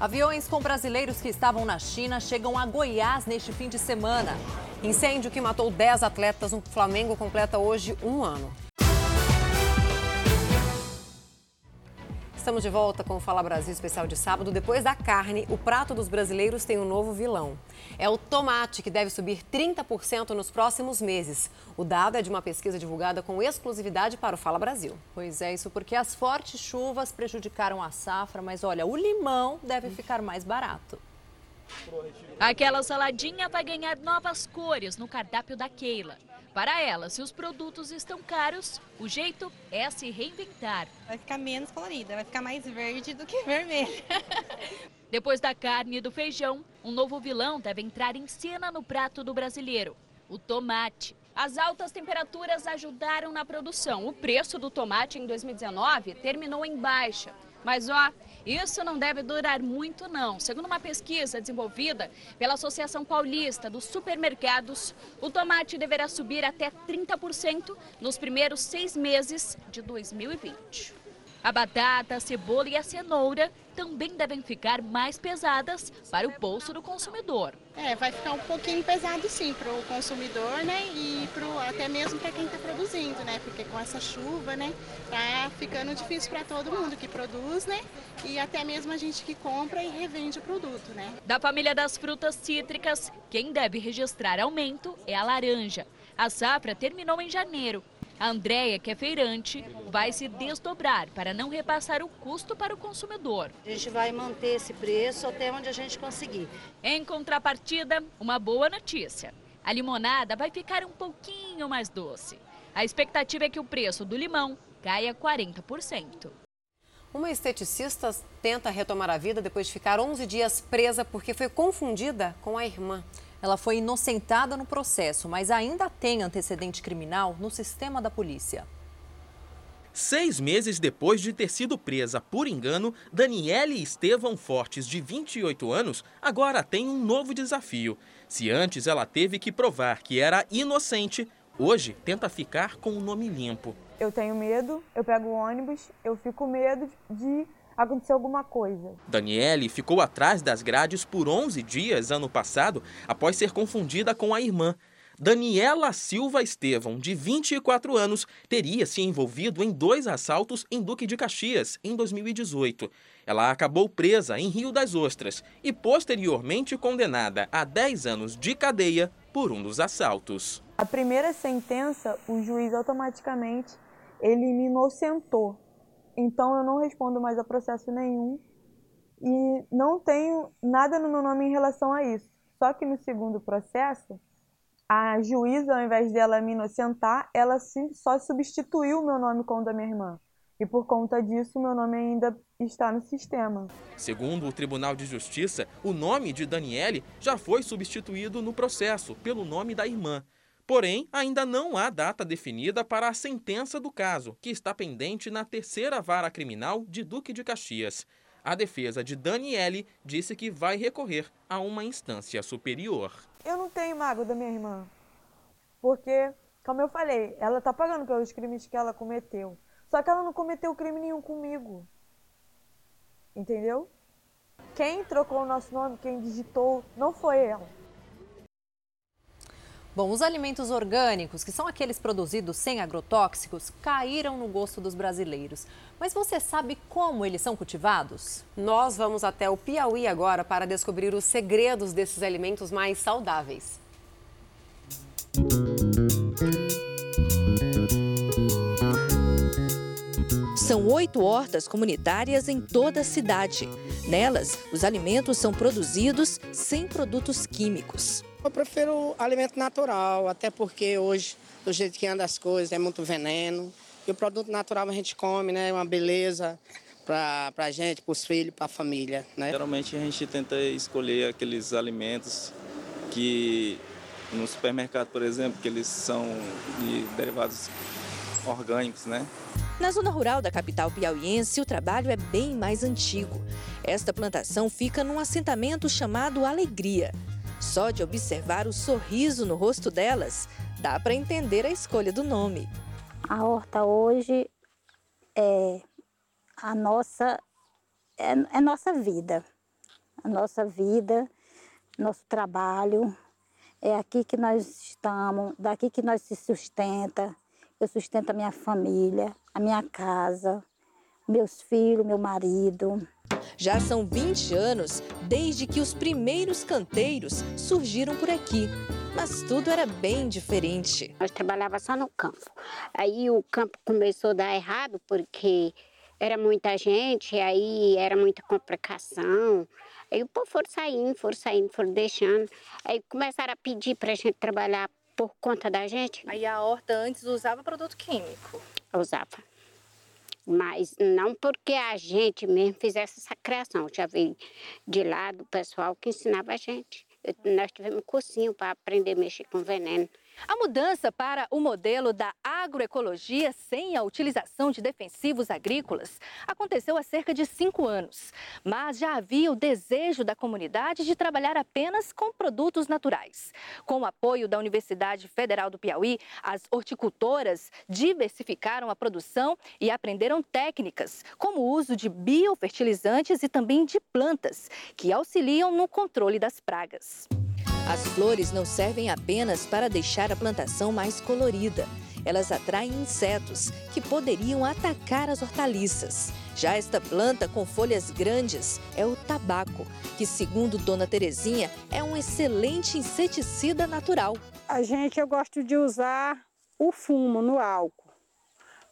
Aviões com brasileiros que estavam na China chegam a Goiás neste fim de semana. Incêndio que matou 10 atletas no Flamengo completa hoje um ano. Estamos de volta com o Fala Brasil especial de sábado. Depois da carne, o prato dos brasileiros tem um novo vilão. É o tomate, que deve subir 30% nos próximos meses. O dado é de uma pesquisa divulgada com exclusividade para o Fala Brasil. Pois é, isso porque as fortes chuvas prejudicaram a safra, mas olha, o limão deve ficar mais barato. Aquela saladinha vai ganhar novas cores no cardápio da Keila. Para ela, se os produtos estão caros, o jeito é se reinventar. Vai ficar menos colorida, vai ficar mais verde do que vermelho. Depois da carne e do feijão, um novo vilão deve entrar em cena no prato do brasileiro: o tomate. As altas temperaturas ajudaram na produção. O preço do tomate em 2019 terminou em baixa. Mas ó, isso não deve durar muito não. Segundo uma pesquisa desenvolvida pela Associação Paulista dos Supermercados, o tomate deverá subir até 30% nos primeiros seis meses de 2020. A batata, a cebola e a cenoura também devem ficar mais pesadas para o bolso do consumidor. É, vai ficar um pouquinho pesado sim para o consumidor, né? E pro, até mesmo para quem está produzindo, né? Porque com essa chuva, né? Tá ficando difícil para todo mundo que produz, né? E até mesmo a gente que compra e revende o produto, né? Da família das frutas cítricas, quem deve registrar aumento é a laranja. A safra terminou em janeiro a Andréia, que é feirante, vai se desdobrar para não repassar o custo para o consumidor. A gente vai manter esse preço até onde a gente conseguir. Em contrapartida, uma boa notícia. A limonada vai ficar um pouquinho mais doce. A expectativa é que o preço do limão caia 40%. Uma esteticista tenta retomar a vida depois de ficar 11 dias presa porque foi confundida com a irmã. Ela foi inocentada no processo, mas ainda tem antecedente criminal no sistema da polícia. Seis meses depois de ter sido presa por engano, Daniele Estevão Fortes, de 28 anos, agora tem um novo desafio. Se antes ela teve que provar que era inocente, hoje tenta ficar com o nome limpo. Eu tenho medo, eu pego o ônibus, eu fico com medo de aconteceu alguma coisa. Daniele ficou atrás das grades por 11 dias ano passado após ser confundida com a irmã. Daniela Silva Estevão, de 24 anos, teria se envolvido em dois assaltos em Duque de Caxias em 2018. Ela acabou presa em Rio das Ostras e posteriormente condenada a 10 anos de cadeia por um dos assaltos. A primeira sentença, o juiz automaticamente ele me inocentou então eu não respondo mais a processo nenhum e não tenho nada no meu nome em relação a isso. Só que no segundo processo, a juíza, ao invés dela me inocentar, ela só substituiu o meu nome com o da minha irmã. E por conta disso, meu nome ainda está no sistema. Segundo o Tribunal de Justiça, o nome de Daniele já foi substituído no processo pelo nome da irmã. Porém, ainda não há data definida para a sentença do caso, que está pendente na terceira vara criminal de Duque de Caxias. A defesa de Daniele disse que vai recorrer a uma instância superior. Eu não tenho mágoa da minha irmã. Porque, como eu falei, ela está pagando pelos crimes que ela cometeu. Só que ela não cometeu crime nenhum comigo. Entendeu? Quem trocou o nosso nome, quem digitou, não foi ela. Bom, os alimentos orgânicos, que são aqueles produzidos sem agrotóxicos, caíram no gosto dos brasileiros. Mas você sabe como eles são cultivados? Nós vamos até o Piauí agora para descobrir os segredos desses alimentos mais saudáveis. São oito hortas comunitárias em toda a cidade. Nelas, os alimentos são produzidos sem produtos químicos. Eu prefiro alimento natural, até porque hoje, do jeito que anda as coisas, é muito veneno. E o produto natural a gente come, né? É uma beleza para a gente, para os filhos, para a família. Né? Geralmente a gente tenta escolher aqueles alimentos que no supermercado, por exemplo, que eles são de derivados orgânicos, né? Na zona rural da capital piauiense, o trabalho é bem mais antigo. Esta plantação fica num assentamento chamado Alegria. Só de observar o sorriso no rosto delas, dá para entender a escolha do nome. A horta hoje é a nossa é, é nossa vida. a nossa vida, nosso trabalho. É aqui que nós estamos, daqui que nós se sustenta. Eu sustento a minha família, a minha casa, meus filhos, meu marido. Já são 20 anos desde que os primeiros canteiros surgiram por aqui. Mas tudo era bem diferente. Nós trabalhava só no campo. Aí o campo começou a dar errado porque era muita gente, aí era muita complicação. Aí o povo foram saindo, foram saindo, foram deixando. Aí começaram a pedir para a gente trabalhar por conta da gente. Aí a horta antes usava produto químico? Usava. Mas não porque a gente mesmo fizesse essa criação. Já veio de lá do pessoal que ensinava a gente. Nós tivemos um cursinho para aprender a mexer com veneno. A mudança para o modelo da agroecologia sem a utilização de defensivos agrícolas aconteceu há cerca de cinco anos. Mas já havia o desejo da comunidade de trabalhar apenas com produtos naturais. Com o apoio da Universidade Federal do Piauí, as horticultoras diversificaram a produção e aprenderam técnicas, como o uso de biofertilizantes e também de plantas, que auxiliam no controle das pragas. As flores não servem apenas para deixar a plantação mais colorida. Elas atraem insetos que poderiam atacar as hortaliças. Já esta planta com folhas grandes é o tabaco, que, segundo Dona Terezinha, é um excelente inseticida natural. A gente, eu gosto de usar o fumo no álcool,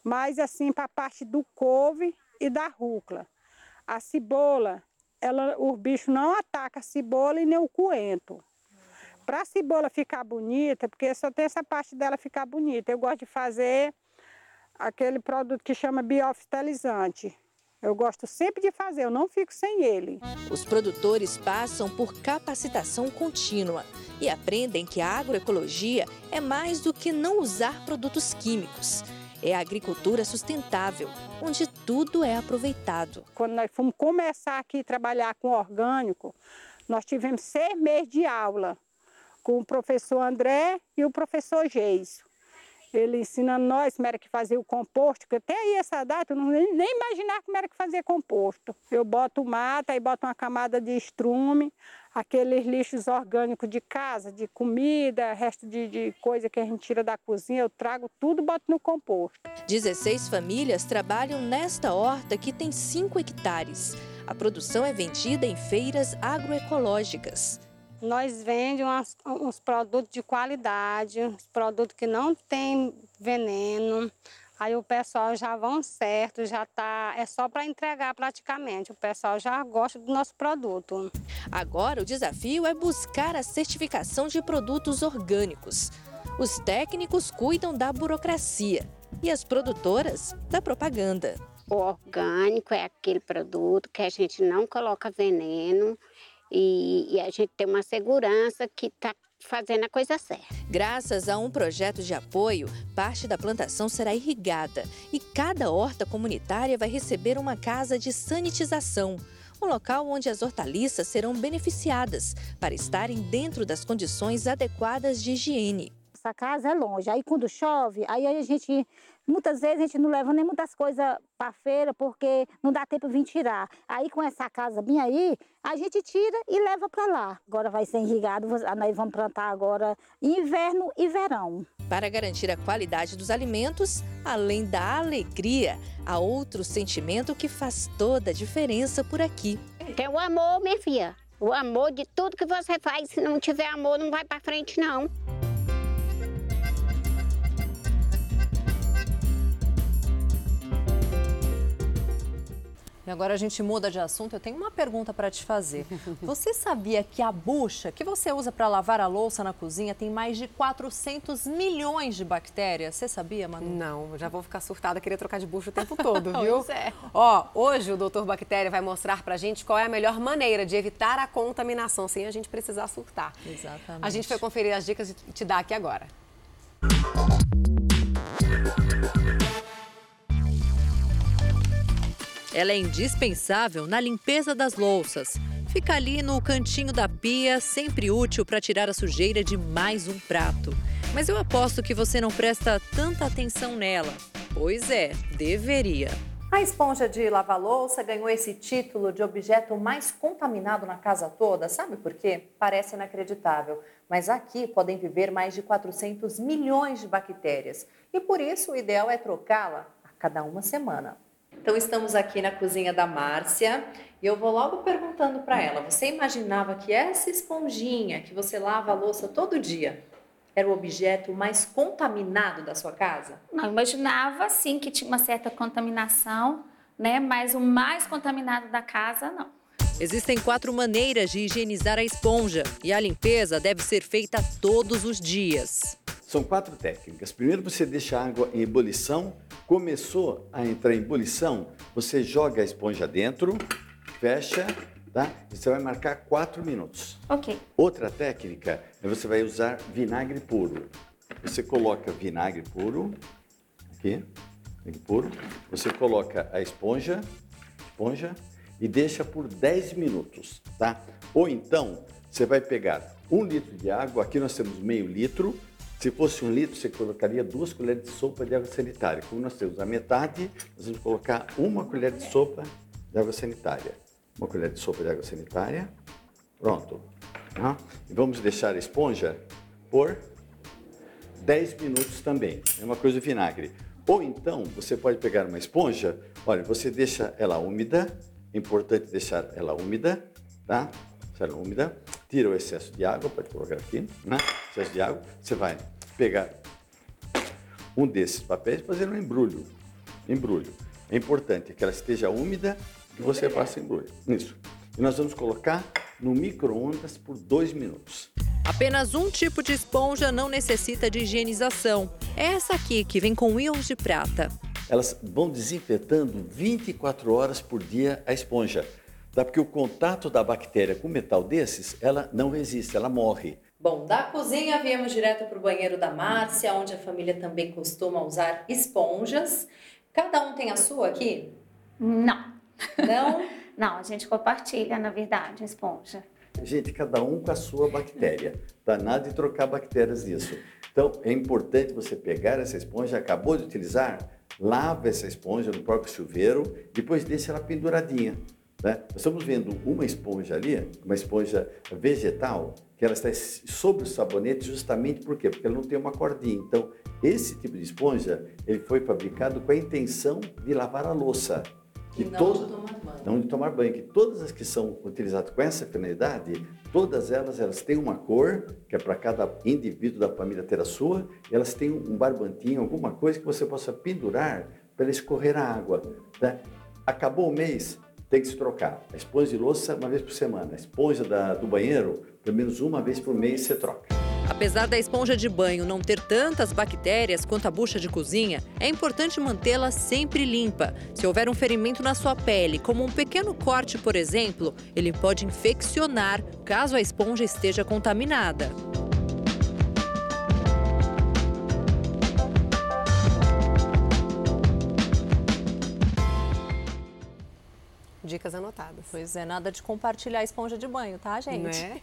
mas assim para a parte do couve e da rúcula. A cebola, ela, o bicho não ataca a cebola e nem o coentro. Para a cebola ficar bonita, porque só tem essa parte dela ficar bonita, eu gosto de fazer aquele produto que chama biofitalizante. Eu gosto sempre de fazer, eu não fico sem ele. Os produtores passam por capacitação contínua e aprendem que a agroecologia é mais do que não usar produtos químicos. É a agricultura sustentável, onde tudo é aproveitado. Quando nós fomos começar aqui a trabalhar com orgânico, nós tivemos seis meses de aula com o professor André e o professor Geiso. Ele ensina nós como era que fazia o composto, que até aí essa data eu não nem, imaginar como era que fazia composto. Eu boto mata, aí boto uma camada de estrume, aqueles lixos orgânicos de casa, de comida, resto de, de coisa que a gente tira da cozinha, eu trago tudo e boto no composto. 16 famílias trabalham nesta horta que tem 5 hectares. A produção é vendida em feiras agroecológicas. Nós vendemos uns produtos de qualidade, uns produtos que não tem veneno. Aí o pessoal já vão certo, já tá, é só para entregar praticamente. O pessoal já gosta do nosso produto. Agora o desafio é buscar a certificação de produtos orgânicos. Os técnicos cuidam da burocracia e as produtoras da propaganda. O orgânico é aquele produto que a gente não coloca veneno e, e a gente tem uma segurança que está fazendo a coisa certa. Graças a um projeto de apoio, parte da plantação será irrigada e cada horta comunitária vai receber uma casa de sanitização. Um local onde as hortaliças serão beneficiadas para estarem dentro das condições adequadas de higiene. Essa casa é longe, aí quando chove, aí a gente Muitas vezes a gente não leva nem muitas coisas para feira porque não dá tempo de vir tirar. Aí com essa casa bem aí, a gente tira e leva para lá. Agora vai ser irrigado, nós vamos plantar agora inverno e verão. Para garantir a qualidade dos alimentos, além da alegria, há outro sentimento que faz toda a diferença por aqui. Tem o amor, minha filha. O amor de tudo que você faz. Se não tiver amor, não vai para frente, não. E agora a gente muda de assunto. Eu tenho uma pergunta para te fazer. Você sabia que a bucha que você usa para lavar a louça na cozinha tem mais de 400 milhões de bactérias? Você sabia, Manu? Não, já vou ficar surtada, queria trocar de bucha o tempo todo, viu? pois é. Ó, hoje o doutor Bactéria vai mostrar pra gente qual é a melhor maneira de evitar a contaminação sem a gente precisar surtar. Exatamente. A gente foi conferir as dicas e te dar aqui agora. Ela é indispensável na limpeza das louças. Fica ali no cantinho da pia, sempre útil para tirar a sujeira de mais um prato. Mas eu aposto que você não presta tanta atenção nela. Pois é, deveria. A esponja de lavar louça ganhou esse título de objeto mais contaminado na casa toda. Sabe por quê? Parece inacreditável, mas aqui podem viver mais de 400 milhões de bactérias. E por isso o ideal é trocá-la a cada uma semana. Então estamos aqui na cozinha da Márcia e eu vou logo perguntando para ela: você imaginava que essa esponjinha que você lava a louça todo dia era o objeto mais contaminado da sua casa? Não, imaginava sim que tinha uma certa contaminação, né? Mas o mais contaminado da casa, não. Existem quatro maneiras de higienizar a esponja e a limpeza deve ser feita todos os dias. São quatro técnicas. Primeiro, você deixa a água em ebulição. Começou a entrar em ebulição, você joga a esponja dentro, fecha tá? E você vai marcar 4 minutos. Ok. Outra técnica é você vai usar vinagre puro. Você coloca vinagre puro, aqui, vinagre puro. Você coloca a esponja, esponja, e deixa por 10 minutos, tá? Ou então, você vai pegar um litro de água, aqui nós temos meio litro, se fosse um litro, você colocaria duas colheres de sopa de água sanitária. Como nós temos a metade, nós vamos colocar uma colher de sopa de água sanitária uma colher de sopa de água sanitária. Pronto. Tá? E vamos deixar a esponja por 10 minutos também. É uma coisa de vinagre. Ou então, você pode pegar uma esponja, olha, você deixa ela úmida, é importante deixar ela úmida, tá? Ela úmida, tira o excesso de água, pode colocar aqui, né? Excesso de água, você vai pegar um desses papéis e fazer um embrulho. Embrulho. É importante que ela esteja úmida e você passa embrulho. Isso. E nós vamos colocar no micro-ondas por dois minutos. Apenas um tipo de esponja não necessita de higienização. É essa aqui, que vem com íons de prata. Elas vão desinfetando 24 horas por dia a esponja. Tá? Porque o contato da bactéria com metal desses, ela não resiste, ela morre. Bom, da cozinha viemos direto para o banheiro da Márcia, onde a família também costuma usar esponjas. Cada um tem a sua aqui? Não. Não? Não, a gente compartilha, na verdade, a esponja. Gente, cada um com a sua bactéria. Dá nada de trocar bactérias nisso. Então, é importante você pegar essa esponja, acabou de utilizar, lava essa esponja no próprio chuveiro, depois deixa ela penduradinha. Né? Nós estamos vendo uma esponja ali, uma esponja vegetal, que ela está sobre o sabonete justamente por quê? Porque ela não tem uma cordinha. Então, esse tipo de esponja, ele foi fabricado com a intenção de lavar a louça. Que não todo, de tomar banho. Não de tomar banho. Que todas as que são utilizadas com essa finalidade, todas elas, elas têm uma cor, que é para cada indivíduo da família ter a sua, e elas têm um barbantinho, alguma coisa que você possa pendurar para escorrer a água. Né? Acabou o mês, tem que se trocar. A esponja de louça, uma vez por semana. A esponja da, do banheiro, pelo menos uma vez por mês, você troca. Apesar da esponja de banho não ter tantas bactérias quanto a bucha de cozinha, é importante mantê-la sempre limpa. Se houver um ferimento na sua pele, como um pequeno corte, por exemplo, ele pode infeccionar caso a esponja esteja contaminada. Dicas anotadas. Pois é, nada de compartilhar esponja de banho, tá, gente? Né?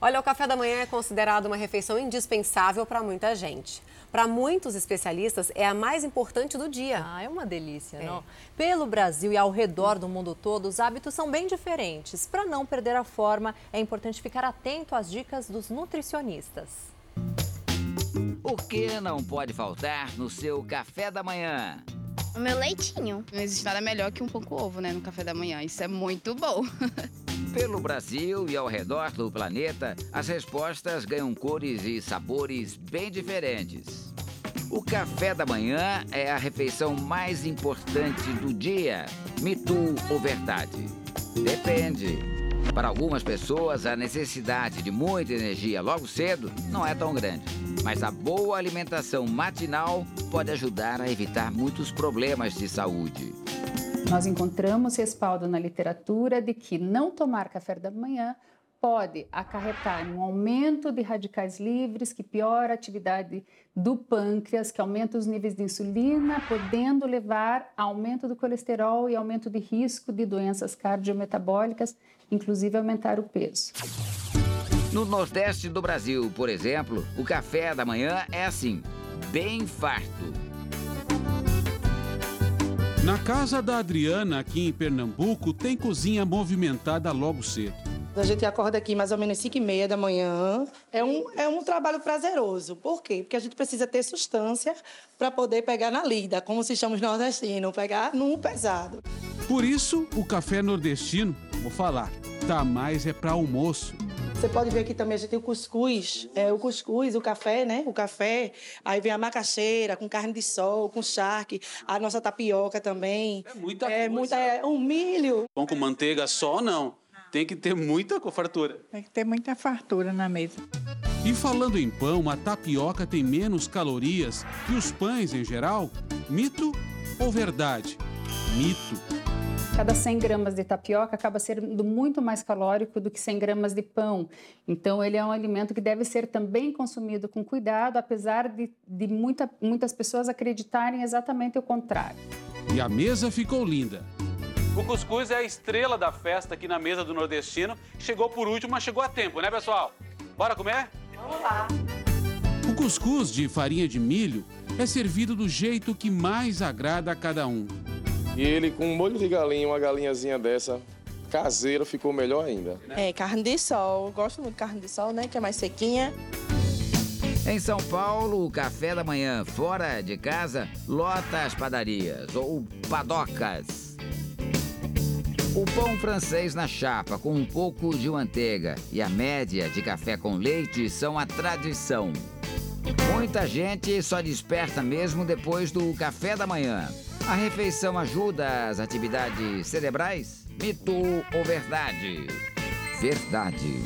Olha, o café da manhã é considerado uma refeição indispensável para muita gente. Para muitos especialistas, é a mais importante do dia. Ah, é uma delícia, é. não? Pelo Brasil e ao redor do mundo todo, os hábitos são bem diferentes. Para não perder a forma, é importante ficar atento às dicas dos nutricionistas. O que não pode faltar no seu café da manhã? O meu leitinho. Não existe nada melhor que um pouco ovo, né, no café da manhã. Isso é muito bom. Pelo Brasil e ao redor do planeta, as respostas ganham cores e sabores bem diferentes. O café da manhã é a refeição mais importante do dia. Mito ou verdade? Depende. Para algumas pessoas, a necessidade de muita energia logo cedo não é tão grande. Mas a boa alimentação matinal pode ajudar a evitar muitos problemas de saúde. Nós encontramos respaldo na literatura de que não tomar café da manhã pode acarretar um aumento de radicais livres, que piora a atividade do pâncreas, que aumenta os níveis de insulina, podendo levar a aumento do colesterol e aumento de risco de doenças cardiometabólicas, inclusive aumentar o peso. No Nordeste do Brasil, por exemplo, o café da manhã é assim, bem farto Na casa da Adriana, aqui em Pernambuco, tem cozinha movimentada logo cedo. A gente acorda aqui mais ou menos 5 e meia da manhã. É um, é um trabalho prazeroso. Por quê? Porque a gente precisa ter substância para poder pegar na lida, como se chama os nordestinos, pegar no pesado. Por isso, o café nordestino, vou falar, tá mais é para almoço. Você pode ver aqui também a gente tem o cuscuz, é, o cuscuz, o café, né? O café, aí vem a macaxeira com carne de sol, com charque, a nossa tapioca também. É muita é, coisa. Muita, é, um milho. Pão com manteiga só, não. Tem que ter muita fartura. Tem que ter muita fartura na mesa. E falando em pão, a tapioca tem menos calorias que os pães em geral? Mito ou verdade? Mito. Cada 100 gramas de tapioca acaba sendo muito mais calórico do que 100 gramas de pão. Então, ele é um alimento que deve ser também consumido com cuidado, apesar de, de muita, muitas pessoas acreditarem exatamente o contrário. E a mesa ficou linda. O cuscuz é a estrela da festa aqui na mesa do nordestino. Chegou por último, mas chegou a tempo, né, pessoal? Bora comer? Vamos lá. O cuscuz de farinha de milho é servido do jeito que mais agrada a cada um. E ele com molho de galinha, uma galinhazinha dessa, caseiro, ficou melhor ainda. É, carne de sol. Eu gosto muito de carne de sol, né? Que é mais sequinha. Em São Paulo, o café da manhã fora de casa lota as padarias ou padocas. O pão francês na chapa com um pouco de manteiga e a média de café com leite são a tradição. Muita gente só desperta mesmo depois do café da manhã. A refeição ajuda as atividades cerebrais? Mito ou verdade? Verdade.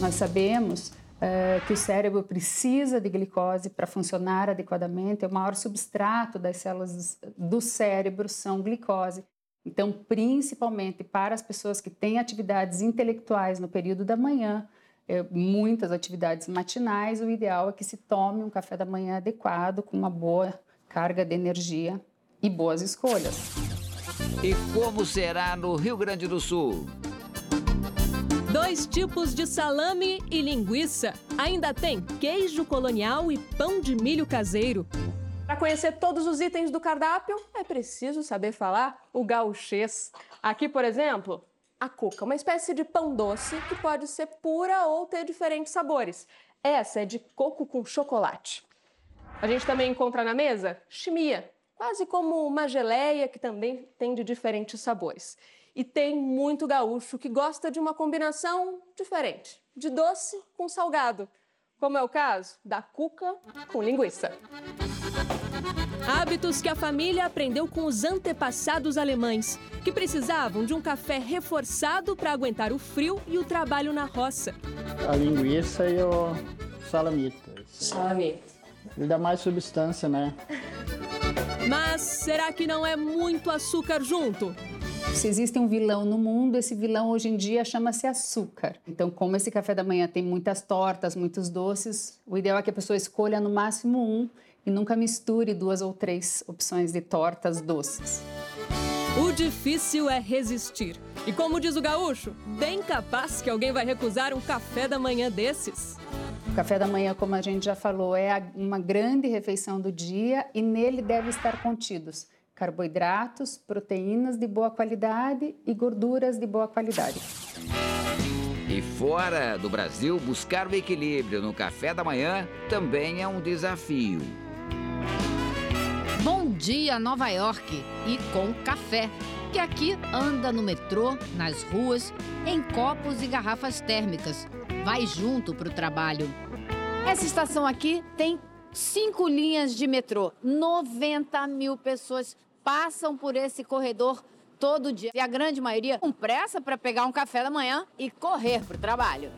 Nós sabemos eh, que o cérebro precisa de glicose para funcionar adequadamente. O maior substrato das células do cérebro são glicose. Então, principalmente para as pessoas que têm atividades intelectuais no período da manhã, eh, muitas atividades matinais, o ideal é que se tome um café da manhã adequado, com uma boa carga de energia e boas escolhas. E como será no Rio Grande do Sul? Dois tipos de salame e linguiça. Ainda tem queijo colonial e pão de milho caseiro. Para conhecer todos os itens do cardápio, é preciso saber falar o gauchês. Aqui, por exemplo, a cuca, uma espécie de pão doce que pode ser pura ou ter diferentes sabores. Essa é de coco com chocolate. A gente também encontra na mesa chimia, quase como uma geleia que também tem de diferentes sabores. E tem muito gaúcho que gosta de uma combinação diferente, de doce com salgado, como é o caso da cuca com linguiça. Hábitos que a família aprendeu com os antepassados alemães, que precisavam de um café reforçado para aguentar o frio e o trabalho na roça. A linguiça e o salamito. Salamito. Ele dá mais substância, né? Mas será que não é muito açúcar junto? Se existe um vilão no mundo, esse vilão hoje em dia chama-se açúcar. Então, como esse café da manhã tem muitas tortas, muitos doces, o ideal é que a pessoa escolha no máximo um e nunca misture duas ou três opções de tortas doces. O difícil é resistir. E como diz o gaúcho, bem capaz que alguém vai recusar um café da manhã desses. O café da manhã, como a gente já falou, é uma grande refeição do dia e nele deve estar contidos carboidratos, proteínas de boa qualidade e gorduras de boa qualidade. E fora do Brasil, buscar o equilíbrio no café da manhã também é um desafio. Bom dia, Nova York! E com café, que aqui anda no metrô, nas ruas, em copos e garrafas térmicas. Vai junto para o trabalho. Essa estação aqui tem cinco linhas de metrô. 90 mil pessoas passam por esse corredor todo dia. E a grande maioria com pressa para pegar um café da manhã e correr para o trabalho.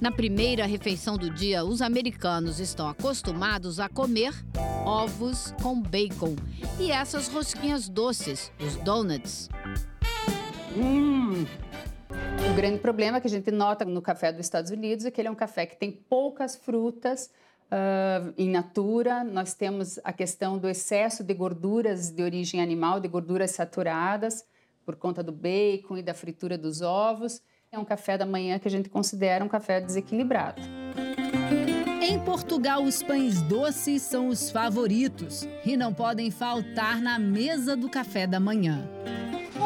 Na primeira refeição do dia, os americanos estão acostumados a comer ovos com bacon e essas rosquinhas doces, os donuts. Hum. O grande problema que a gente nota no café dos Estados Unidos é que ele é um café que tem poucas frutas, Uh, in natura, nós temos a questão do excesso de gorduras de origem animal, de gorduras saturadas, por conta do bacon e da fritura dos ovos. É um café da manhã que a gente considera um café desequilibrado. Em Portugal, os pães doces são os favoritos e não podem faltar na mesa do café da manhã.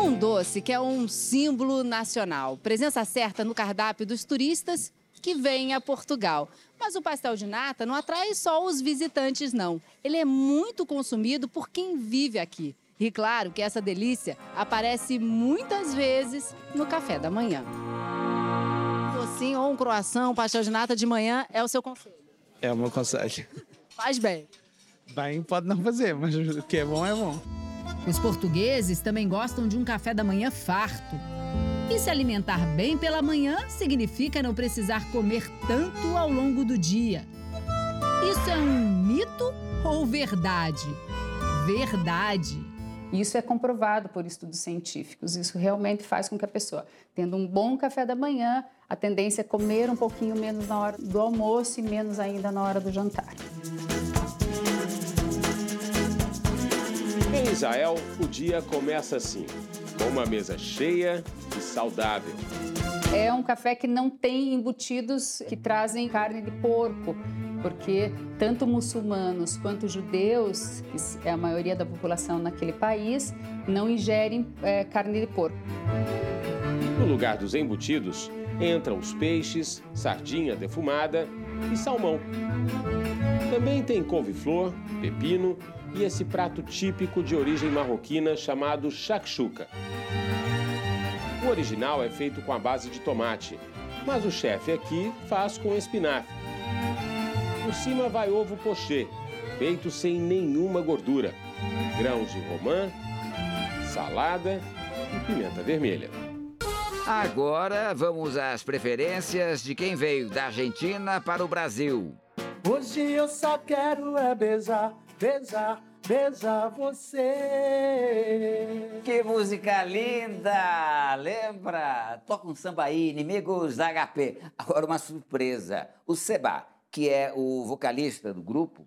Um doce que é um símbolo nacional. Presença certa no cardápio dos turistas que vêm a Portugal. Mas o pastel de nata não atrai só os visitantes, não. Ele é muito consumido por quem vive aqui. E claro que essa delícia aparece muitas vezes no café da manhã. Docinho ou um croissant, um pastel de nata de manhã é o seu conselho. É o meu conselho. Faz bem. Bem, pode não fazer, mas o que é bom é bom. Os portugueses também gostam de um café da manhã farto. E se alimentar bem pela manhã significa não precisar comer tanto ao longo do dia. Isso é um mito ou verdade? Verdade. Isso é comprovado por estudos científicos. Isso realmente faz com que a pessoa, tendo um bom café da manhã, a tendência é comer um pouquinho menos na hora do almoço e menos ainda na hora do jantar. Em Israel, o dia começa assim, com uma mesa cheia e saudável. É um café que não tem embutidos que trazem carne de porco, porque tanto muçulmanos quanto judeus, que é a maioria da população naquele país, não ingerem é, carne de porco. No lugar dos embutidos, entram os peixes, sardinha defumada e salmão. Também tem couve-flor, pepino e esse prato típico de origem marroquina chamado shakshuka. O original é feito com a base de tomate, mas o chefe aqui faz com espinafre. Por cima vai ovo pochê, feito sem nenhuma gordura, grãos de romã, salada e pimenta vermelha. Agora vamos às preferências de quem veio da Argentina para o Brasil. Hoje eu só quero é beijar, beijar, beijar você. Que música linda! Lembra? Toca um samba aí, inimigos da HP. Agora uma surpresa. O Seba, que é o vocalista do grupo,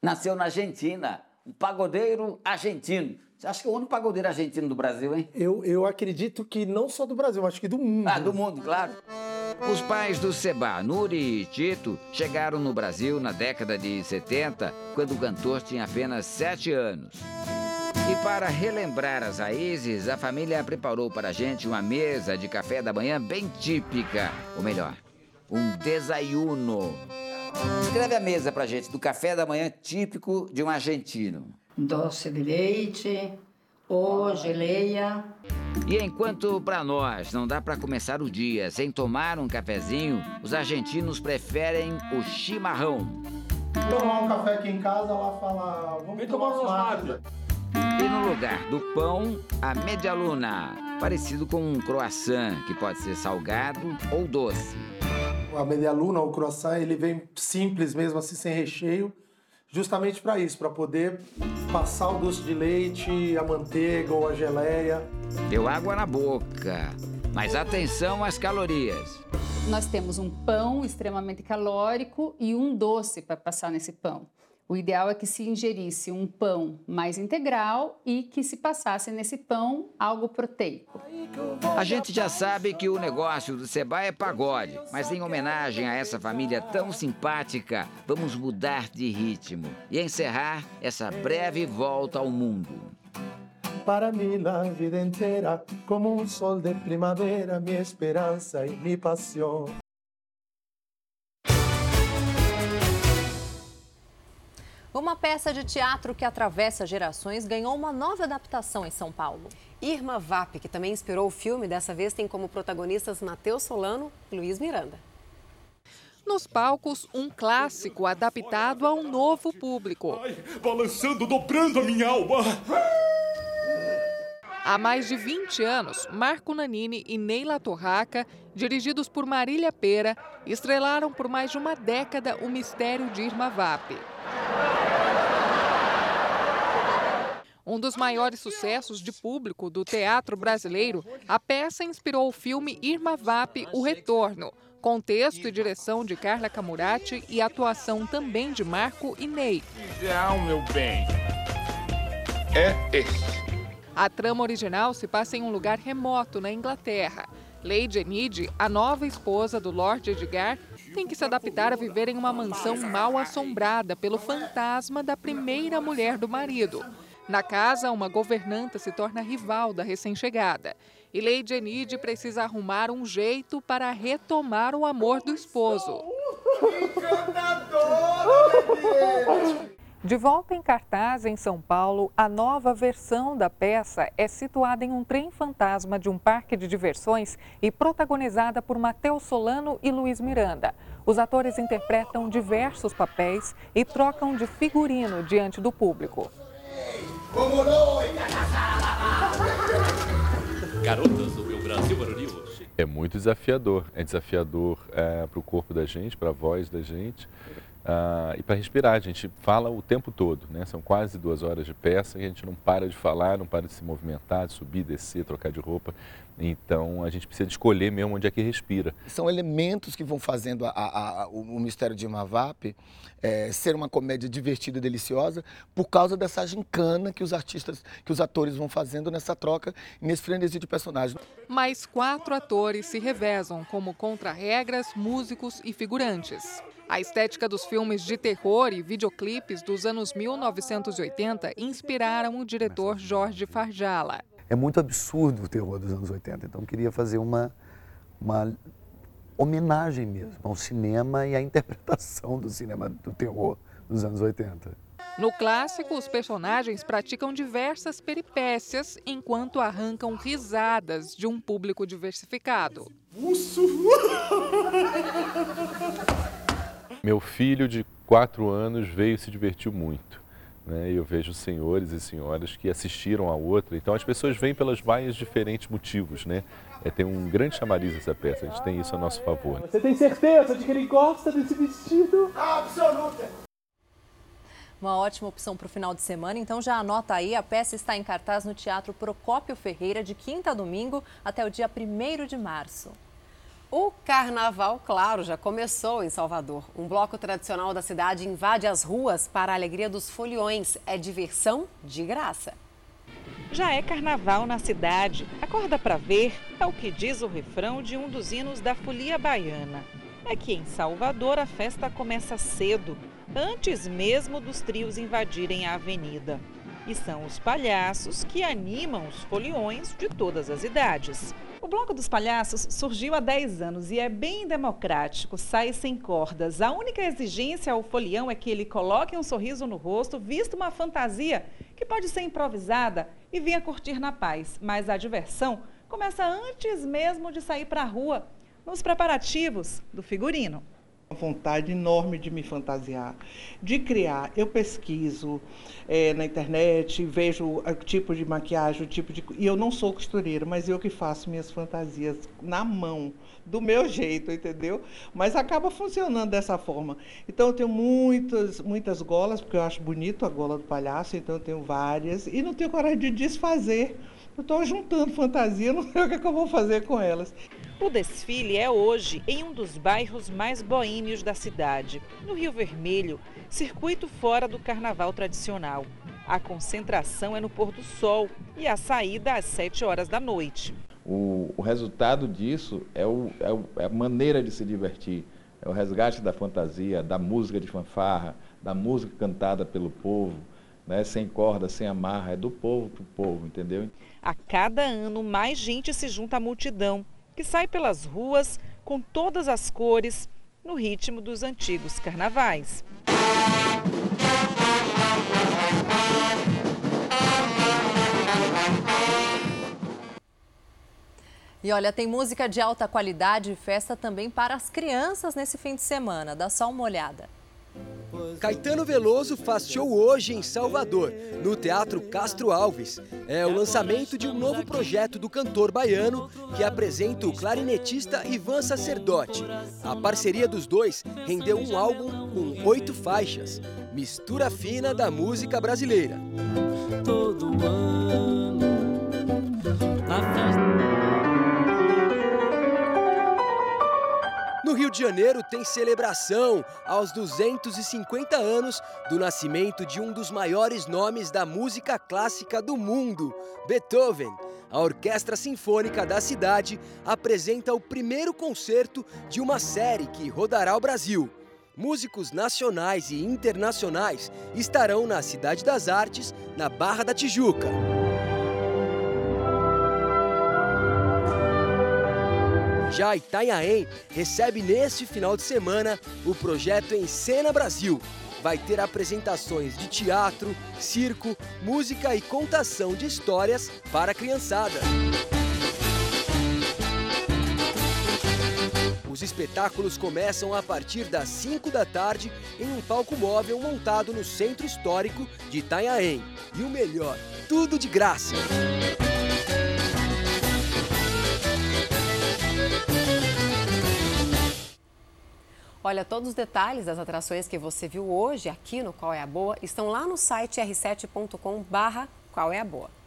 nasceu na Argentina. Um pagodeiro argentino. Você acha que é o único pagodeiro argentino do Brasil, hein? Eu, eu acredito que não só do Brasil, acho que do mundo. Ah, do mundo, claro. Os pais do Seba, Nuri e Tito, chegaram no Brasil na década de 70, quando o cantor tinha apenas 7 anos. E para relembrar as raízes, a família preparou para a gente uma mesa de café da manhã bem típica. Ou melhor, um desayuno. Escreve a mesa pra gente do café da manhã típico de um argentino. Doce de leite ou geleia. E enquanto para nós não dá para começar o dia sem tomar um cafezinho, os argentinos preferem o chimarrão. Tomar um café aqui em casa, lá fala, vamos tomar umas matas. E no lugar do pão, a media luna, parecido com um croissant, que pode ser salgado ou doce. A media luna, o croissant, ele vem simples mesmo, assim, sem recheio, justamente para isso, para poder passar o doce de leite, a manteiga ou a geleia. Deu água na boca. Mas atenção às calorias. Nós temos um pão extremamente calórico e um doce para passar nesse pão. O ideal é que se ingerisse um pão mais integral e que se passasse nesse pão algo proteico. A gente já sabe que o negócio do Seba é pagode, mas em homenagem a essa família tão simpática, vamos mudar de ritmo e encerrar essa breve volta ao mundo. Para mim, la vida inteira, como um sol de primavera, minha esperança e minha paixão. Uma peça de teatro que atravessa gerações ganhou uma nova adaptação em São Paulo. Irma Vap, que também inspirou o filme, dessa vez tem como protagonistas Matheus Solano e Luiz Miranda. Nos palcos, um clássico adaptado a um novo público. Ai, balançando, dobrando a minha alma. Há mais de 20 anos, Marco Nanini e Neila Torraca, dirigidos por Marília Pera, estrelaram por mais de uma década o mistério de Irma Vap. Um dos maiores sucessos de público do teatro brasileiro, a peça inspirou o filme Irma Vap, O Retorno, com texto e direção de Carla Camurati e atuação também de Marco e Ney. Ideal, meu bem, é esse. A trama original se passa em um lugar remoto na Inglaterra. Lady Enid, a nova esposa do Lord Edgar, tem que se adaptar a viver em uma mansão mal assombrada pelo fantasma da primeira mulher do marido. Na casa, uma governanta se torna rival da recém-chegada. E Lady Enid precisa arrumar um jeito para retomar o amor do esposo. De volta em cartaz em São Paulo, a nova versão da peça é situada em um trem fantasma de um parque de diversões e protagonizada por Matheus Solano e Luiz Miranda. Os atores interpretam diversos papéis e trocam de figurino diante do público. Garotas do meu Brasil Varonil. É muito desafiador. É desafiador é, para o corpo da gente, para a voz da gente. Uh, e para respirar, a gente fala o tempo todo, né? São quase duas horas de peça e a gente não para de falar, não para de se movimentar, de subir, descer, trocar de roupa. Então a gente precisa de escolher mesmo onde é que respira. São elementos que vão fazendo a, a, a, o Mistério de Mavap é, ser uma comédia divertida e deliciosa por causa dessa gincana que os artistas, que os atores vão fazendo nessa troca, nesse frenesi de personagens. Mais quatro atores se revezam como contra-regras, músicos e figurantes. A estética dos filmes de terror e videoclipes dos anos 1980 inspiraram o diretor Jorge Farjala. É muito absurdo o terror dos anos 80, então queria fazer uma, uma homenagem mesmo ao cinema e à interpretação do cinema do terror dos anos 80. No clássico, os personagens praticam diversas peripécias enquanto arrancam risadas de um público diversificado. Meu filho de quatro anos veio e se divertiu muito. Né? E eu vejo senhores e senhoras que assistiram a outra. Então as pessoas vêm pelos mais diferentes motivos. Né? É, tem um grande chamariz essa peça, a gente tem isso a nosso favor. Você tem certeza de que ele gosta desse vestido? Absoluta! Uma ótima opção para o final de semana, então já anota aí, a peça está em cartaz no Teatro Procópio Ferreira de quinta a domingo até o dia 1 de março. O carnaval, claro, já começou em Salvador. Um bloco tradicional da cidade invade as ruas para a alegria dos foliões. É diversão de graça. Já é carnaval na cidade. Acorda para ver é o que diz o refrão de um dos hinos da Folia Baiana. É que em Salvador a festa começa cedo, antes mesmo dos trios invadirem a avenida. E são os palhaços que animam os foliões de todas as idades. O Bloco dos Palhaços surgiu há 10 anos e é bem democrático, sai sem cordas. A única exigência ao folião é que ele coloque um sorriso no rosto, vista uma fantasia que pode ser improvisada e venha curtir na paz. Mas a diversão começa antes mesmo de sair para a rua, nos preparativos do figurino uma vontade enorme de me fantasiar, de criar. Eu pesquiso é, na internet, vejo o tipo de maquiagem, o tipo de. E eu não sou costureira, mas eu que faço minhas fantasias na mão, do meu jeito, entendeu? Mas acaba funcionando dessa forma. Então eu tenho muitas, muitas golas, porque eu acho bonito a gola do palhaço, então eu tenho várias, e não tenho coragem de desfazer. Eu estou juntando fantasia, não sei o que, é que eu vou fazer com elas. O desfile é hoje em um dos bairros mais boêmios da cidade, no Rio Vermelho, circuito fora do carnaval tradicional. A concentração é no pôr do sol e a saída às 7 horas da noite. O, o resultado disso é, o, é, o, é a maneira de se divertir, é o resgate da fantasia, da música de fanfarra, da música cantada pelo povo, né, sem corda, sem amarra, é do povo para o povo, entendeu? A cada ano, mais gente se junta à multidão que sai pelas ruas com todas as cores, no ritmo dos antigos carnavais. E olha, tem música de alta qualidade e festa também para as crianças nesse fim de semana. Dá só uma olhada. Caetano Veloso faz show hoje em Salvador, no Teatro Castro Alves. É o lançamento de um novo projeto do cantor baiano que apresenta o clarinetista Ivan Sacerdote. A parceria dos dois rendeu um álbum com oito faixas, mistura fina da música brasileira. Todo ano, a festa... No Rio de Janeiro tem celebração aos 250 anos do nascimento de um dos maiores nomes da música clássica do mundo, Beethoven. a Orquestra Sinfônica da cidade apresenta o primeiro concerto de uma série que rodará o Brasil. Músicos nacionais e internacionais estarão na Cidade das Artes, na Barra da Tijuca. Já Itanhaém recebe neste final de semana o projeto Em Cena Brasil. Vai ter apresentações de teatro, circo, música e contação de histórias para a criançada. Os espetáculos começam a partir das 5 da tarde em um palco móvel montado no centro histórico de Itanhaém. E o melhor, tudo de graça. Olha, todos os detalhes das atrações que você viu hoje aqui no Qual é a Boa estão lá no site r7.com barra Qual é a Boa.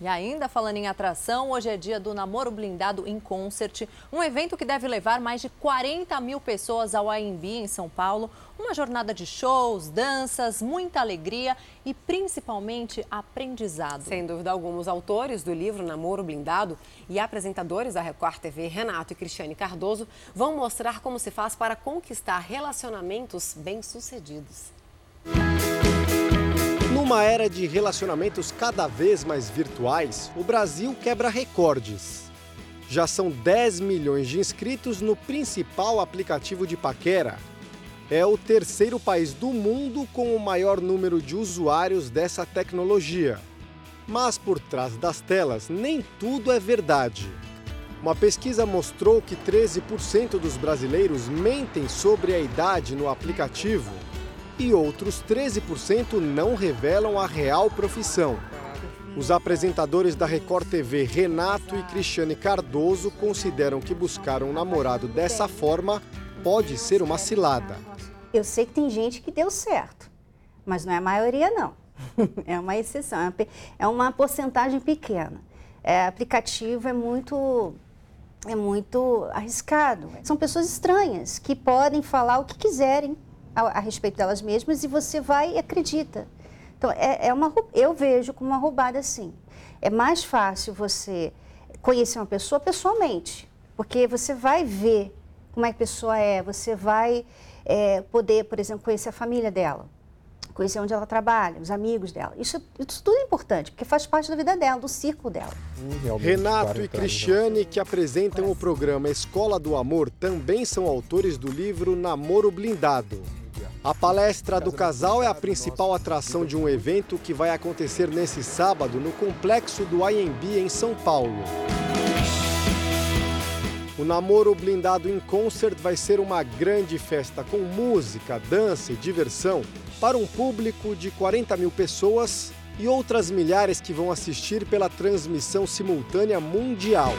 E ainda falando em atração, hoje é dia do Namoro Blindado em Concert, um evento que deve levar mais de 40 mil pessoas ao AMB em São Paulo. Uma jornada de shows, danças, muita alegria e principalmente aprendizado. Sem dúvida alguma, os autores do livro Namoro Blindado e apresentadores da Record TV, Renato e Cristiane Cardoso, vão mostrar como se faz para conquistar relacionamentos bem-sucedidos. Numa era de relacionamentos cada vez mais virtuais, o Brasil quebra recordes. Já são 10 milhões de inscritos no principal aplicativo de paquera. É o terceiro país do mundo com o maior número de usuários dessa tecnologia. Mas por trás das telas, nem tudo é verdade. Uma pesquisa mostrou que 13% dos brasileiros mentem sobre a idade no aplicativo e outros 13% não revelam a real profissão. Os apresentadores da Record TV, Renato e Cristiane Cardoso, consideram que buscar um namorado dessa forma pode ser uma cilada. Eu sei que tem gente que deu certo, mas não é a maioria, não. É uma exceção, é uma porcentagem pequena. É, aplicativo é muito é muito arriscado. São pessoas estranhas que podem falar o que quiserem a, a respeito delas mesmas e você vai e acredita. Então, é, é uma, eu vejo como uma roubada assim. É mais fácil você conhecer uma pessoa pessoalmente, porque você vai ver como é que a pessoa é, você vai é, poder, por exemplo, conhecer a família dela, conhecer onde ela trabalha, os amigos dela. Isso, isso tudo é importante, porque faz parte da vida dela, do círculo dela. Hum, Renato e Cristiane, que apresentam o programa Escola do Amor, também são autores do livro Namoro Blindado. A palestra do casal é a principal atração de um evento que vai acontecer nesse sábado no complexo do IMB em São Paulo. O namoro blindado em concert vai ser uma grande festa com música, dança e diversão para um público de 40 mil pessoas e outras milhares que vão assistir pela transmissão simultânea mundial.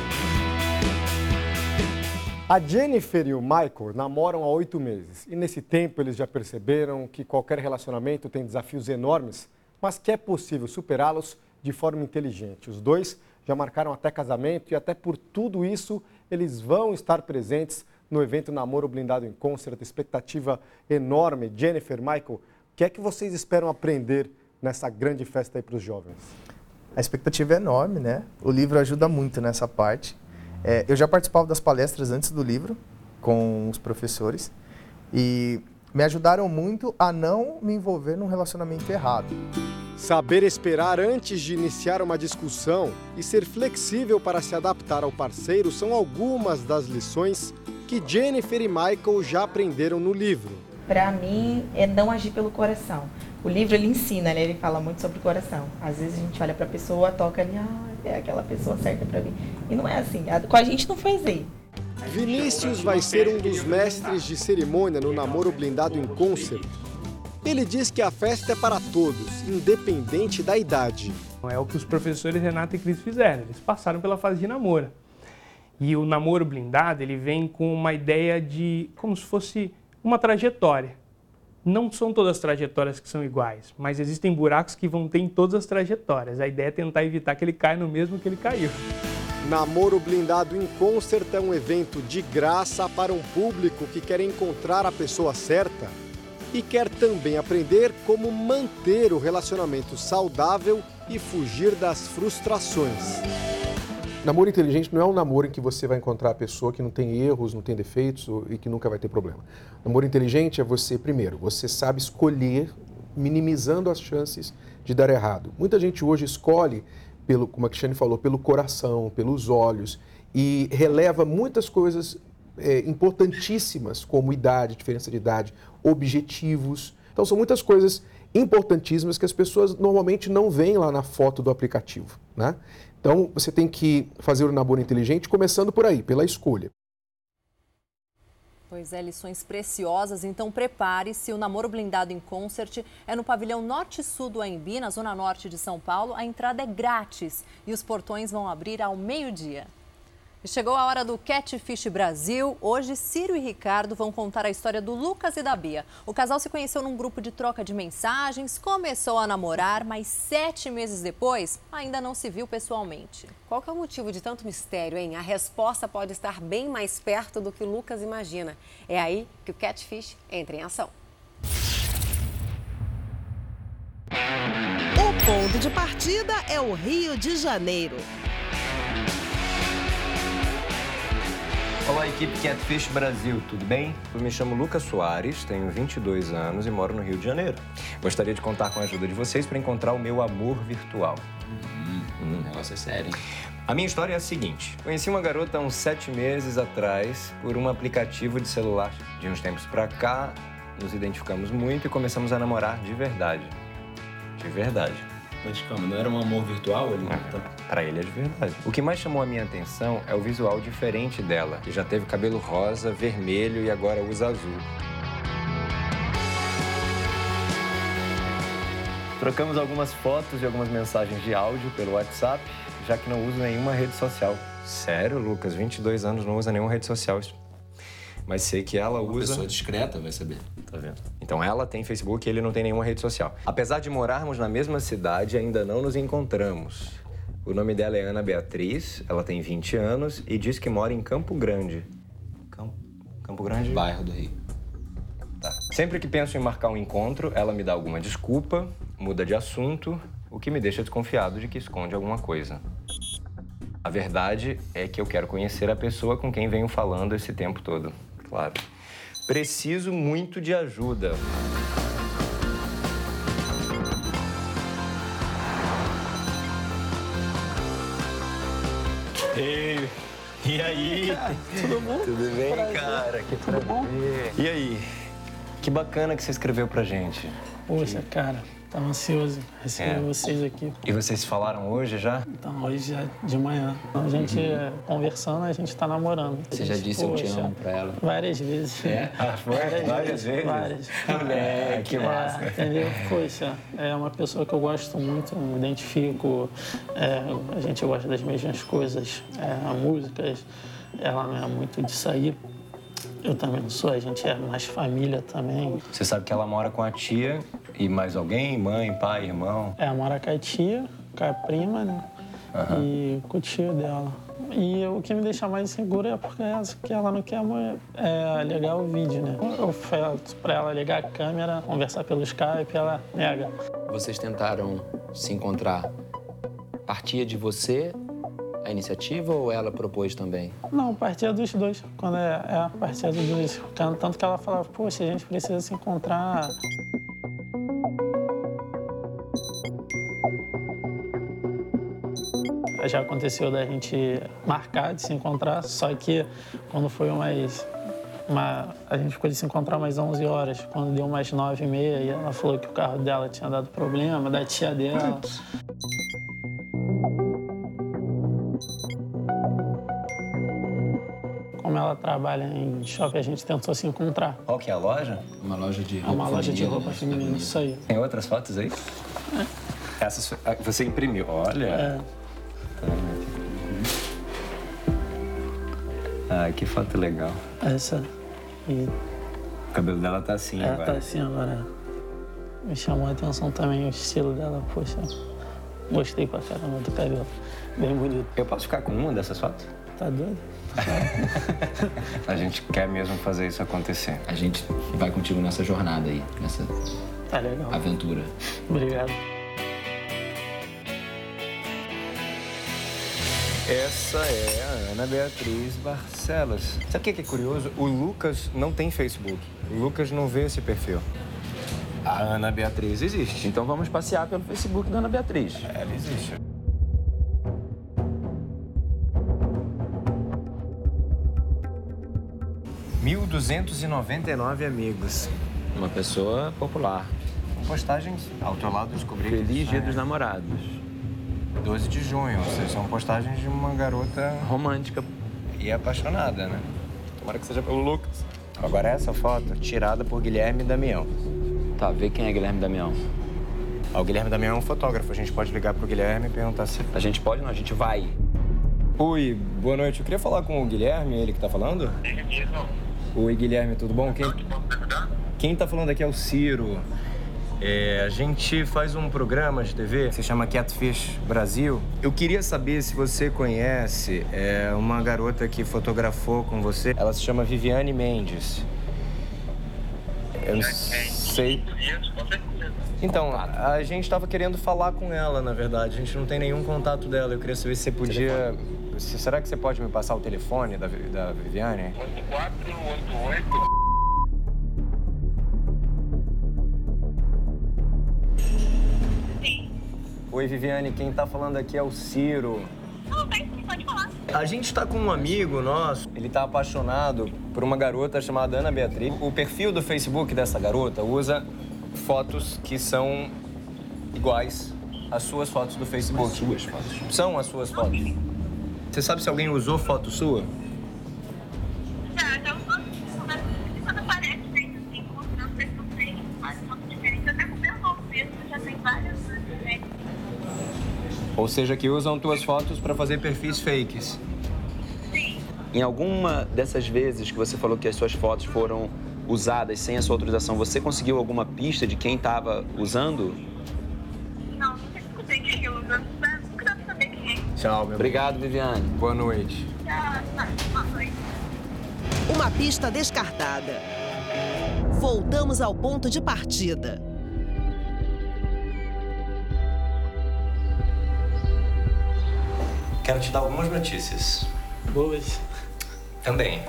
A Jennifer e o Michael namoram há oito meses e nesse tempo eles já perceberam que qualquer relacionamento tem desafios enormes, mas que é possível superá-los de forma inteligente. Os dois já marcaram até casamento e até por tudo isso eles vão estar presentes no evento Namoro Blindado em Concert. Expectativa enorme. Jennifer, Michael, o que é que vocês esperam aprender nessa grande festa aí para os jovens? A expectativa é enorme, né? O livro ajuda muito nessa parte. É, eu já participava das palestras antes do livro com os professores e me ajudaram muito a não me envolver num relacionamento errado. Saber esperar antes de iniciar uma discussão e ser flexível para se adaptar ao parceiro são algumas das lições que Jennifer e Michael já aprenderam no livro. Para mim, é não agir pelo coração. O livro ele ensina, né? ele fala muito sobre o coração. Às vezes a gente olha para a pessoa, toca ali, ah, é aquela pessoa certa para mim. E não é assim. Com a gente não foi assim. Vinícius vai ser um dos mestres de cerimônia no namoro blindado em concert. Ele diz que a festa é para todos, independente da idade. É o que os professores Renato e Cris fizeram. Eles passaram pela fase de namoro. E o namoro blindado, ele vem com uma ideia de como se fosse uma trajetória. Não são todas as trajetórias que são iguais, mas existem buracos que vão ter em todas as trajetórias. A ideia é tentar evitar que ele caia no mesmo que ele caiu. Namoro Blindado em Concert é um evento de graça para um público que quer encontrar a pessoa certa e quer também aprender como manter o relacionamento saudável e fugir das frustrações. Namoro inteligente não é um namoro em que você vai encontrar a pessoa que não tem erros, não tem defeitos e que nunca vai ter problema. Namoro inteligente é você, primeiro, você sabe escolher, minimizando as chances de dar errado. Muita gente hoje escolhe, pelo, como a Cristiane falou, pelo coração, pelos olhos e releva muitas coisas é, importantíssimas, como idade, diferença de idade, objetivos. Então, são muitas coisas importantíssimas que as pessoas normalmente não veem lá na foto do aplicativo. Né? Então, você tem que fazer o namoro inteligente começando por aí, pela escolha. Pois é, lições preciosas. Então prepare-se. O namoro blindado em concert é no pavilhão norte-sul do AMB, na zona norte de São Paulo. A entrada é grátis e os portões vão abrir ao meio-dia. Chegou a hora do Catfish Brasil. Hoje, Ciro e Ricardo vão contar a história do Lucas e da Bia. O casal se conheceu num grupo de troca de mensagens, começou a namorar, mas sete meses depois ainda não se viu pessoalmente. Qual é o motivo de tanto mistério, hein? A resposta pode estar bem mais perto do que o Lucas imagina. É aí que o Catfish entra em ação. O ponto de partida é o Rio de Janeiro. Olá, equipe Catfish Brasil, tudo bem? Eu me chamo Lucas Soares, tenho 22 anos e moro no Rio de Janeiro. Gostaria de contar com a ajuda de vocês para encontrar o meu amor virtual. Hum, hum. negócio é sério. A minha história é a seguinte: conheci uma garota há uns sete meses atrás por um aplicativo de celular. De uns tempos pra cá, nos identificamos muito e começamos a namorar de verdade. De verdade. Mas calma, não era um amor virtual? Ele... Para ele é de verdade. O que mais chamou a minha atenção é o visual diferente dela, que já teve cabelo rosa, vermelho e agora usa azul. Trocamos algumas fotos e algumas mensagens de áudio pelo WhatsApp, já que não uso nenhuma rede social. Sério, Lucas? 22 anos não usa nenhuma rede social mas sei que ela Uma usa. pessoa discreta vai saber. Tá vendo? Então ela tem Facebook e ele não tem nenhuma rede social. Apesar de morarmos na mesma cidade, ainda não nos encontramos. O nome dela é Ana Beatriz, ela tem 20 anos e diz que mora em Campo Grande. Campo, Campo Grande? Bairro do Rio. Tá. Sempre que penso em marcar um encontro, ela me dá alguma desculpa, muda de assunto, o que me deixa desconfiado de que esconde alguma coisa. A verdade é que eu quero conhecer a pessoa com quem venho falando esse tempo todo claro. Preciso muito de ajuda. Ei, e aí? Tudo bom? Tudo bem, Prazer. cara? Que Tudo bom? E aí? Que bacana que você escreveu pra gente. Poxa, cara, tava ansioso receber É. vocês aqui. E vocês falaram hoje já? Então, hoje é de manhã. A gente é, conversando, a gente tá namorando. Você já disse eu te poxa, amo pra ela? Várias vezes. É? Ah, foi? Várias vezes? Várias. É, que massa. É, entendeu? Poxa, é uma pessoa que eu gosto muito, me identifico, é, a gente gosta das mesmas coisas, é, músicas, ela não é muito de sair. Eu também não sou, a gente é mais família também. Você sabe que ela mora com a tia e mais alguém? Mãe, pai, irmão? É, mora com a tia, com a prima, né? E com o tio dela. E o que me deixa mais inseguro é porque ela, que ela não quer é, ligar o vídeo, né? Eu faço pra ela ligar a câmera, conversar pelo Skype, ela nega. Vocês tentaram se encontrar. Partia de você a iniciativa ou ela propôs também? Não, partia dos dois. Quando é, é a partia dos dois. Tanto que ela falava, poxa, a gente precisa se encontrar. Já aconteceu da gente marcar de se encontrar, só que quando foi umas. Uma, a gente ficou de se encontrar umas 11 horas. Quando deu umas 9 e meia, e ela falou que o carro dela tinha dado problema, da tia dela. Como ela trabalha em shopping, a gente tentou se encontrar. Qual que é a loja? Uma loja de É uma loja de roupa feminina, isso aí. Tem outras fotos aí? Essas ah, você imprimiu, olha. É. Ai, que foto legal. Essa. E O cabelo dela tá assim ela agora. tá assim agora. Me chamou a atenção também o estilo dela, poxa. Gostei pra caramba do cabelo. Bem bonito. Eu posso ficar com uma dessas fotos? Tá doido? A gente quer mesmo fazer isso acontecer. A gente vai contigo nessa jornada aí, nessa Tá legal. aventura. Obrigado. Essa é a Ana Beatriz Barcelos. Sabe o que que é curioso? O Lucas não tem Facebook. O Lucas não vê esse perfil. A Ana Beatriz existe. Então vamos passear pelo Facebook da Ana Beatriz. Ela existe. Mil duzentos e noventa e nove amigos. Uma pessoa popular. Postagens ao teu lado descobri. Feliz que- Dia dos Namorados. 12 de junho, ou seja, são postagens de uma garota romântica e apaixonada, né? Tomara que seja pelo Lucas. Agora essa foto tirada por Guilherme Damião. Tá, vê quem é Guilherme Damião. Ah, o Guilherme Damião é um fotógrafo. A gente pode ligar pro Guilherme e perguntar se. A gente pode não, a gente vai. Oi, boa noite. Eu queria falar com o Guilherme, ele que tá falando? Oi, Guilherme, tudo bom? Quem, Quem tá falando aqui é o Ciro. É, a gente faz um programa de TV se chama Catfish Brasil. Eu queria saber se você conhece é, uma garota que fotografou com você. Ela se chama Viviane Mendes. Eu não sei. Então, a gente estava querendo falar com ela, na verdade. A gente não tem nenhum contato dela. Eu queria saber se você podia. Se- Será que você pode me passar o telefone da, Vi- da Viviane? 488. Oi, Viviane. Quem tá falando aqui é o Ciro. pode falar. A gente tá com um amigo nosso. Ele tá apaixonado por uma garota chamada Ana Beatriz. O perfil do Facebook dessa garota usa fotos que são iguais às suas fotos do Facebook. suas fotos? São as suas fotos. Você sabe se alguém usou foto sua? Ou seja, que usam tuas fotos para fazer perfis fakes. Em alguma dessas vezes que você falou que as suas fotos foram usadas sem a sua autorização, você conseguiu alguma pista de quem estava usando? Não, nunca escutei quem eu usando, mas nunca dá pra saber quem é. Tchau, meu Obrigado, Viviane. Boa noite. Uma pista descartada. Voltamos ao ponto de partida. Quero te dar algumas notícias. Boas. Também.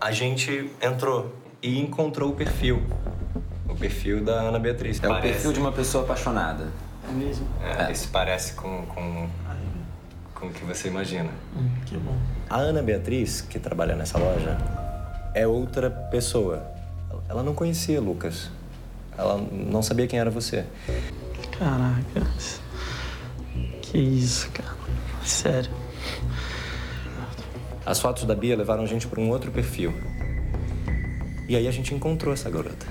A gente entrou e encontrou o perfil. O perfil da Ana Beatriz. É o perfil de uma pessoa apaixonada. É mesmo? É, esse parece com, com, com o que você imagina. Hum, que bom. A Ana Beatriz, que trabalha nessa loja, é outra pessoa. Ela não conhecia Lucas. Ela não sabia quem era você. Caraca. Que isso, cara. Sério. As fotos da Bia levaram a gente para um outro perfil. E aí a gente encontrou essa garota.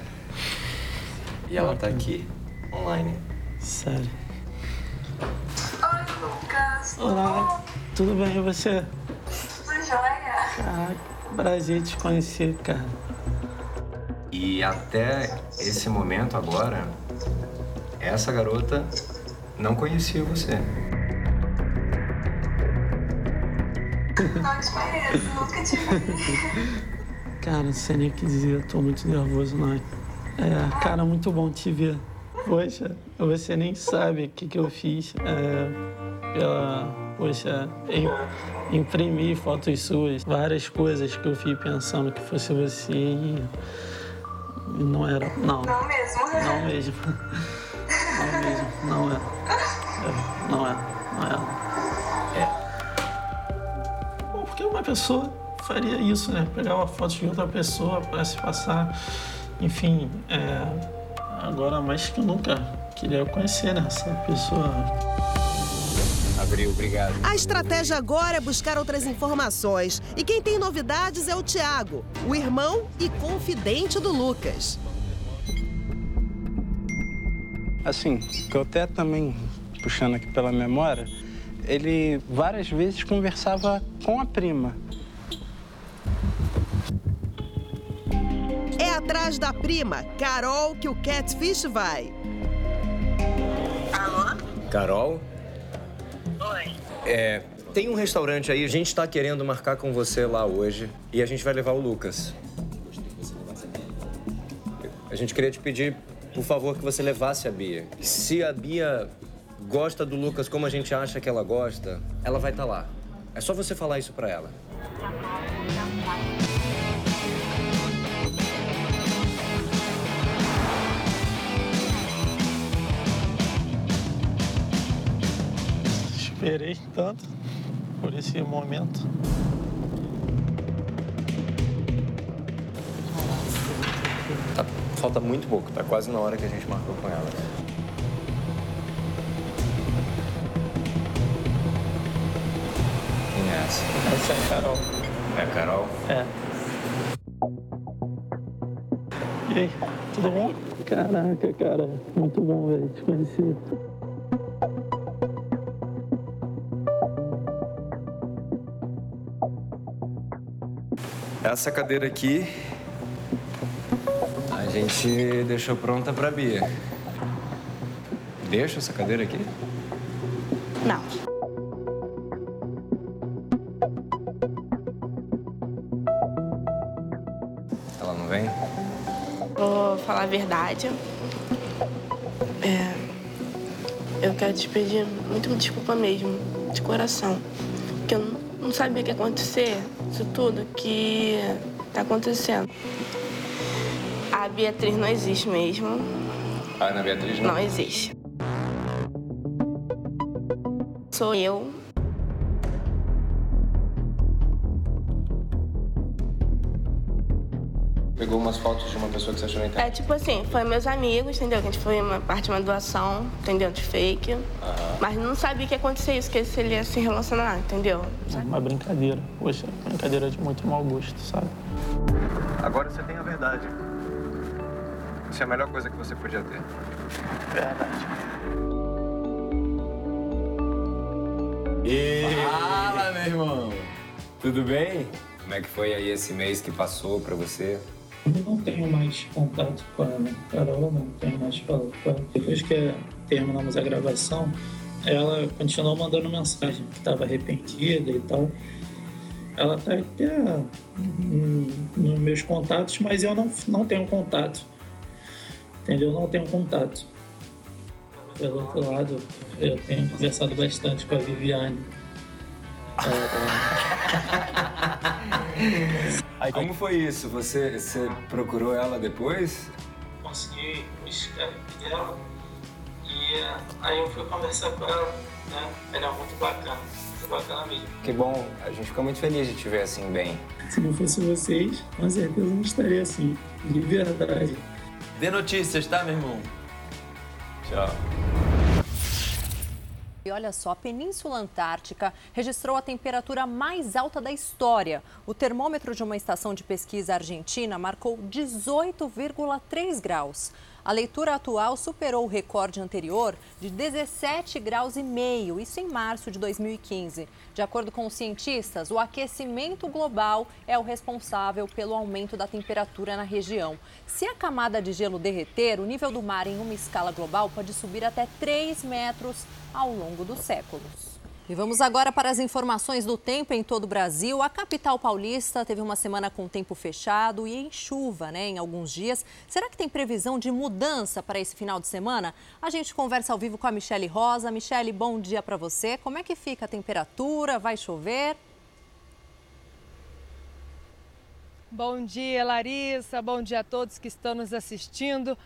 E ela tá aqui, online. Sério. Lucas. Olá, tudo bem e você? Tudo jóia? Caraca, prazer te conhecer, cara. E até esse momento agora, essa garota não conhecia você. Não te conheço, nunca te vi. Cara, não sei nem o que dizer, eu tô muito nervoso, não. É, cara, muito bom te ver. Poxa, você nem sabe o que, que eu fiz. É, pela, poxa, im- imprimi fotos suas, várias coisas que eu fui pensando que fosse você e não era. Não. Não mesmo? Não mesmo. Não mesmo. Não é. é não é. Não é. Bom, porque uma pessoa faria isso, né? Pegar uma foto de outra pessoa para se passar. Enfim, é... agora mais que nunca queria conhecer né, essa pessoa. Abril, obrigado. A estratégia agora é buscar outras informações. E quem tem novidades é o Tiago, o irmão e confidente do Lucas. Assim, que eu até também, puxando aqui pela memória, ele várias vezes conversava com a prima. É atrás da prima, Carol, que o Catfish vai. Carol? É, tem um restaurante aí, a gente tá querendo marcar com você lá hoje e a gente vai levar o Lucas. A gente queria te pedir, por favor, que você levasse a Bia. Se a Bia gosta do Lucas como a gente acha que ela gosta, ela vai estar lá. É só você falar isso pra ela. Esperei tanto por esse momento. Tá, falta muito pouco, tá quase na hora que a gente marcou com ela. Quem é essa? Essa é a Carol. É a Carol? É. E aí, tudo bom? Caraca, cara, muito bom, velho, te conhecer. Essa cadeira aqui a gente deixou pronta pra Bia. Deixa essa cadeira aqui? Não. Ela não vem? Vou falar a verdade. É, eu quero te pedir muito desculpa mesmo, de coração. Porque eu não- não sabia o que ia acontecer, isso tudo que tá acontecendo. A Beatriz não existe mesmo. A Ana Beatriz não? Não existe. Sou eu. Pegou umas fotos de uma pessoa que você achou na É internet. tipo assim, foi meus amigos, entendeu? Que a gente foi uma parte de uma doação, entendeu? De fake. Aham. Mas não sabia que ia acontecer isso, que se ele ia se relacionar, entendeu? Uma brincadeira. Poxa, brincadeira de muito mau gosto, sabe? Agora você tem a verdade. Isso é a melhor coisa que você podia ter. Verdade. E... Fala, meu irmão! Tudo bem? Como é que foi aí esse mês que passou pra você? Eu não tenho mais contato com a Carol, não tenho mais falado com ela. Depois que terminamos a gravação, ela continuou mandando mensagem, que estava arrependida e tal. Ela tá até hum, nos meus contatos, mas eu não, não tenho contato. Entendeu? Eu não tenho contato. Pelo outro lado, eu tenho conversado bastante com a Viviane. Aí, como foi isso? Você, você procurou ela depois? consegui o Skype dela e eh, aí eu fui conversar com ela, né? Ela é muito bacana, muito bacana mesmo. Que bom, a gente fica muito feliz de te ver assim bem. Se não fosse vocês, com certeza não estaria assim, de verdade. Dê notícias, tá, meu irmão? Tchau. E olha só, a Península Antártica registrou a temperatura mais alta da história. O termômetro de uma estação de pesquisa argentina marcou 18,3 graus. A leitura atual superou o recorde anterior de 17 graus e meio, isso em março de 2015. De acordo com os cientistas, o aquecimento global é o responsável pelo aumento da temperatura na região. Se a camada de gelo derreter, o nível do mar em uma escala global pode subir até 3 metros ao longo dos séculos. E vamos agora para as informações do tempo em todo o Brasil. A capital paulista teve uma semana com tempo fechado e em chuva, né, em alguns dias. Será que tem previsão de mudança para esse final de semana? A gente conversa ao vivo com a Michele Rosa. Michele, bom dia para você. Como é que fica a temperatura? Vai chover? Bom dia, Larissa. Bom dia a todos que estão nos assistindo.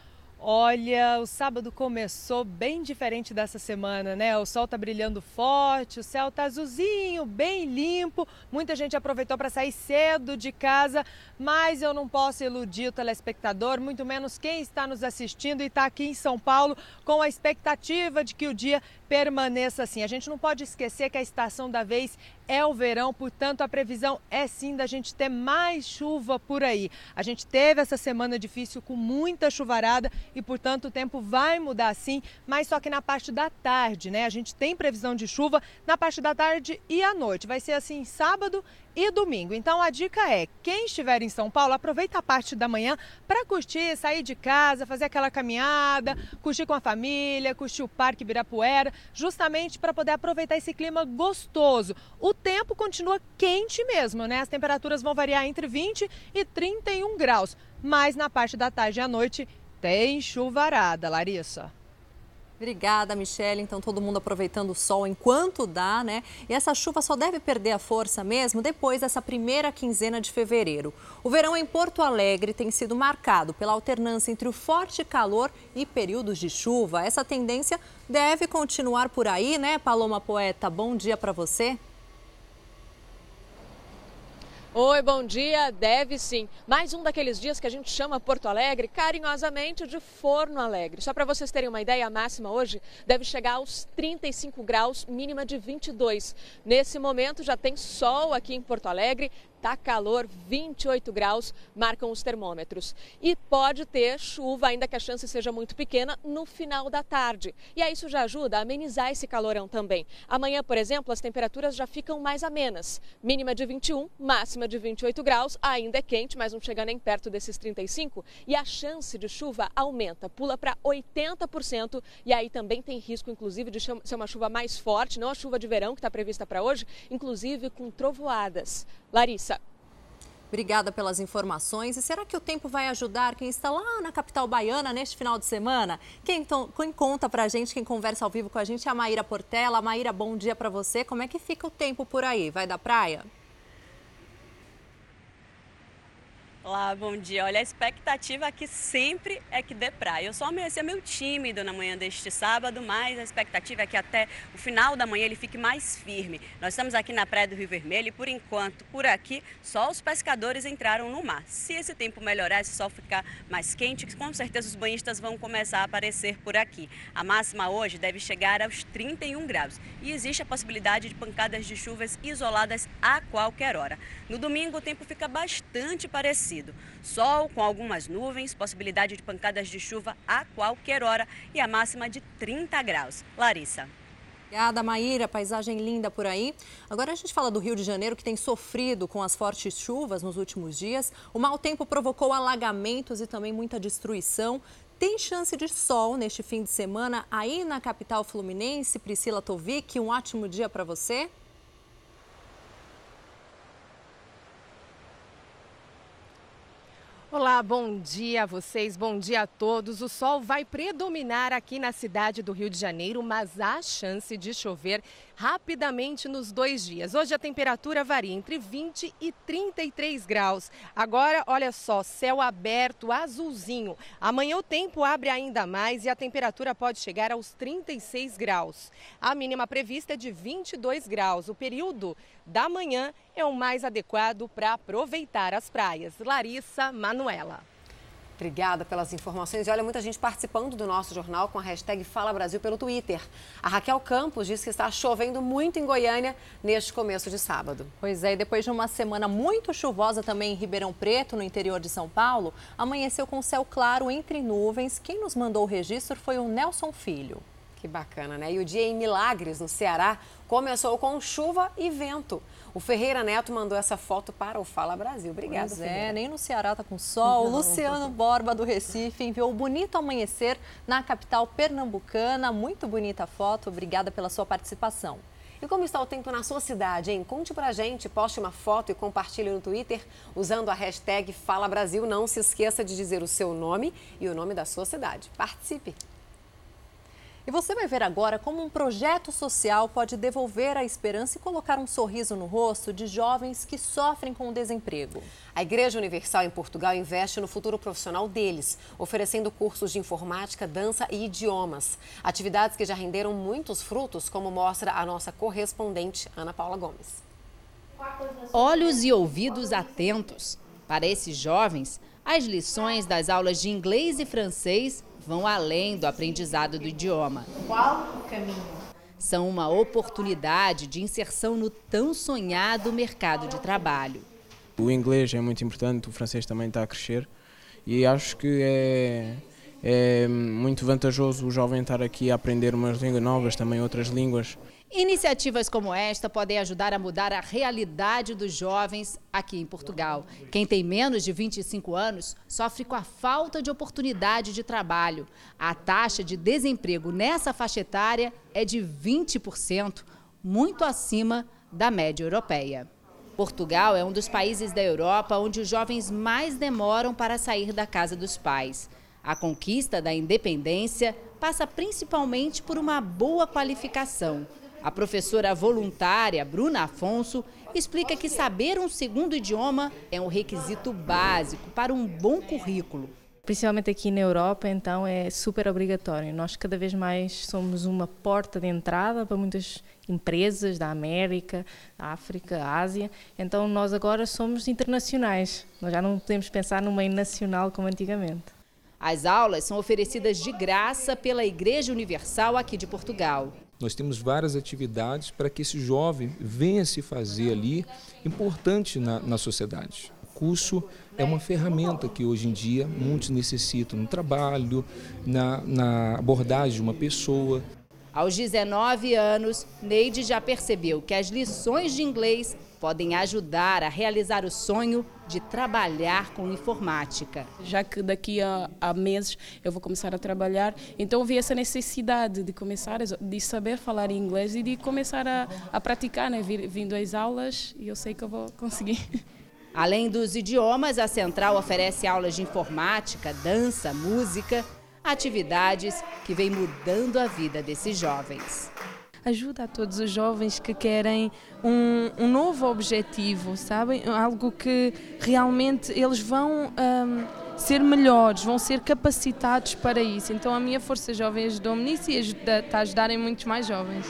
Olha, o sábado começou bem diferente dessa semana, né? O sol tá brilhando forte, o céu tá azulzinho, bem limpo. Muita gente aproveitou para sair cedo de casa, mas eu não posso iludir o telespectador, muito menos quem está nos assistindo e está aqui em São Paulo com a expectativa de que o dia permaneça assim. A gente não pode esquecer que a estação da vez é o verão, portanto, a previsão é sim da gente ter mais chuva por aí. A gente teve essa semana difícil com muita chuvarada e, portanto, o tempo vai mudar sim, mas só que na parte da tarde, né? A gente tem previsão de chuva na parte da tarde e à noite. Vai ser assim sábado e domingo. Então a dica é: quem estiver em São Paulo, aproveita a parte da manhã para curtir, sair de casa, fazer aquela caminhada, curtir com a família, curtir o Parque Ibirapuera, justamente para poder aproveitar esse clima gostoso. O tempo continua quente mesmo, né? As temperaturas vão variar entre 20 e 31 graus, mas na parte da tarde e à noite tem chuvarada, Larissa. Obrigada, Michelle. Então, todo mundo aproveitando o sol enquanto dá, né? E essa chuva só deve perder a força mesmo depois dessa primeira quinzena de fevereiro. O verão em Porto Alegre tem sido marcado pela alternância entre o forte calor e períodos de chuva. Essa tendência deve continuar por aí, né, Paloma Poeta? Bom dia para você. Oi, bom dia. Deve sim. Mais um daqueles dias que a gente chama Porto Alegre carinhosamente de Forno Alegre. Só para vocês terem uma ideia, a máxima hoje deve chegar aos 35 graus, mínima de 22. Nesse momento já tem sol aqui em Porto Alegre, Tá calor, 28 graus marcam os termômetros. E pode ter chuva, ainda que a chance seja muito pequena, no final da tarde. E aí isso já ajuda a amenizar esse calorão também. Amanhã, por exemplo, as temperaturas já ficam mais amenas. Mínima de 21, máxima de 28 graus. Ainda é quente, mas não chega nem perto desses 35. E a chance de chuva aumenta, pula para 80%. E aí também tem risco, inclusive, de ser uma chuva mais forte, não a chuva de verão que está prevista para hoje, inclusive com trovoadas. Larissa. Obrigada pelas informações. E será que o tempo vai ajudar quem está lá na capital baiana neste final de semana? Quem, quem conta pra gente, quem conversa ao vivo com a gente é a Maíra Portela. Maíra, bom dia para você. Como é que fica o tempo por aí? Vai da praia? Olá, bom dia. Olha, a expectativa aqui sempre é que dê praia. Eu só amanhecer meio tímido na manhã deste sábado, mas a expectativa é que até o final da manhã ele fique mais firme. Nós estamos aqui na Praia do Rio Vermelho e, por enquanto, por aqui, só os pescadores entraram no mar. Se esse tempo melhorar, se o sol ficar mais quente, com certeza os banhistas vão começar a aparecer por aqui. A máxima hoje deve chegar aos 31 graus e existe a possibilidade de pancadas de chuvas isoladas a qualquer hora. No domingo, o tempo fica bastante parecido. Sol com algumas nuvens, possibilidade de pancadas de chuva a qualquer hora e a máxima de 30 graus. Larissa. Obrigada, Maíra. Paisagem linda por aí. Agora a gente fala do Rio de Janeiro, que tem sofrido com as fortes chuvas nos últimos dias. O mau tempo provocou alagamentos e também muita destruição. Tem chance de sol neste fim de semana aí na capital fluminense. Priscila Tovic, um ótimo dia para você. Olá, bom dia a vocês, bom dia a todos. O sol vai predominar aqui na cidade do Rio de Janeiro, mas há chance de chover rapidamente nos dois dias. Hoje a temperatura varia entre 20 e 33 graus. Agora, olha só, céu aberto, azulzinho. Amanhã o tempo abre ainda mais e a temperatura pode chegar aos 36 graus. A mínima prevista é de 22 graus. O período da manhã é o mais adequado para aproveitar as praias. Larissa Manuela. Obrigada pelas informações. E olha, muita gente participando do nosso jornal com a hashtag Fala Brasil pelo Twitter. A Raquel Campos diz que está chovendo muito em Goiânia neste começo de sábado. Pois é, e depois de uma semana muito chuvosa também em Ribeirão Preto, no interior de São Paulo, amanheceu com céu claro entre nuvens. Quem nos mandou o registro foi o Nelson Filho. Que bacana, né? E o dia em Milagres, no Ceará, começou com chuva e vento. O Ferreira Neto mandou essa foto para o Fala Brasil. Obrigada, pois é, nem no Ceará tá com sol. Não. Luciano Borba do Recife enviou o bonito amanhecer na capital pernambucana. Muito bonita a foto. Obrigada pela sua participação. E como está o tempo na sua cidade, hein? Conte pra gente, poste uma foto e compartilhe no Twitter usando a hashtag Fala Brasil. Não se esqueça de dizer o seu nome e o nome da sua cidade. Participe! E você vai ver agora como um projeto social pode devolver a esperança e colocar um sorriso no rosto de jovens que sofrem com o desemprego. A Igreja Universal em Portugal investe no futuro profissional deles, oferecendo cursos de informática, dança e idiomas. Atividades que já renderam muitos frutos, como mostra a nossa correspondente Ana Paula Gomes. Olhos e ouvidos atentos. Para esses jovens, as lições das aulas de inglês e francês vão além do aprendizado do idioma. Qual o caminho? São uma oportunidade de inserção no tão sonhado mercado de trabalho. O inglês é muito importante, o francês também está a crescer e acho que é, é muito vantajoso o jovem estar aqui a aprender umas línguas novas, também outras línguas. Iniciativas como esta podem ajudar a mudar a realidade dos jovens aqui em Portugal. Quem tem menos de 25 anos sofre com a falta de oportunidade de trabalho. A taxa de desemprego nessa faixa etária é de 20%, muito acima da média europeia. Portugal é um dos países da Europa onde os jovens mais demoram para sair da casa dos pais. A conquista da independência passa principalmente por uma boa qualificação. A professora voluntária Bruna Afonso explica que saber um segundo idioma é um requisito básico para um bom currículo. Principalmente aqui na Europa, então é super obrigatório. Nós cada vez mais somos uma porta de entrada para muitas empresas da América, da África, Ásia. Então nós agora somos internacionais. Nós já não podemos pensar no meio nacional como antigamente. As aulas são oferecidas de graça pela Igreja Universal aqui de Portugal. Nós temos várias atividades para que esse jovem venha se fazer ali importante na, na sociedade. O curso é uma ferramenta que hoje em dia muitos necessitam no trabalho, na, na abordagem de uma pessoa. Aos 19 anos, Neide já percebeu que as lições de inglês podem ajudar a realizar o sonho de trabalhar com informática. Já que daqui a, a meses eu vou começar a trabalhar, então vi essa necessidade de começar, de saber falar inglês e de começar a, a praticar, né? vindo às aulas e eu sei que eu vou conseguir. Além dos idiomas, a Central oferece aulas de informática, dança, música, atividades que vêm mudando a vida desses jovens ajuda a todos os jovens que querem um, um novo objetivo, sabem? Algo que realmente eles vão um, ser melhores, vão ser capacitados para isso. Então a minha Força Jovem ajudou-me nisso e ajuda, está a ajudarem muitos mais jovens.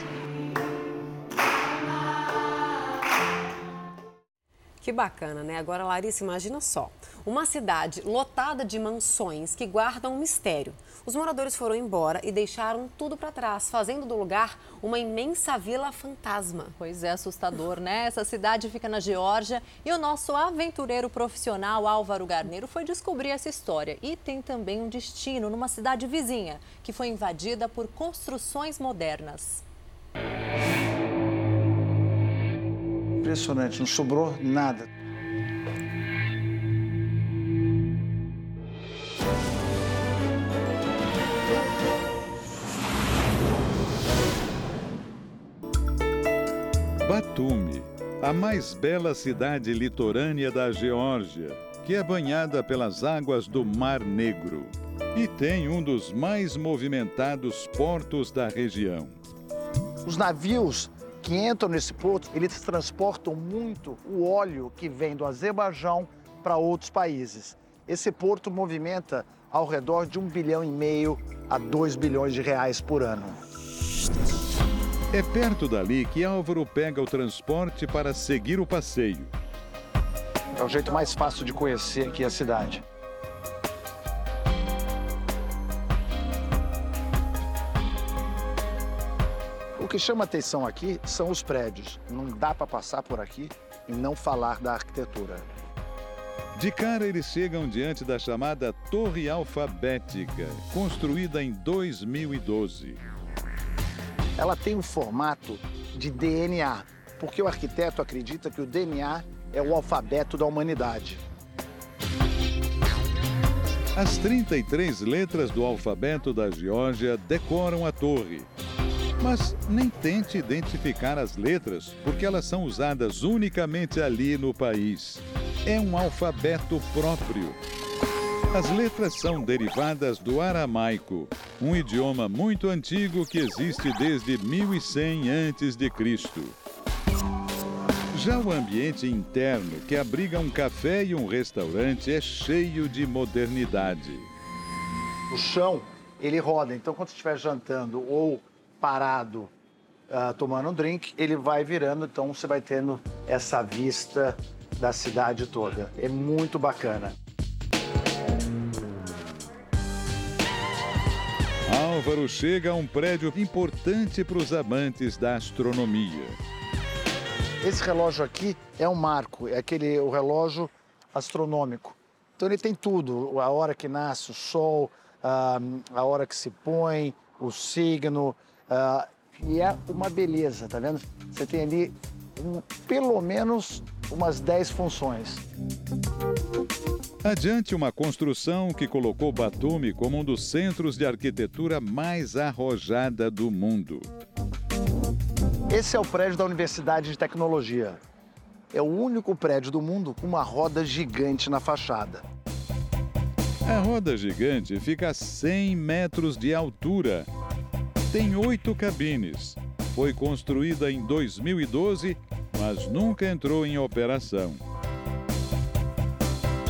Que bacana, né? Agora, Larissa, imagina só. Uma cidade lotada de mansões que guardam um mistério. Os moradores foram embora e deixaram tudo para trás, fazendo do lugar uma imensa vila fantasma. Pois é, assustador, né? Essa cidade fica na Geórgia e o nosso aventureiro profissional Álvaro Garneiro foi descobrir essa história. E tem também um destino numa cidade vizinha, que foi invadida por construções modernas. Impressionante, não sobrou nada. Batumi, a mais bela cidade litorânea da Geórgia, que é banhada pelas águas do Mar Negro e tem um dos mais movimentados portos da região. Os navios que entram nesse porto, eles transportam muito o óleo que vem do Azerbaijão para outros países. Esse porto movimenta ao redor de um bilhão e meio a dois bilhões de reais por ano. É perto dali que Álvaro pega o transporte para seguir o passeio. É o jeito mais fácil de conhecer aqui a cidade. O que chama atenção aqui são os prédios. Não dá para passar por aqui e não falar da arquitetura. De cara, eles chegam diante da chamada Torre Alfabética, construída em 2012. Ela tem um formato de DNA, porque o arquiteto acredita que o DNA é o alfabeto da humanidade. As 33 letras do alfabeto da Geórgia decoram a torre, mas nem tente identificar as letras, porque elas são usadas unicamente ali no país. É um alfabeto próprio. As letras são derivadas do aramaico, um idioma muito antigo que existe desde 1100 a.C. Já o ambiente interno, que abriga um café e um restaurante, é cheio de modernidade. O chão, ele roda, então quando você estiver jantando ou parado uh, tomando um drink, ele vai virando, então você vai tendo essa vista da cidade toda. É muito bacana. Álvaro chega a um prédio importante para os amantes da astronomia. Esse relógio aqui é um marco, é aquele o relógio astronômico. Então ele tem tudo, a hora que nasce o sol, a, a hora que se põe, o signo, Uh, e é uma beleza, tá vendo? Você tem ali um, pelo menos umas 10 funções. Adiante uma construção que colocou Batumi como um dos centros de arquitetura mais arrojada do mundo. Esse é o prédio da Universidade de Tecnologia. É o único prédio do mundo com uma roda gigante na fachada. A roda gigante fica a 100 metros de altura. Tem oito cabines. Foi construída em 2012, mas nunca entrou em operação.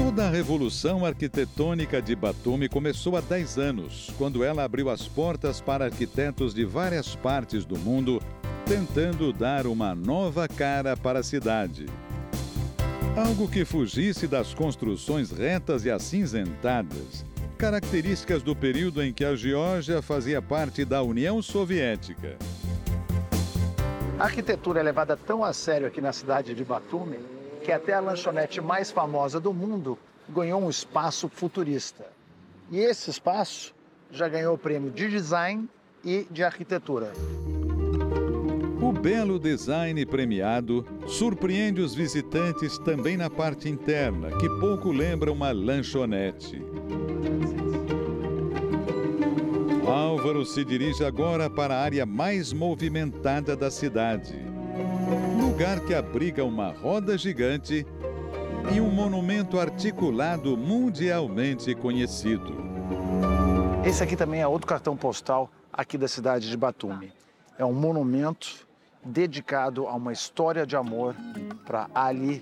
Toda a revolução arquitetônica de Batumi começou há 10 anos, quando ela abriu as portas para arquitetos de várias partes do mundo, tentando dar uma nova cara para a cidade. Algo que fugisse das construções retas e acinzentadas, características do período em que a Geórgia fazia parte da União Soviética. A arquitetura é levada tão a sério aqui na cidade de Batumi que até a lanchonete mais famosa do mundo ganhou um espaço futurista. E esse espaço já ganhou o prêmio de design e de arquitetura. O belo design premiado surpreende os visitantes também na parte interna, que pouco lembra uma lanchonete. Álvaro se dirige agora para a área mais movimentada da cidade. Lugar que abriga uma roda gigante e um monumento articulado mundialmente conhecido. Esse aqui também é outro cartão postal aqui da cidade de Batumi. É um monumento dedicado a uma história de amor para Ali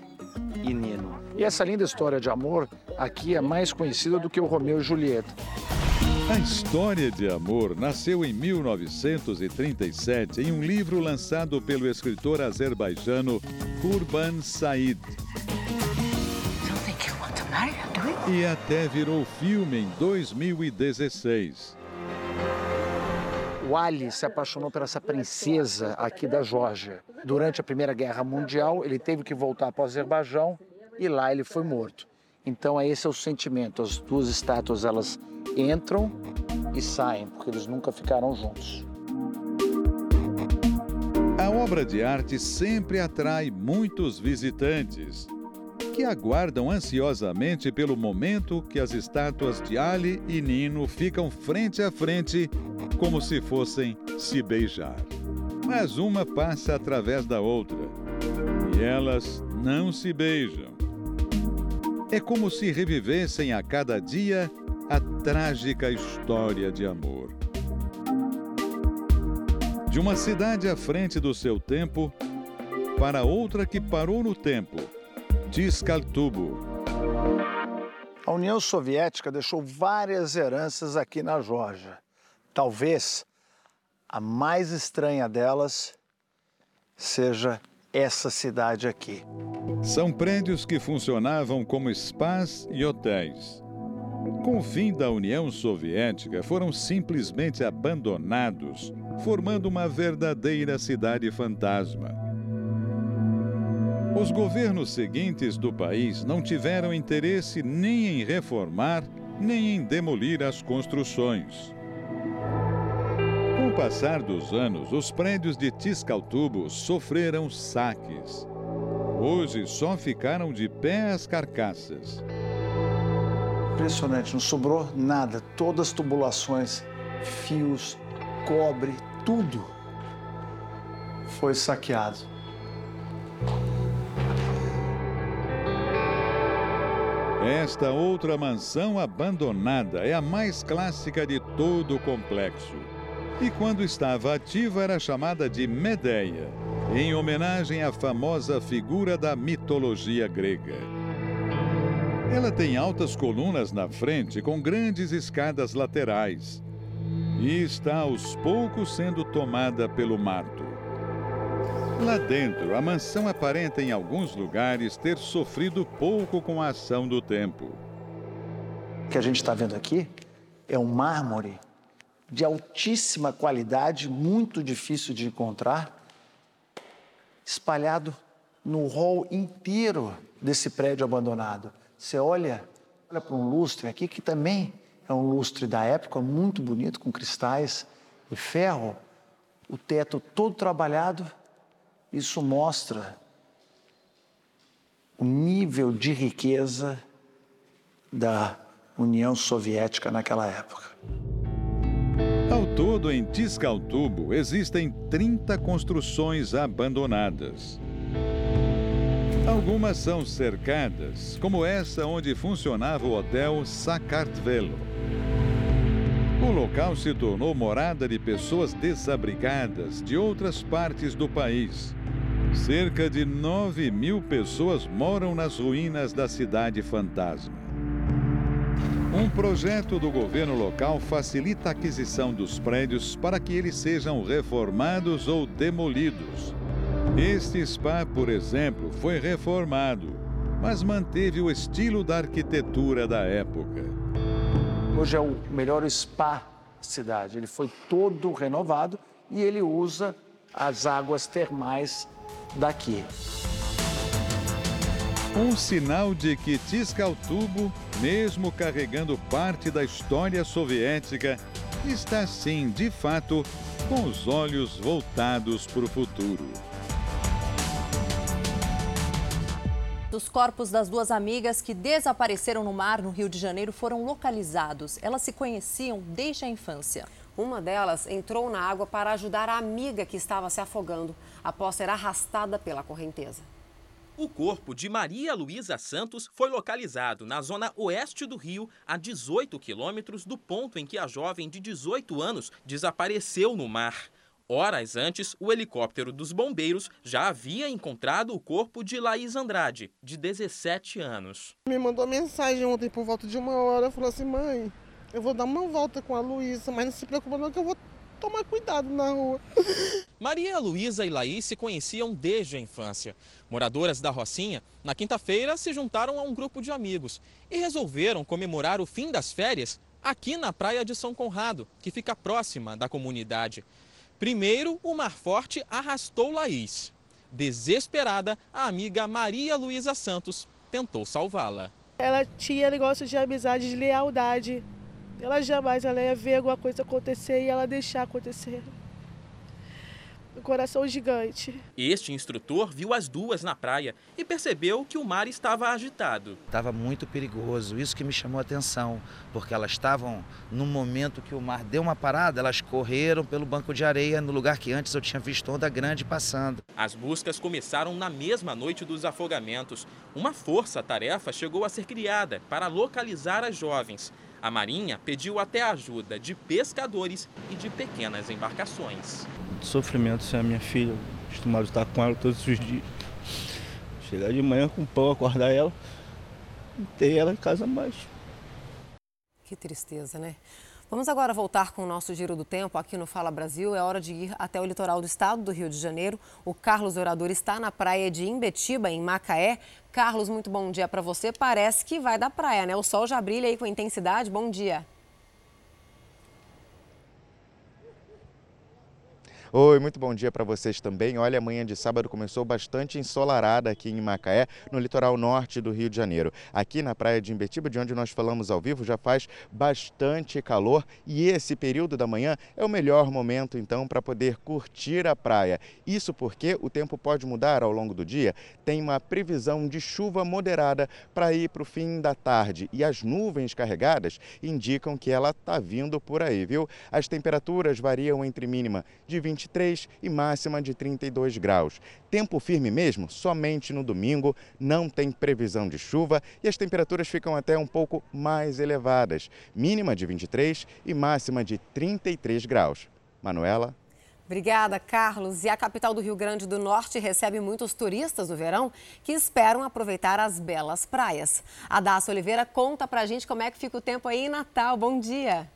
e Nino. E essa linda história de amor aqui é mais conhecida do que o Romeu e Julieta. A história de amor nasceu em 1937 em um livro lançado pelo escritor azerbaijano Kurban Said. E até virou filme em 2016. O Ali se apaixonou por essa princesa aqui da Geórgia. Durante a Primeira Guerra Mundial, ele teve que voltar para o Azerbaijão e lá ele foi morto. Então, esse é o sentimento. As duas estátuas elas entram e saem, porque eles nunca ficaram juntos. A obra de arte sempre atrai muitos visitantes que aguardam ansiosamente pelo momento que as estátuas de Ali e Nino ficam frente a frente, como se fossem se beijar. Mas uma passa através da outra e elas não se beijam. É como se revivessem a cada dia a trágica história de amor. De uma cidade à frente do seu tempo para outra que parou no tempo Tiscaltubo. A União Soviética deixou várias heranças aqui na Geórgia. Talvez a mais estranha delas seja essa cidade aqui. São prédios que funcionavam como spas e hotéis. Com o fim da União Soviética, foram simplesmente abandonados, formando uma verdadeira cidade fantasma. Os governos seguintes do país não tiveram interesse nem em reformar, nem em demolir as construções. Com o passar dos anos, os prédios de Tiscaltubo sofreram saques. Hoje só ficaram de pé as carcaças. Impressionante, não sobrou nada. Todas as tubulações, fios, cobre, tudo foi saqueado. Esta outra mansão abandonada é a mais clássica de todo o complexo. E quando estava ativa era chamada de Medeia, em homenagem à famosa figura da mitologia grega. Ela tem altas colunas na frente com grandes escadas laterais e está aos poucos sendo tomada pelo mato. Lá dentro, a mansão aparenta em alguns lugares ter sofrido pouco com a ação do tempo. O que a gente está vendo aqui é um mármore de altíssima qualidade, muito difícil de encontrar, espalhado no hall inteiro desse prédio abandonado. Você olha, olha para um lustre aqui que também é um lustre da época, muito bonito, com cristais e ferro. O teto todo trabalhado isso mostra o nível de riqueza da União Soviética naquela época. Todo, em Tiscaltubo, existem 30 construções abandonadas. Algumas são cercadas, como essa onde funcionava o hotel Sacartvelo. O local se tornou morada de pessoas desabrigadas de outras partes do país. Cerca de 9 mil pessoas moram nas ruínas da cidade fantasma. Um projeto do governo local facilita a aquisição dos prédios para que eles sejam reformados ou demolidos. Este spa, por exemplo, foi reformado, mas manteve o estilo da arquitetura da época. Hoje é o melhor spa da cidade. Ele foi todo renovado e ele usa as águas termais daqui. Um sinal de que Tiscaltubo, mesmo carregando parte da história soviética, está sim, de fato, com os olhos voltados para o futuro. Os corpos das duas amigas que desapareceram no mar no Rio de Janeiro foram localizados. Elas se conheciam desde a infância. Uma delas entrou na água para ajudar a amiga que estava se afogando após ser arrastada pela correnteza. O corpo de Maria Luísa Santos foi localizado na zona oeste do Rio, a 18 quilômetros do ponto em que a jovem de 18 anos desapareceu no mar. Horas antes, o helicóptero dos bombeiros já havia encontrado o corpo de Laís Andrade, de 17 anos. Me mandou mensagem ontem por volta de uma hora, falou assim, mãe, eu vou dar uma volta com a Luísa, mas não se preocupa não que eu vou tomar cuidado na rua. Maria Luísa e Laís se conheciam desde a infância. Moradoras da Rocinha, na quinta-feira se juntaram a um grupo de amigos e resolveram comemorar o fim das férias aqui na praia de São Conrado, que fica próxima da comunidade. Primeiro, o mar forte arrastou Laís. Desesperada, a amiga Maria Luísa Santos tentou salvá-la. Ela tinha negócio de amizade, de lealdade. Ela jamais ela ia ver alguma coisa acontecer e ela deixar acontecer. Um coração gigante. Este instrutor viu as duas na praia e percebeu que o mar estava agitado. Estava muito perigoso, isso que me chamou a atenção, porque elas estavam num momento que o mar deu uma parada, elas correram pelo banco de areia no lugar que antes eu tinha visto onda grande passando. As buscas começaram na mesma noite dos afogamentos. Uma força-tarefa chegou a ser criada para localizar as jovens. A Marinha pediu até ajuda de pescadores e de pequenas embarcações. De sofrimento sem a minha filha, acostumado a estar com ela todos os dias. Chegar de manhã com pão, acordar ela, e ter ela em casa mais. Que tristeza, né? Vamos agora voltar com o nosso giro do tempo aqui no Fala Brasil. É hora de ir até o litoral do estado do Rio de Janeiro. O Carlos Orador está na praia de Imbetiba, em Macaé. Carlos, muito bom dia para você. Parece que vai da praia, né? O sol já brilha aí com intensidade. Bom dia. Oi, muito bom dia para vocês também. Olha, amanhã de sábado começou bastante ensolarada aqui em Macaé, no litoral norte do Rio de Janeiro. Aqui na praia de Imbetiba, de onde nós falamos ao vivo, já faz bastante calor e esse período da manhã é o melhor momento então para poder curtir a praia. Isso porque o tempo pode mudar ao longo do dia. Tem uma previsão de chuva moderada para ir para o fim da tarde e as nuvens carregadas indicam que ela está vindo por aí, viu? As temperaturas variam entre mínima de 20 23 e máxima de 32 graus. Tempo firme mesmo, somente no domingo, não tem previsão de chuva e as temperaturas ficam até um pouco mais elevadas. Mínima de 23 e máxima de 33 graus. Manuela. Obrigada, Carlos. E a capital do Rio Grande do Norte recebe muitos turistas no verão que esperam aproveitar as belas praias. A Dácia Oliveira conta pra gente como é que fica o tempo aí em Natal. Bom dia.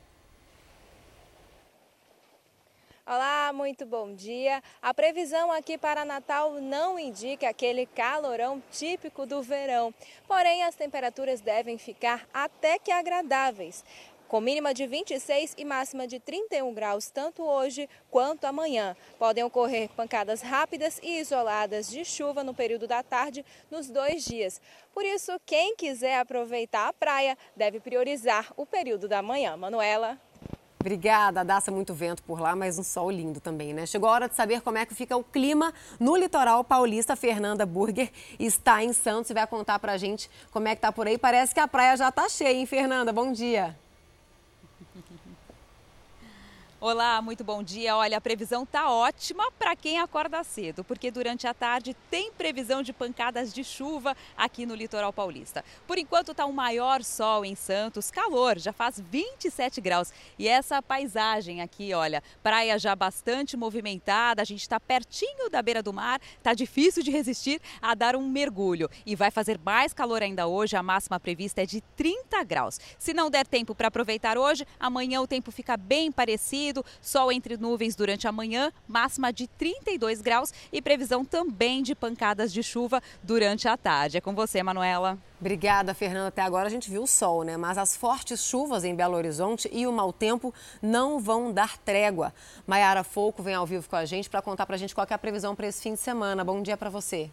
Olá, muito bom dia. A previsão aqui para Natal não indica aquele calorão típico do verão. Porém, as temperaturas devem ficar até que agradáveis com mínima de 26 e máxima de 31 graus, tanto hoje quanto amanhã. Podem ocorrer pancadas rápidas e isoladas de chuva no período da tarde nos dois dias. Por isso, quem quiser aproveitar a praia deve priorizar o período da manhã. Manuela. Obrigada, Daça. Muito vento por lá, mas um sol lindo também, né? Chegou a hora de saber como é que fica o clima no litoral paulista. Fernanda Burger está em Santos e vai contar pra gente como é que tá por aí. Parece que a praia já tá cheia, hein, Fernanda? Bom dia. Olá, muito bom dia. Olha, a previsão tá ótima para quem acorda cedo, porque durante a tarde tem previsão de pancadas de chuva aqui no litoral paulista. Por enquanto tá um maior sol em Santos, calor, já faz 27 graus. E essa paisagem aqui, olha, praia já bastante movimentada, a gente está pertinho da beira do mar, tá difícil de resistir a dar um mergulho. E vai fazer mais calor ainda hoje, a máxima prevista é de 30 graus. Se não der tempo para aproveitar hoje, amanhã o tempo fica bem parecido sol entre nuvens durante a manhã, máxima de 32 graus e previsão também de pancadas de chuva durante a tarde. É com você, Manuela. Obrigada, Fernanda. Até agora a gente viu o sol, né? Mas as fortes chuvas em Belo Horizonte e o mau tempo não vão dar trégua. Maiara Fouco vem ao vivo com a gente para contar para a gente qual é a previsão para esse fim de semana. Bom dia para você.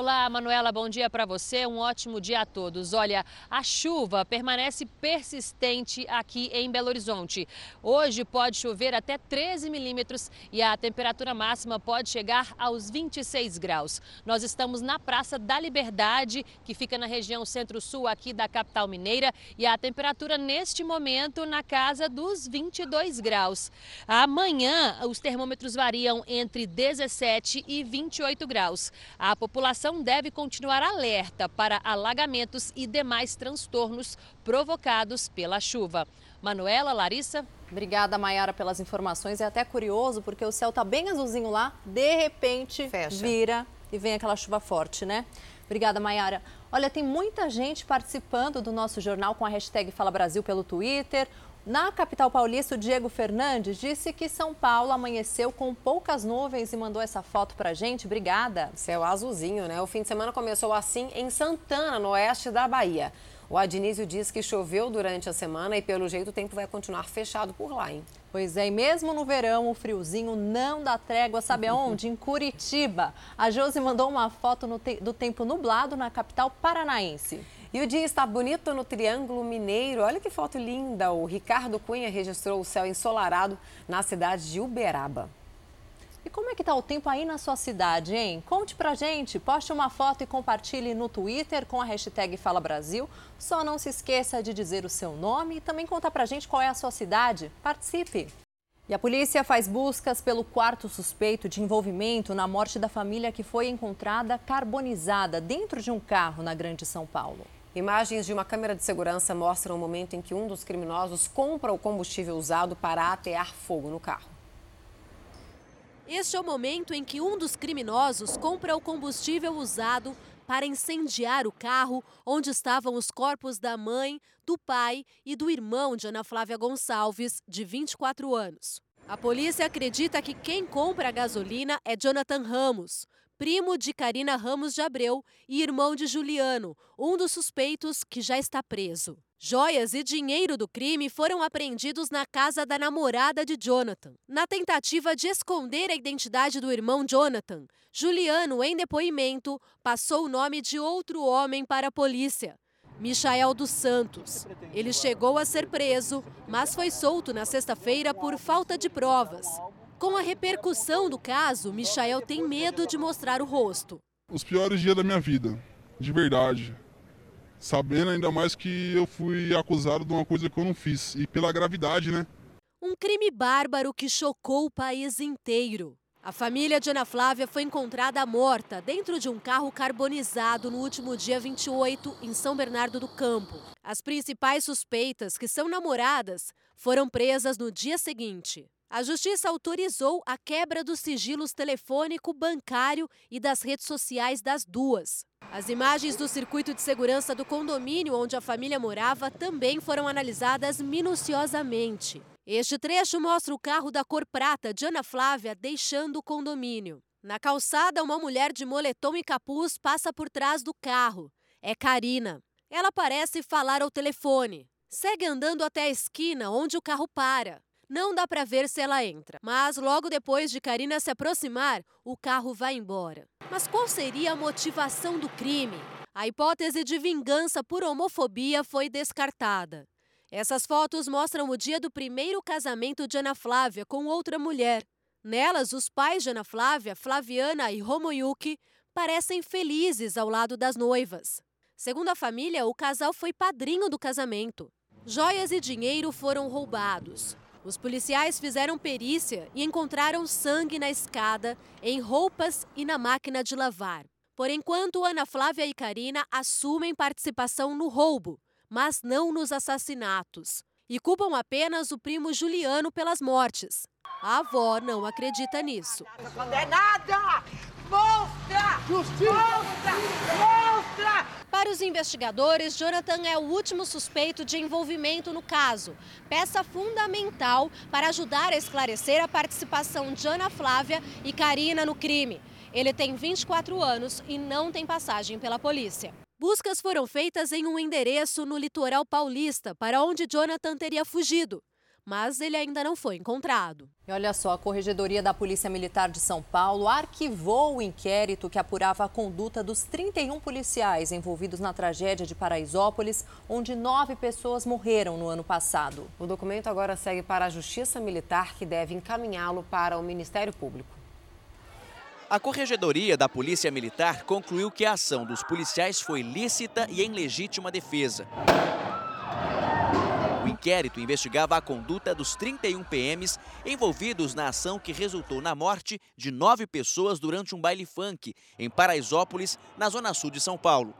Olá, Manuela, bom dia para você. Um ótimo dia a todos. Olha, a chuva permanece persistente aqui em Belo Horizonte. Hoje pode chover até 13 milímetros e a temperatura máxima pode chegar aos 26 graus. Nós estamos na Praça da Liberdade, que fica na região centro-sul aqui da capital mineira, e a temperatura neste momento na casa dos 22 graus. Amanhã os termômetros variam entre 17 e 28 graus. A população população deve continuar alerta para alagamentos e demais transtornos provocados pela chuva. Manuela, Larissa. Obrigada, Mayara, pelas informações. É até curioso porque o céu está bem azulzinho lá, de repente Fecha. vira e vem aquela chuva forte, né? Obrigada, Mayara. Olha, tem muita gente participando do nosso jornal com a hashtag Fala Brasil pelo Twitter. Na capital paulista, o Diego Fernandes disse que São Paulo amanheceu com poucas nuvens e mandou essa foto pra gente. Obrigada. Céu azulzinho, né? O fim de semana começou assim em Santana, no oeste da Bahia. O Adnísio diz que choveu durante a semana e, pelo jeito, o tempo vai continuar fechado por lá, hein? Pois é, e mesmo no verão, o friozinho não dá trégua, sabe aonde? em Curitiba. A Josi mandou uma foto te do tempo nublado na capital paranaense. E o dia está bonito no Triângulo Mineiro. Olha que foto linda! O Ricardo Cunha registrou o céu ensolarado na cidade de Uberaba. E como é que está o tempo aí na sua cidade, hein? Conte pra gente, poste uma foto e compartilhe no Twitter com a hashtag Fala Brasil. Só não se esqueça de dizer o seu nome e também conta pra gente qual é a sua cidade. Participe! E a polícia faz buscas pelo quarto suspeito de envolvimento na morte da família que foi encontrada carbonizada dentro de um carro na Grande São Paulo. Imagens de uma câmera de segurança mostram o momento em que um dos criminosos compra o combustível usado para atear fogo no carro. Este é o momento em que um dos criminosos compra o combustível usado para incendiar o carro onde estavam os corpos da mãe, do pai e do irmão de Ana Flávia Gonçalves, de 24 anos. A polícia acredita que quem compra a gasolina é Jonathan Ramos, primo de Karina Ramos de Abreu e irmão de Juliano, um dos suspeitos que já está preso. Joias e dinheiro do crime foram apreendidos na casa da namorada de Jonathan. Na tentativa de esconder a identidade do irmão Jonathan, Juliano, em depoimento, passou o nome de outro homem para a polícia. Michael dos Santos. Ele chegou a ser preso, mas foi solto na sexta-feira por falta de provas. Com a repercussão do caso, Michael tem medo de mostrar o rosto. Os piores dias da minha vida, de verdade. Sabendo ainda mais que eu fui acusado de uma coisa que eu não fiz. E pela gravidade, né? Um crime bárbaro que chocou o país inteiro. A família de Ana Flávia foi encontrada morta dentro de um carro carbonizado no último dia 28, em São Bernardo do Campo. As principais suspeitas, que são namoradas, foram presas no dia seguinte. A Justiça autorizou a quebra dos sigilos telefônico, bancário e das redes sociais das duas. As imagens do circuito de segurança do condomínio onde a família morava também foram analisadas minuciosamente. Este trecho mostra o carro da cor prata de Ana Flávia deixando o condomínio. Na calçada, uma mulher de moletom e capuz passa por trás do carro. É Karina. Ela parece falar ao telefone. Segue andando até a esquina onde o carro para. Não dá para ver se ela entra, mas logo depois de Karina se aproximar, o carro vai embora. Mas qual seria a motivação do crime? A hipótese de vingança por homofobia foi descartada. Essas fotos mostram o dia do primeiro casamento de Ana Flávia com outra mulher. Nelas, os pais de Ana Flávia, Flaviana e Romoyuki, parecem felizes ao lado das noivas. Segundo a família, o casal foi padrinho do casamento. Joias e dinheiro foram roubados. Os policiais fizeram perícia e encontraram sangue na escada, em roupas e na máquina de lavar. Por enquanto, Ana Flávia e Karina assumem participação no roubo, mas não nos assassinatos. E culpam apenas o primo Juliano pelas mortes. A avó não acredita nisso. Condenada! Mostra! Justiça! Mostra! Para os investigadores, Jonathan é o último suspeito de envolvimento no caso, peça fundamental para ajudar a esclarecer a participação de Ana Flávia e Karina no crime. Ele tem 24 anos e não tem passagem pela polícia. Buscas foram feitas em um endereço no litoral paulista, para onde Jonathan teria fugido mas ele ainda não foi encontrado. E olha só, a Corregedoria da Polícia Militar de São Paulo arquivou o inquérito que apurava a conduta dos 31 policiais envolvidos na tragédia de Paraisópolis, onde nove pessoas morreram no ano passado. O documento agora segue para a Justiça Militar, que deve encaminhá-lo para o Ministério Público. A Corregedoria da Polícia Militar concluiu que a ação dos policiais foi lícita e em legítima defesa. Inquérito investigava a conduta dos 31 PMs envolvidos na ação que resultou na morte de nove pessoas durante um baile funk em Paraisópolis, na zona sul de São Paulo.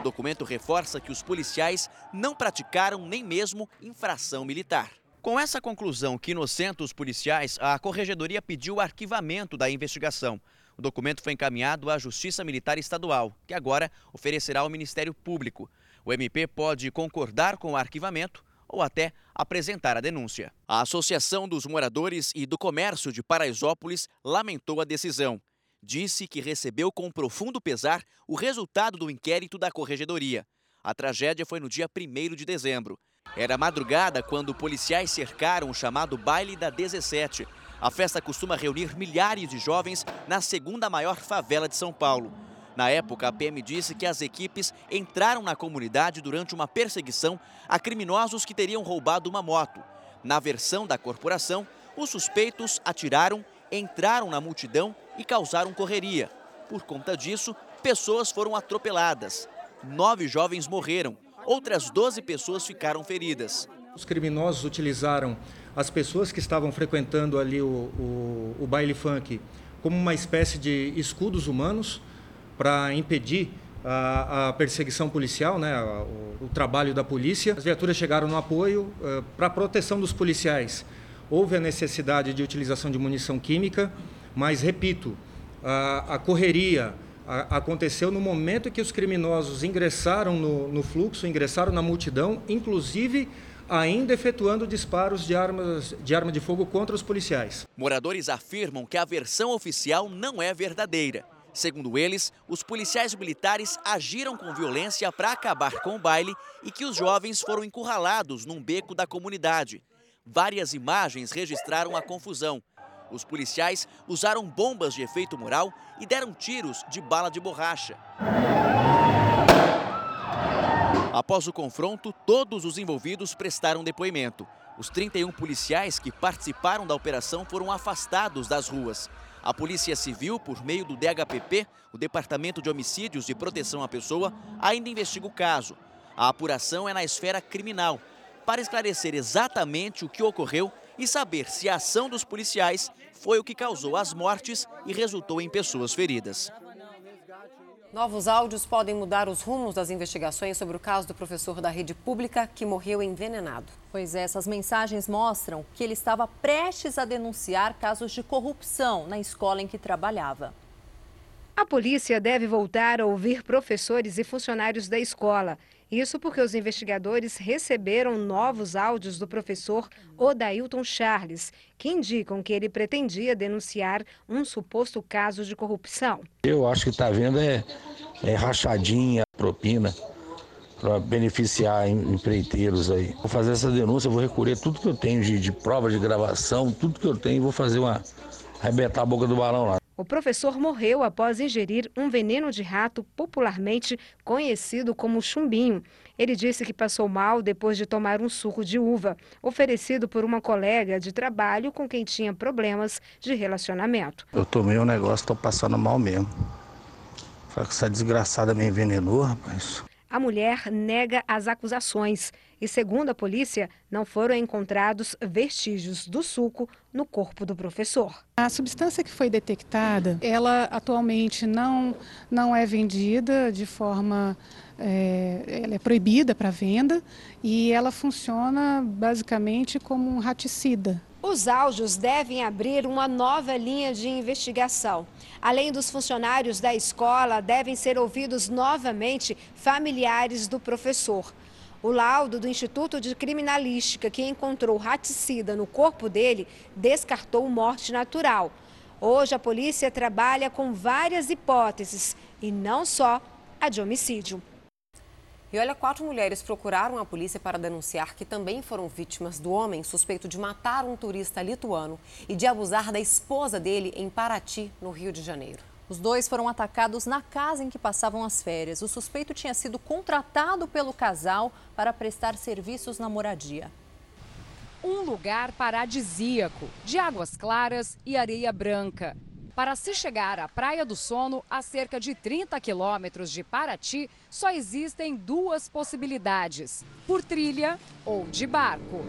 O documento reforça que os policiais não praticaram nem mesmo infração militar. Com essa conclusão que inocenta os policiais, a Corregedoria pediu o arquivamento da investigação. O documento foi encaminhado à Justiça Militar Estadual, que agora oferecerá ao Ministério Público. O MP pode concordar com o arquivamento ou até apresentar a denúncia. A Associação dos Moradores e do Comércio de Paraisópolis lamentou a decisão. Disse que recebeu com profundo pesar o resultado do inquérito da Corregedoria. A tragédia foi no dia 1 de dezembro. Era madrugada quando policiais cercaram o chamado Baile da 17. A festa costuma reunir milhares de jovens na segunda maior favela de São Paulo. Na época, a PM disse que as equipes entraram na comunidade durante uma perseguição a criminosos que teriam roubado uma moto. Na versão da corporação, os suspeitos atiraram, entraram na multidão e causaram correria. Por conta disso, pessoas foram atropeladas. Nove jovens morreram, outras 12 pessoas ficaram feridas. Os criminosos utilizaram as pessoas que estavam frequentando ali o, o, o baile funk como uma espécie de escudos humanos para impedir a, a, perseguição policial, né, o, o, trabalho da polícia. As viaturas chegaram no apoio uh, para a proteção dos policiais. Houve a necessidade de utilização de munição química, mas, repito, a, a correria a, aconteceu no momento que os criminosos ingressaram no, no fluxo, ingressaram na multidão, inclusive ainda efetuando disparos de armas de arma de fogo contra os policiais. Moradores afirmam que a versão oficial não é verdadeira Segundo eles, os policiais militares agiram com violência para acabar com o baile e que os jovens foram encurralados num beco da comunidade. Várias imagens registraram a confusão. Os policiais usaram bombas de efeito moral e deram tiros de bala de borracha. Após o confronto, todos os envolvidos prestaram depoimento. Os 31 policiais que participaram da operação foram afastados das ruas. A Polícia Civil, por meio do DHPP, o Departamento de Homicídios e Proteção à Pessoa, ainda investiga o caso. A apuração é na esfera criminal, para esclarecer exatamente o que ocorreu e saber se a ação dos policiais foi o que causou as mortes e resultou em pessoas feridas. Novos áudios podem mudar os rumos das investigações sobre o caso do professor da rede pública que morreu envenenado. Pois é, essas mensagens mostram que ele estava prestes a denunciar casos de corrupção na escola em que trabalhava. A polícia deve voltar a ouvir professores e funcionários da escola. Isso porque os investigadores receberam novos áudios do professor Odailton Charles, que indicam que ele pretendia denunciar um suposto caso de corrupção. Eu acho que está vendo é, é rachadinha, propina para beneficiar empreiteiros aí. Vou fazer essa denúncia, vou recolher tudo que eu tenho de, de prova de gravação, tudo que eu tenho, vou fazer uma arrebentar a boca do balão lá. O professor morreu após ingerir um veneno de rato popularmente conhecido como chumbinho. Ele disse que passou mal depois de tomar um suco de uva, oferecido por uma colega de trabalho com quem tinha problemas de relacionamento. Eu tomei um negócio, estou passando mal mesmo. Essa desgraçada me envenenou, rapaz. A mulher nega as acusações e, segundo a polícia, não foram encontrados vestígios do suco no corpo do professor. A substância que foi detectada, ela atualmente não, não é vendida de forma é, ela é proibida para venda e ela funciona basicamente como um raticida. Os áudios devem abrir uma nova linha de investigação. Além dos funcionários da escola, devem ser ouvidos novamente familiares do professor. O laudo do Instituto de Criminalística, que encontrou raticida no corpo dele, descartou morte natural. Hoje, a polícia trabalha com várias hipóteses e não só a de homicídio. E olha, quatro mulheres procuraram a polícia para denunciar que também foram vítimas do homem suspeito de matar um turista lituano e de abusar da esposa dele em Paraty, no Rio de Janeiro. Os dois foram atacados na casa em que passavam as férias. O suspeito tinha sido contratado pelo casal para prestar serviços na moradia. Um lugar paradisíaco, de águas claras e areia branca. Para se chegar à Praia do Sono, a cerca de 30 quilômetros de Paraty, só existem duas possibilidades: por trilha ou de barco.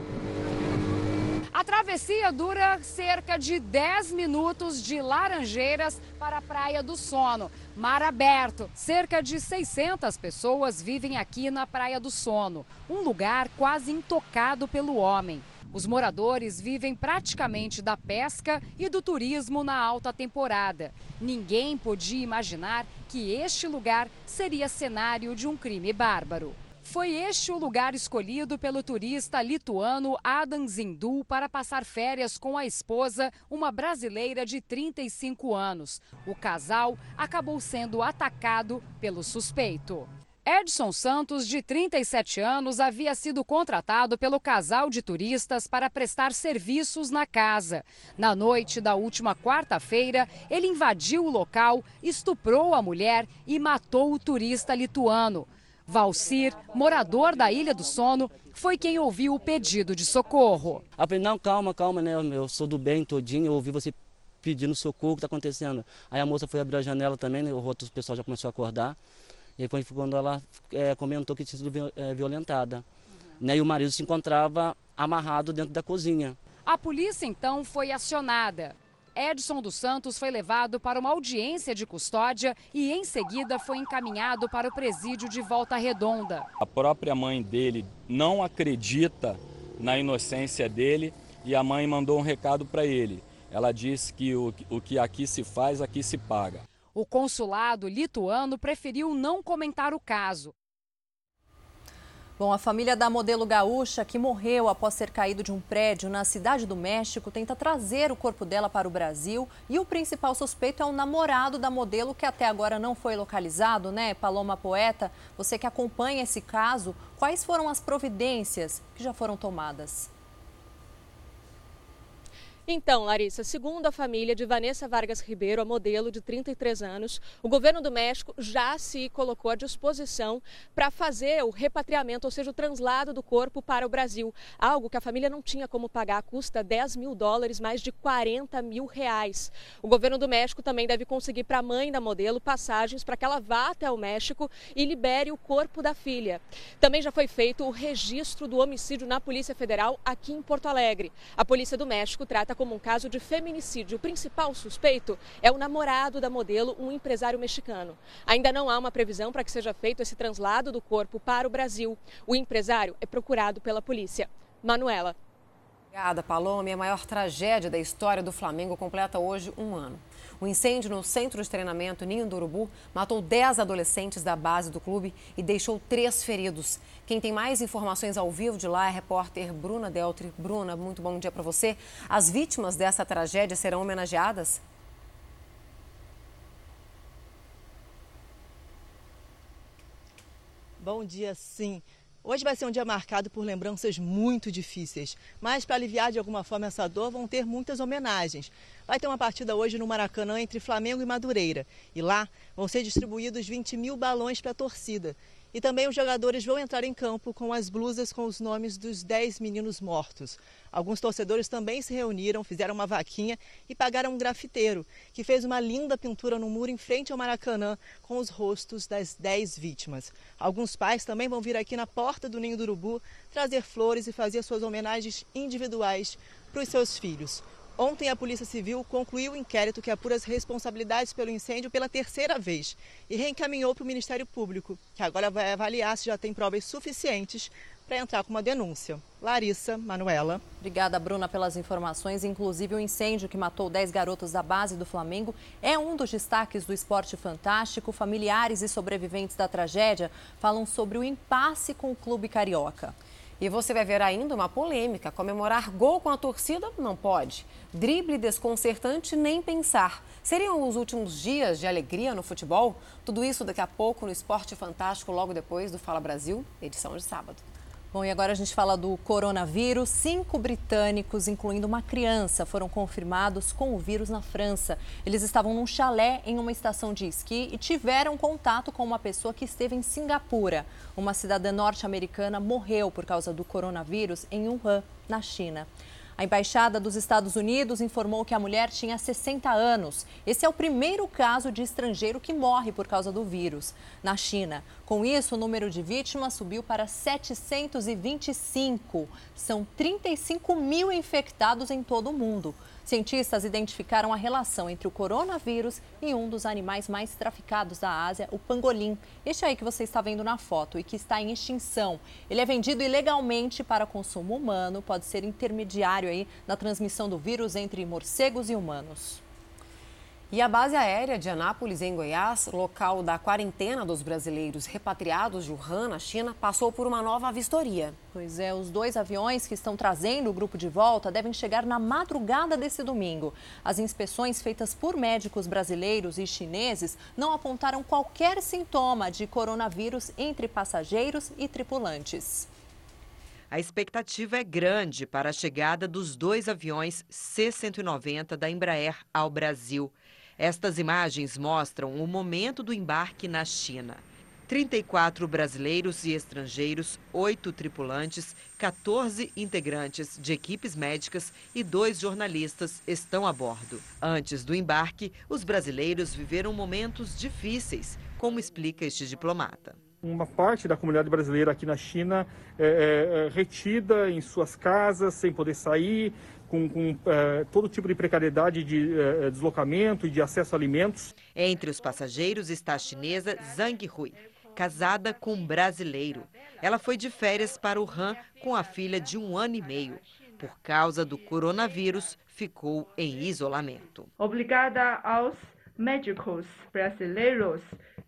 A travessia dura cerca de 10 minutos de Laranjeiras para a Praia do Sono. Mar aberto. Cerca de 600 pessoas vivem aqui na Praia do Sono, um lugar quase intocado pelo homem. Os moradores vivem praticamente da pesca e do turismo na alta temporada. Ninguém podia imaginar que este lugar seria cenário de um crime bárbaro. Foi este o lugar escolhido pelo turista lituano Adam Zindu para passar férias com a esposa, uma brasileira de 35 anos. O casal acabou sendo atacado pelo suspeito. Edson Santos, de 37 anos, havia sido contratado pelo casal de turistas para prestar serviços na casa. Na noite da última quarta-feira, ele invadiu o local, estuprou a mulher e matou o turista lituano. Valcir, morador da Ilha do Sono, foi quem ouviu o pedido de socorro. Falei, não, calma, calma, né? Eu sou do bem todinho, eu ouvi você pedindo socorro, o que está acontecendo? Aí a moça foi abrir a janela também, né? O outro pessoal já começou a acordar. E foi quando ela é, comentou que tinha sido é, violentada. Uhum. Né, e o marido se encontrava amarrado dentro da cozinha. A polícia então foi acionada. Edson dos Santos foi levado para uma audiência de custódia e em seguida foi encaminhado para o presídio de Volta Redonda. A própria mãe dele não acredita na inocência dele e a mãe mandou um recado para ele. Ela disse que o, o que aqui se faz, aqui se paga. O consulado lituano preferiu não comentar o caso. Bom, a família da modelo gaúcha que morreu após ser caído de um prédio na cidade do México tenta trazer o corpo dela para o Brasil e o principal suspeito é o namorado da modelo que até agora não foi localizado, né? Paloma Poeta, você que acompanha esse caso, quais foram as providências que já foram tomadas? Então, Larissa, segundo a família de Vanessa Vargas Ribeiro, a modelo de 33 anos, o governo do México já se colocou à disposição para fazer o repatriamento, ou seja, o translado do corpo para o Brasil. Algo que a família não tinha como pagar, custa 10 mil dólares, mais de 40 mil reais. O governo do México também deve conseguir para a mãe da modelo passagens para que ela vá até o México e libere o corpo da filha. Também já foi feito o registro do homicídio na Polícia Federal aqui em Porto Alegre. A Polícia do México trata como um caso de feminicídio. O principal suspeito é o namorado da modelo, um empresário mexicano. Ainda não há uma previsão para que seja feito esse translado do corpo para o Brasil. O empresário é procurado pela polícia. Manuela. Obrigada, Palome. A maior tragédia da história do Flamengo completa hoje um ano. O incêndio no centro de treinamento Ninho do Urubu matou 10 adolescentes da base do clube e deixou três feridos. Quem tem mais informações ao vivo de lá é a repórter Bruna Deltri. Bruna, muito bom dia para você. As vítimas dessa tragédia serão homenageadas? Bom dia, sim. Hoje vai ser um dia marcado por lembranças muito difíceis, mas para aliviar de alguma forma essa dor vão ter muitas homenagens. Vai ter uma partida hoje no Maracanã entre Flamengo e Madureira e lá vão ser distribuídos 20 mil balões para a torcida. E também os jogadores vão entrar em campo com as blusas com os nomes dos 10 meninos mortos. Alguns torcedores também se reuniram, fizeram uma vaquinha e pagaram um grafiteiro, que fez uma linda pintura no muro em frente ao Maracanã com os rostos das 10 vítimas. Alguns pais também vão vir aqui na porta do Ninho do Urubu trazer flores e fazer suas homenagens individuais para os seus filhos. Ontem, a Polícia Civil concluiu o inquérito que apura as responsabilidades pelo incêndio pela terceira vez e reencaminhou para o Ministério Público, que agora vai avaliar se já tem provas suficientes para entrar com uma denúncia. Larissa, Manuela. Obrigada, Bruna, pelas informações. Inclusive, o incêndio que matou 10 garotos da base do Flamengo é um dos destaques do esporte fantástico. Familiares e sobreviventes da tragédia falam sobre o impasse com o clube carioca. E você vai ver ainda uma polêmica. Comemorar gol com a torcida não pode. Drible desconcertante, nem pensar. Seriam os últimos dias de alegria no futebol? Tudo isso daqui a pouco no Esporte Fantástico, logo depois do Fala Brasil, edição de sábado. Bom, e agora a gente fala do coronavírus. Cinco britânicos, incluindo uma criança, foram confirmados com o vírus na França. Eles estavam num chalé em uma estação de esqui e tiveram contato com uma pessoa que esteve em Singapura. Uma cidadã norte-americana morreu por causa do coronavírus em Wuhan, na China. A Embaixada dos Estados Unidos informou que a mulher tinha 60 anos. Esse é o primeiro caso de estrangeiro que morre por causa do vírus na China. Com isso, o número de vítimas subiu para 725. São 35 mil infectados em todo o mundo. Cientistas identificaram a relação entre o coronavírus e um dos animais mais traficados da Ásia, o pangolim. Este aí que você está vendo na foto e que está em extinção. Ele é vendido ilegalmente para consumo humano, pode ser intermediário aí na transmissão do vírus entre morcegos e humanos. E a base aérea de Anápolis, em Goiás, local da quarentena dos brasileiros repatriados de Wuhan, na China, passou por uma nova vistoria. Pois é, os dois aviões que estão trazendo o grupo de volta devem chegar na madrugada desse domingo. As inspeções feitas por médicos brasileiros e chineses não apontaram qualquer sintoma de coronavírus entre passageiros e tripulantes. A expectativa é grande para a chegada dos dois aviões C-190 da Embraer ao Brasil. Estas imagens mostram o momento do embarque na China. 34 brasileiros e estrangeiros, 8 tripulantes, 14 integrantes de equipes médicas e dois jornalistas estão a bordo. Antes do embarque, os brasileiros viveram momentos difíceis, como explica este diplomata uma parte da comunidade brasileira aqui na China é, é, é retida em suas casas, sem poder sair, com, com é, todo tipo de precariedade de é, deslocamento e de acesso a alimentos. Entre os passageiros está a chinesa Zhang Hui, casada com um brasileiro. Ela foi de férias para o Han com a filha de um ano e meio. Por causa do coronavírus, ficou em isolamento. Obrigada aos médicos brasileiros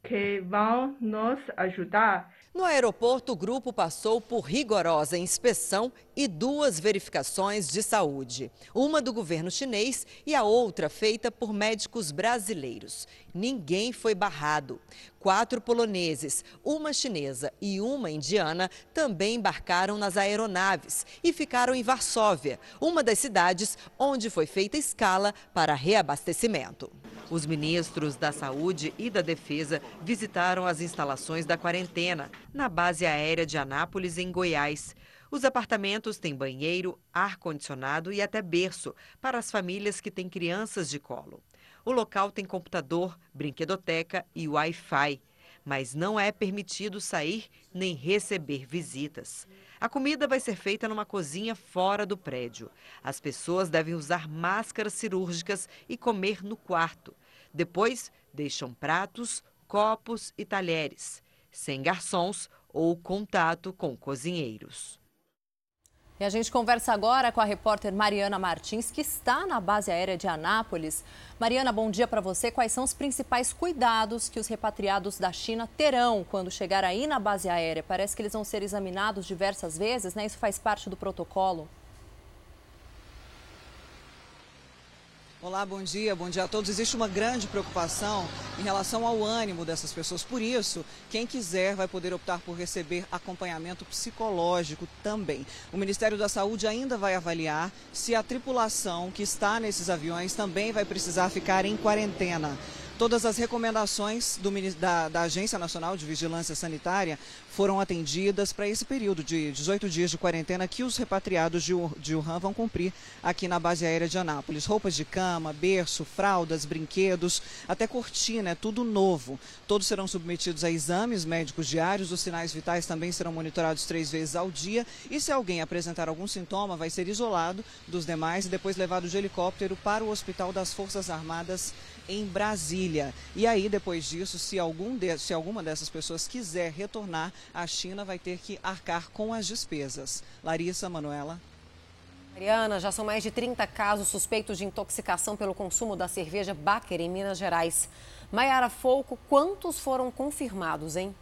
que vão nos ajudar. No aeroporto, o grupo passou por rigorosa inspeção e duas verificações de saúde. Uma do governo chinês e a outra feita por médicos brasileiros. Ninguém foi barrado. Quatro poloneses, uma chinesa e uma indiana também embarcaram nas aeronaves e ficaram em Varsóvia, uma das cidades onde foi feita escala para reabastecimento. Os ministros da Saúde e da Defesa visitaram as instalações da quarentena na base aérea de Anápolis, em Goiás. Os apartamentos têm banheiro, ar-condicionado e até berço para as famílias que têm crianças de colo. O local tem computador, brinquedoteca e Wi-Fi, mas não é permitido sair nem receber visitas. A comida vai ser feita numa cozinha fora do prédio. As pessoas devem usar máscaras cirúrgicas e comer no quarto. Depois, deixam pratos, copos e talheres, sem garçons ou contato com cozinheiros. E a gente conversa agora com a repórter Mariana Martins, que está na base aérea de Anápolis. Mariana, bom dia para você. Quais são os principais cuidados que os repatriados da China terão quando chegar aí na base aérea? Parece que eles vão ser examinados diversas vezes, né? Isso faz parte do protocolo. Olá, bom dia, bom dia a todos. Existe uma grande preocupação em relação ao ânimo dessas pessoas. Por isso, quem quiser vai poder optar por receber acompanhamento psicológico também. O Ministério da Saúde ainda vai avaliar se a tripulação que está nesses aviões também vai precisar ficar em quarentena. Todas as recomendações do, da, da Agência Nacional de Vigilância Sanitária foram atendidas para esse período de 18 dias de quarentena que os repatriados de, de Wuhan vão cumprir aqui na base aérea de Anápolis. Roupas de cama, berço, fraldas, brinquedos, até cortina, é tudo novo. Todos serão submetidos a exames médicos diários, os sinais vitais também serão monitorados três vezes ao dia e se alguém apresentar algum sintoma, vai ser isolado dos demais e depois levado de helicóptero para o Hospital das Forças Armadas em Brasília. E aí, depois disso, se, algum de, se alguma dessas pessoas quiser retornar, a China vai ter que arcar com as despesas. Larissa, Manuela. Mariana, já são mais de 30 casos suspeitos de intoxicação pelo consumo da cerveja Baker em Minas Gerais. Maiara Folco, quantos foram confirmados, hein?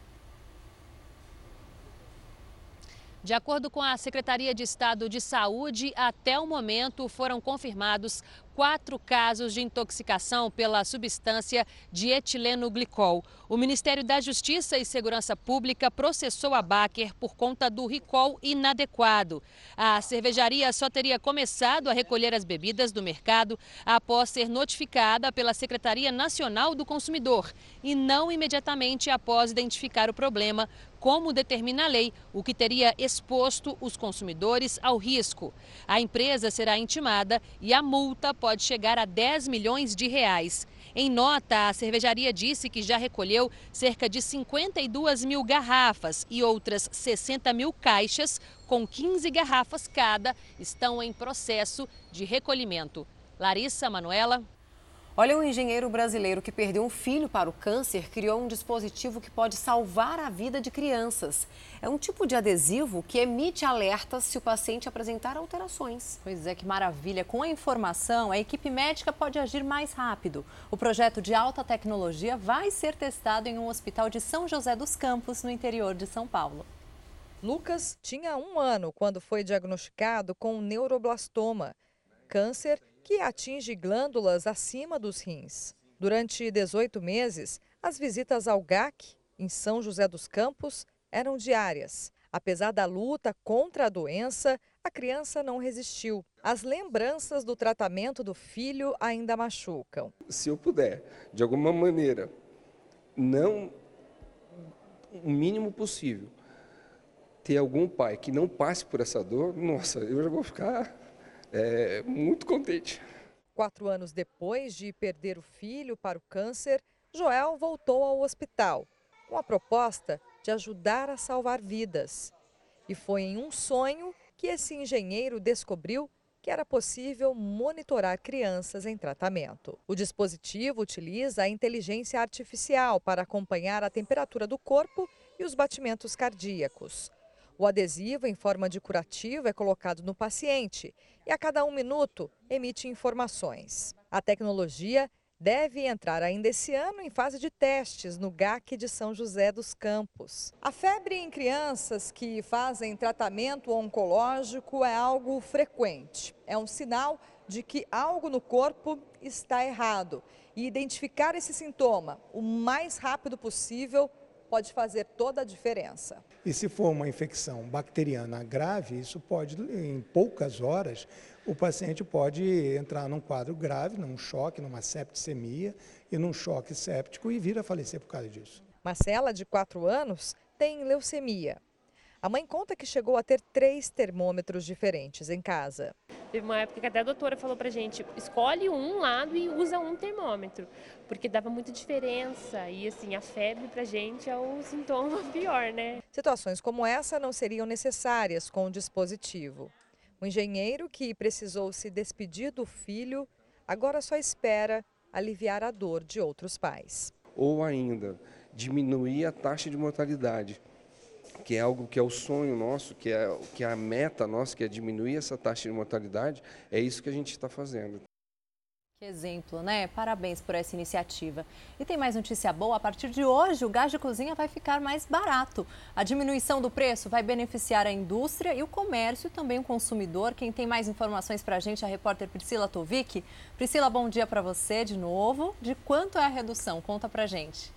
De acordo com a Secretaria de Estado de Saúde, até o momento foram confirmados quatro casos de intoxicação pela substância dietileno-glicol. O Ministério da Justiça e Segurança Pública processou a Baker por conta do recall inadequado. A cervejaria só teria começado a recolher as bebidas do mercado após ser notificada pela Secretaria Nacional do Consumidor e não imediatamente após identificar o problema, como determina a lei, o que teria exposto os consumidores ao risco. A empresa será intimada e a multa pode chegar a 10 milhões de reais. Em nota, a cervejaria disse que já recolheu cerca de 52 mil garrafas e outras 60 mil caixas, com 15 garrafas cada, estão em processo de recolhimento. Larissa Manuela. Olha, um engenheiro brasileiro que perdeu um filho para o câncer criou um dispositivo que pode salvar a vida de crianças. É um tipo de adesivo que emite alertas se o paciente apresentar alterações. Pois é, que maravilha. Com a informação, a equipe médica pode agir mais rápido. O projeto de alta tecnologia vai ser testado em um hospital de São José dos Campos, no interior de São Paulo. Lucas tinha um ano quando foi diagnosticado com neuroblastoma, câncer que atinge glândulas acima dos rins. Durante 18 meses, as visitas ao GAC, em São José dos Campos, eram diárias. Apesar da luta contra a doença, a criança não resistiu. As lembranças do tratamento do filho ainda machucam. Se eu puder, de alguma maneira, não o mínimo possível, ter algum pai que não passe por essa dor, nossa, eu já vou ficar é, muito contente. Quatro anos depois de perder o filho para o câncer, Joel voltou ao hospital com a proposta de ajudar a salvar vidas. E foi em um sonho que esse engenheiro descobriu que era possível monitorar crianças em tratamento. O dispositivo utiliza a inteligência artificial para acompanhar a temperatura do corpo e os batimentos cardíacos. O adesivo em forma de curativo é colocado no paciente e a cada um minuto emite informações. A tecnologia deve entrar ainda esse ano em fase de testes no GAC de São José dos Campos. A febre em crianças que fazem tratamento oncológico é algo frequente. É um sinal de que algo no corpo está errado. E identificar esse sintoma o mais rápido possível pode fazer toda a diferença. E se for uma infecção bacteriana grave, isso pode, em poucas horas, o paciente pode entrar num quadro grave, num choque, numa septicemia e num choque séptico e vir a falecer por causa disso. Marcela, de 4 anos, tem leucemia. A mãe conta que chegou a ter três termômetros diferentes em casa. Teve uma época que até a doutora falou pra gente, escolhe um lado e usa um termômetro, porque dava muita diferença e assim, a febre pra gente é o sintoma pior, né? Situações como essa não seriam necessárias com o dispositivo. O engenheiro que precisou se despedir do filho agora só espera aliviar a dor de outros pais. Ou ainda, diminuir a taxa de mortalidade que é algo que é o sonho nosso, que é, que é a meta nossa, que é diminuir essa taxa de mortalidade, é isso que a gente está fazendo. Que exemplo, né? Parabéns por essa iniciativa. E tem mais notícia boa: a partir de hoje, o gás de cozinha vai ficar mais barato. A diminuição do preço vai beneficiar a indústria e o comércio, também o consumidor. Quem tem mais informações para a gente é a repórter Priscila Tovic. Priscila, bom dia para você de novo. De quanto é a redução? Conta para gente.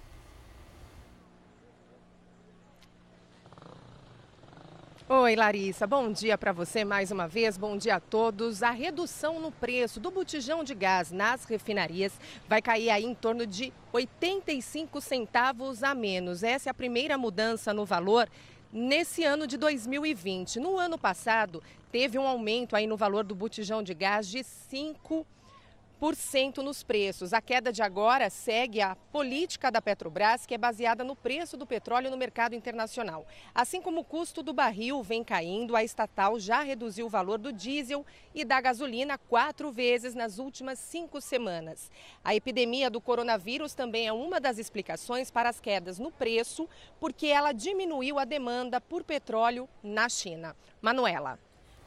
Oi, Larissa. Bom dia para você mais uma vez. Bom dia a todos. A redução no preço do botijão de gás nas refinarias vai cair aí em torno de 85 centavos a menos. Essa é a primeira mudança no valor nesse ano de 2020. No ano passado, teve um aumento aí no valor do botijão de gás de 5 nos preços. A queda de agora segue a política da Petrobras, que é baseada no preço do petróleo no mercado internacional. Assim como o custo do barril vem caindo, a estatal já reduziu o valor do diesel e da gasolina quatro vezes nas últimas cinco semanas. A epidemia do coronavírus também é uma das explicações para as quedas no preço, porque ela diminuiu a demanda por petróleo na China. Manuela.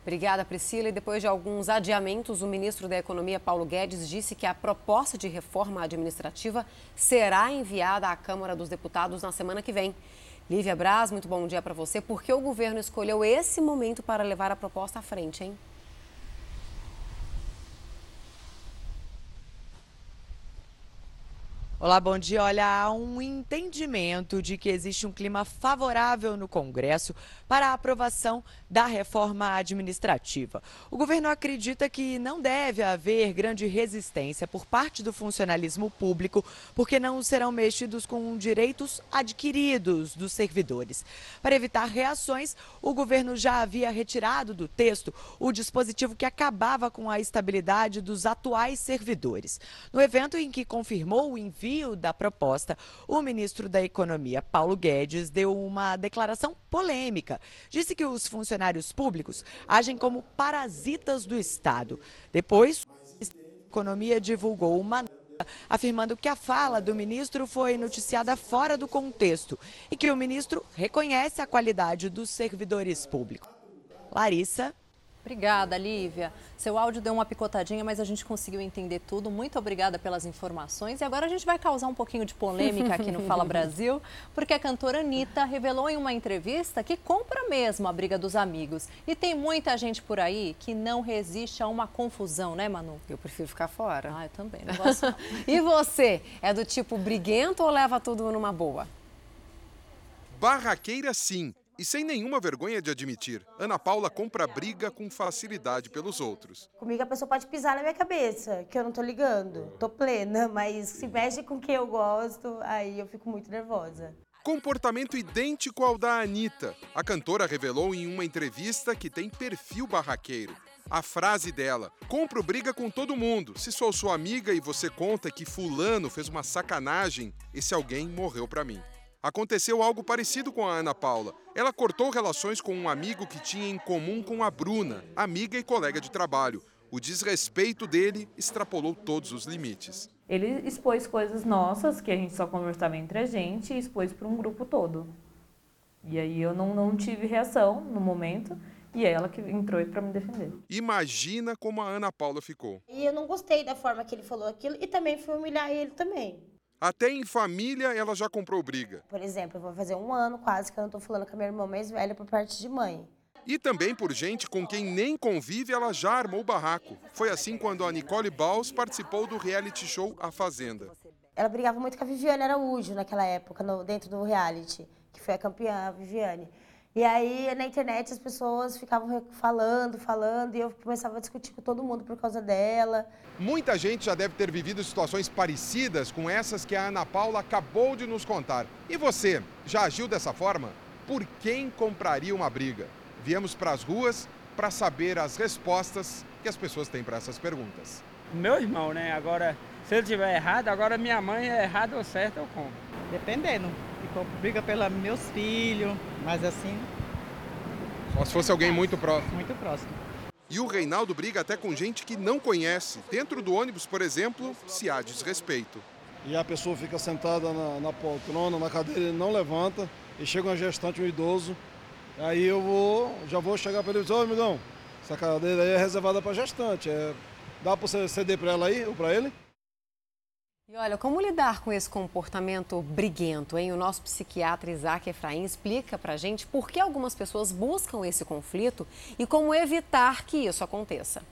Obrigada, Priscila. E depois de alguns adiamentos, o ministro da Economia, Paulo Guedes, disse que a proposta de reforma administrativa será enviada à Câmara dos Deputados na semana que vem. Lívia Braz, muito bom dia para você. Por que o governo escolheu esse momento para levar a proposta à frente, hein? Olá, bom dia. Olha, há um entendimento de que existe um clima favorável no Congresso para a aprovação da reforma administrativa. O governo acredita que não deve haver grande resistência por parte do funcionalismo público, porque não serão mexidos com direitos adquiridos dos servidores. Para evitar reações, o governo já havia retirado do texto o dispositivo que acabava com a estabilidade dos atuais servidores. No evento em que confirmou o envio envio da proposta, o ministro da Economia, Paulo Guedes, deu uma declaração polêmica. Disse que os funcionários públicos agem como parasitas do Estado. Depois, a Economia divulgou uma afirmando que a fala do ministro foi noticiada fora do contexto e que o ministro reconhece a qualidade dos servidores públicos. Larissa. Obrigada, Lívia. Seu áudio deu uma picotadinha, mas a gente conseguiu entender tudo. Muito obrigada pelas informações. E agora a gente vai causar um pouquinho de polêmica aqui no Fala Brasil, porque a cantora Anitta revelou em uma entrevista que compra mesmo a briga dos amigos. E tem muita gente por aí que não resiste a uma confusão, né, Manu? Eu prefiro ficar fora. Ah, eu também, não gosto não. e você, é do tipo briguento ou leva tudo numa boa? Barraqueira sim e sem nenhuma vergonha de admitir, Ana Paula compra briga com facilidade pelos outros. Comigo a pessoa pode pisar na minha cabeça, que eu não tô ligando, tô plena, mas se mexe com quem eu gosto, aí eu fico muito nervosa. Comportamento idêntico ao da Anitta. A cantora revelou em uma entrevista que tem perfil barraqueiro. A frase dela: compro briga com todo mundo. Se sou sua amiga e você conta que Fulano fez uma sacanagem, esse alguém morreu pra mim. Aconteceu algo parecido com a Ana Paula. Ela cortou relações com um amigo que tinha em comum com a Bruna, amiga e colega de trabalho. O desrespeito dele extrapolou todos os limites. Ele expôs coisas nossas, que a gente só conversava entre a gente, e expôs para um grupo todo. E aí eu não, não tive reação no momento. E é ela que entrou para me defender. Imagina como a Ana Paula ficou. E eu não gostei da forma que ele falou aquilo e também fui humilhar ele também. Até em família ela já comprou briga. Por exemplo, eu vou fazer um ano quase que eu não tô falando com a minha irmã mais velha por parte de mãe. E também por gente com quem nem convive, ela já armou barraco. Foi assim quando a Nicole Baus participou do reality show A Fazenda. Ela brigava muito com a Viviane Araújo naquela época, no, dentro do reality, que foi a campeã, a Viviane. E aí, na internet, as pessoas ficavam falando, falando, e eu começava a discutir com todo mundo por causa dela. Muita gente já deve ter vivido situações parecidas com essas que a Ana Paula acabou de nos contar. E você, já agiu dessa forma? Por quem compraria uma briga? Viemos para as ruas para saber as respostas que as pessoas têm para essas perguntas. Meu irmão, né? Agora, se ele tiver errado, agora minha mãe é errada ou certa, eu compro. Dependendo briga pelos meus filhos, mas assim. Só se fosse alguém muito próximo. Muito próximo. E o Reinaldo briga até com gente que não conhece. Dentro do ônibus, por exemplo, se há desrespeito. E a pessoa fica sentada na, na poltrona, na cadeira, ele não levanta, e chega uma gestante, um idoso. Aí eu vou, já vou chegar para ele e dizer, ô amigão, essa cadeira aí é reservada para gestante. É, dá para você ceder para ela aí ou para ele? E olha, como lidar com esse comportamento briguento, hein? O nosso psiquiatra Isaac Efraim explica pra gente por que algumas pessoas buscam esse conflito e como evitar que isso aconteça.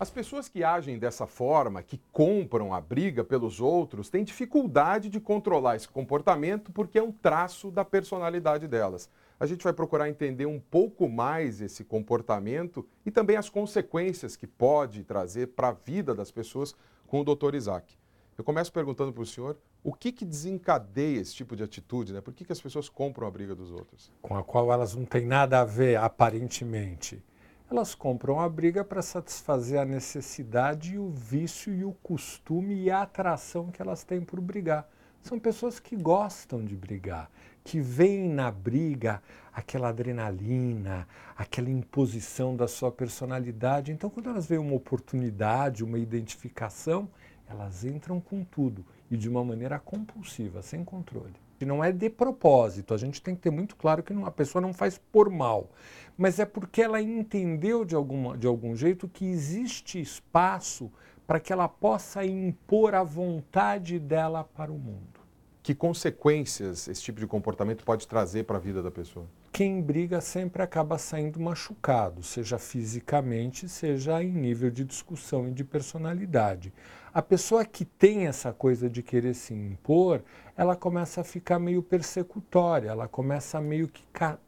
As pessoas que agem dessa forma, que compram a briga pelos outros, têm dificuldade de controlar esse comportamento porque é um traço da personalidade delas. a gente vai procurar entender um pouco mais esse comportamento e também as consequências que pode trazer para a vida das pessoas com o Dr. Isaac. Eu começo perguntando para o senhor o que, que desencadeia esse tipo de atitude, né? Por que, que as pessoas compram a briga dos outros? Com a qual elas não têm nada a ver, aparentemente. Elas compram a briga para satisfazer a necessidade o vício e o costume e a atração que elas têm por brigar. São pessoas que gostam de brigar, que veem na briga aquela adrenalina, aquela imposição da sua personalidade. Então, quando elas veem uma oportunidade, uma identificação, elas entram com tudo e de uma maneira compulsiva, sem controle. E não é de propósito, a gente tem que ter muito claro que a pessoa não faz por mal, mas é porque ela entendeu de, alguma, de algum jeito que existe espaço para que ela possa impor a vontade dela para o mundo. Que consequências esse tipo de comportamento pode trazer para a vida da pessoa? Quem briga sempre acaba saindo machucado, seja fisicamente, seja em nível de discussão e de personalidade. A pessoa que tem essa coisa de querer se impor, ela começa a ficar meio persecutória, ela começa a meio que ca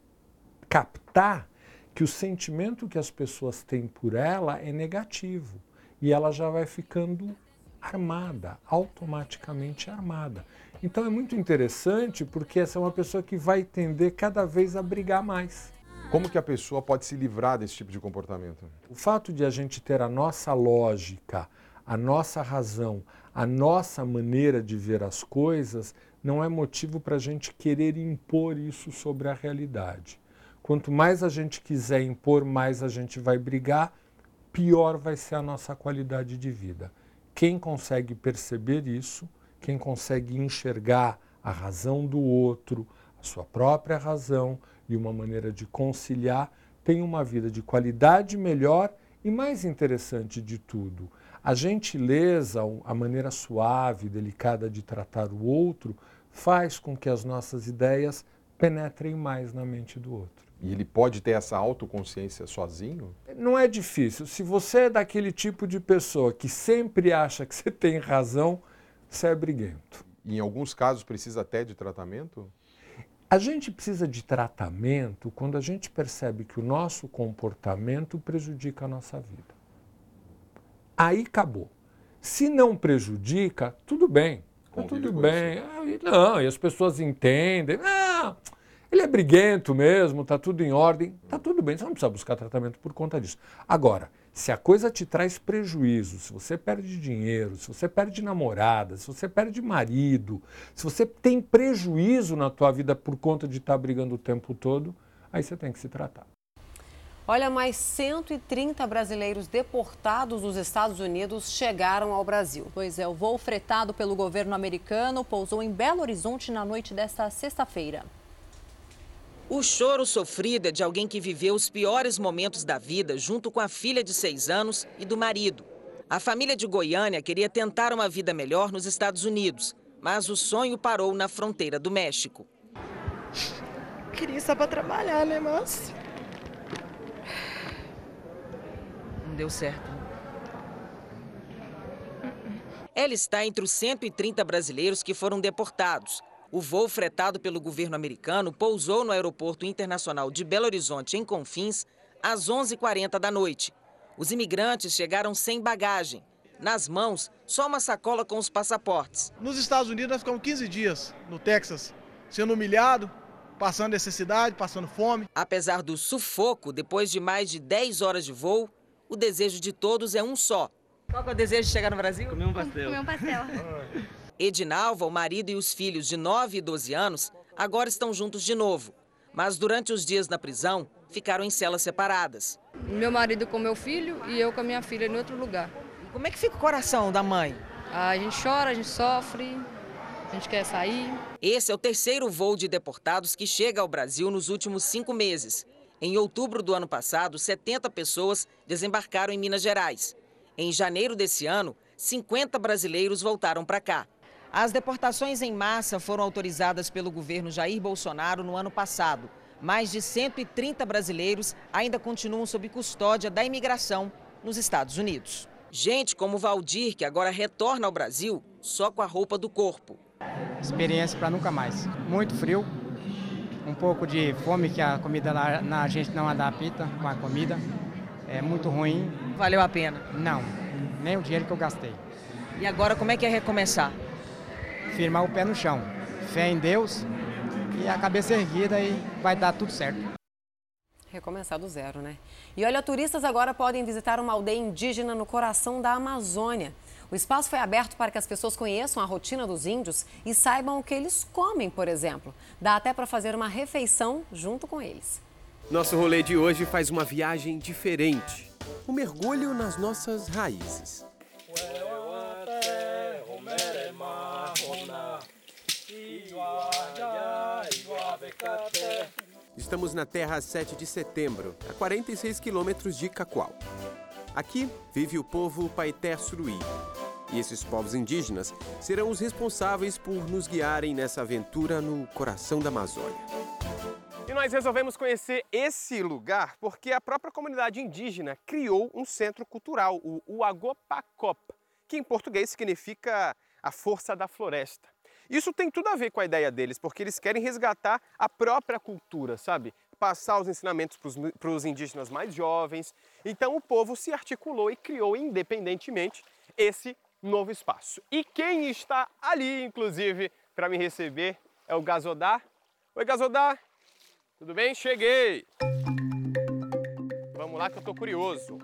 captar que o sentimento que as pessoas têm por ela é negativo e ela já vai ficando armada, automaticamente armada. Então é muito interessante porque essa é uma pessoa que vai tender cada vez a brigar mais. Como que a pessoa pode se livrar desse tipo de comportamento? O fato de a gente ter a nossa lógica, a nossa razão, a nossa maneira de ver as coisas não é motivo para a gente querer impor isso sobre a realidade. Quanto mais a gente quiser impor, mais a gente vai brigar, pior vai ser a nossa qualidade de vida. Quem consegue perceber isso, quem consegue enxergar a razão do outro, a sua própria razão e uma maneira de conciliar, tem uma vida de qualidade melhor e mais interessante de tudo. A gentileza, a maneira suave, delicada de tratar o outro, faz com que as nossas ideias penetrem mais na mente do outro. E ele pode ter essa autoconsciência sozinho? Não é difícil. Se você é daquele tipo de pessoa que sempre acha que você tem razão, você é briguento. E em alguns casos precisa até de tratamento? A gente precisa de tratamento quando a gente percebe que o nosso comportamento prejudica a nossa vida. Aí acabou. Se não prejudica, tudo bem. Tá tudo bem. Não, e as pessoas entendem. Ah, ele é briguento mesmo, está tudo em ordem, está tudo bem, você não precisa buscar tratamento por conta disso. Agora, se a coisa te traz prejuízo, se você perde dinheiro, se você perde namorada, se você perde marido, se você tem prejuízo na tua vida por conta de estar tá brigando o tempo todo, aí você tem que se tratar. Olha, mais 130 brasileiros deportados dos Estados Unidos chegaram ao Brasil. Pois é, o voo fretado pelo governo americano pousou em Belo Horizonte na noite desta sexta-feira. O choro sofrido é de alguém que viveu os piores momentos da vida junto com a filha de seis anos e do marido. A família de Goiânia queria tentar uma vida melhor nos Estados Unidos, mas o sonho parou na fronteira do México. Queria só para trabalhar, né, mas... Não deu certo. Ela está entre os 130 brasileiros que foram deportados. O voo fretado pelo governo americano pousou no Aeroporto Internacional de Belo Horizonte, em Confins, às 11h40 da noite. Os imigrantes chegaram sem bagagem. Nas mãos, só uma sacola com os passaportes. Nos Estados Unidos, nós ficamos 15 dias no Texas, sendo humilhado, passando necessidade, passando fome. Apesar do sufoco, depois de mais de 10 horas de voo, o desejo de todos é um só. Qual é o desejo de chegar no Brasil? Comer um pastel. Comer um pastel. Edinalva, o marido e os filhos de 9 e 12 anos agora estão juntos de novo. Mas durante os dias na prisão, ficaram em celas separadas. Meu marido com meu filho e eu com a minha filha em outro lugar. Como é que fica o coração da mãe? A gente chora, a gente sofre, a gente quer sair. Esse é o terceiro voo de deportados que chega ao Brasil nos últimos cinco meses. Em outubro do ano passado, 70 pessoas desembarcaram em Minas Gerais. Em janeiro desse ano, 50 brasileiros voltaram para cá. As deportações em massa foram autorizadas pelo governo Jair Bolsonaro no ano passado. Mais de 130 brasileiros ainda continuam sob custódia da imigração nos Estados Unidos. Gente como Valdir, que agora retorna ao Brasil só com a roupa do corpo. Experiência para nunca mais. Muito frio, um pouco de fome que a comida lá na gente não adapta com a comida. É muito ruim. Valeu a pena? Não, nem o dinheiro que eu gastei. E agora como é que é recomeçar? Firmar o pé no chão, fé em Deus e a cabeça erguida e vai dar tudo certo. Recomeçar do zero, né? E olha, turistas agora podem visitar uma aldeia indígena no coração da Amazônia. O espaço foi aberto para que as pessoas conheçam a rotina dos índios e saibam o que eles comem, por exemplo. Dá até para fazer uma refeição junto com eles. Nosso rolê de hoje faz uma viagem diferente. Um mergulho nas nossas raízes. Estamos na terra 7 de setembro, a 46 quilômetros de Cacoal. Aqui vive o povo Paeté Suruí. E esses povos indígenas serão os responsáveis por nos guiarem nessa aventura no coração da Amazônia. E nós resolvemos conhecer esse lugar porque a própria comunidade indígena criou um centro cultural, o Uagopacop, que em português significa a força da floresta. Isso tem tudo a ver com a ideia deles, porque eles querem resgatar a própria cultura, sabe? Passar os ensinamentos para os indígenas mais jovens. Então o povo se articulou e criou independentemente esse novo espaço. E quem está ali, inclusive, para me receber é o Gazodá. Oi, Gazodá. Tudo bem? Cheguei. Vamos lá que eu tô curioso.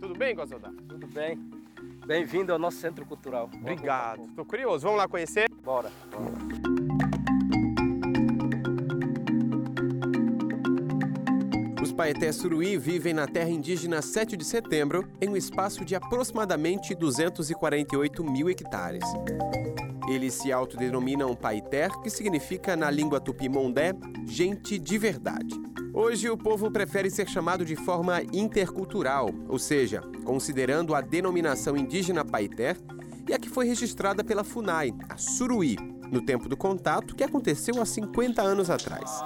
Tudo bem, Gazodá? Tudo bem. Bem-vindo ao nosso Centro Cultural. Obrigado. Estou curioso. Vamos lá conhecer? Bora. Os Paeté Suruí vivem na terra indígena 7 de setembro, em um espaço de aproximadamente 248 mil hectares. Eles se autodenominam Paiter, que significa na língua tupi-mondé, gente de verdade. Hoje o povo prefere ser chamado de forma intercultural, ou seja, considerando a denominação indígena Paiter e a que foi registrada pela FUNAI, a Suruí, no tempo do contato que aconteceu há 50 anos atrás.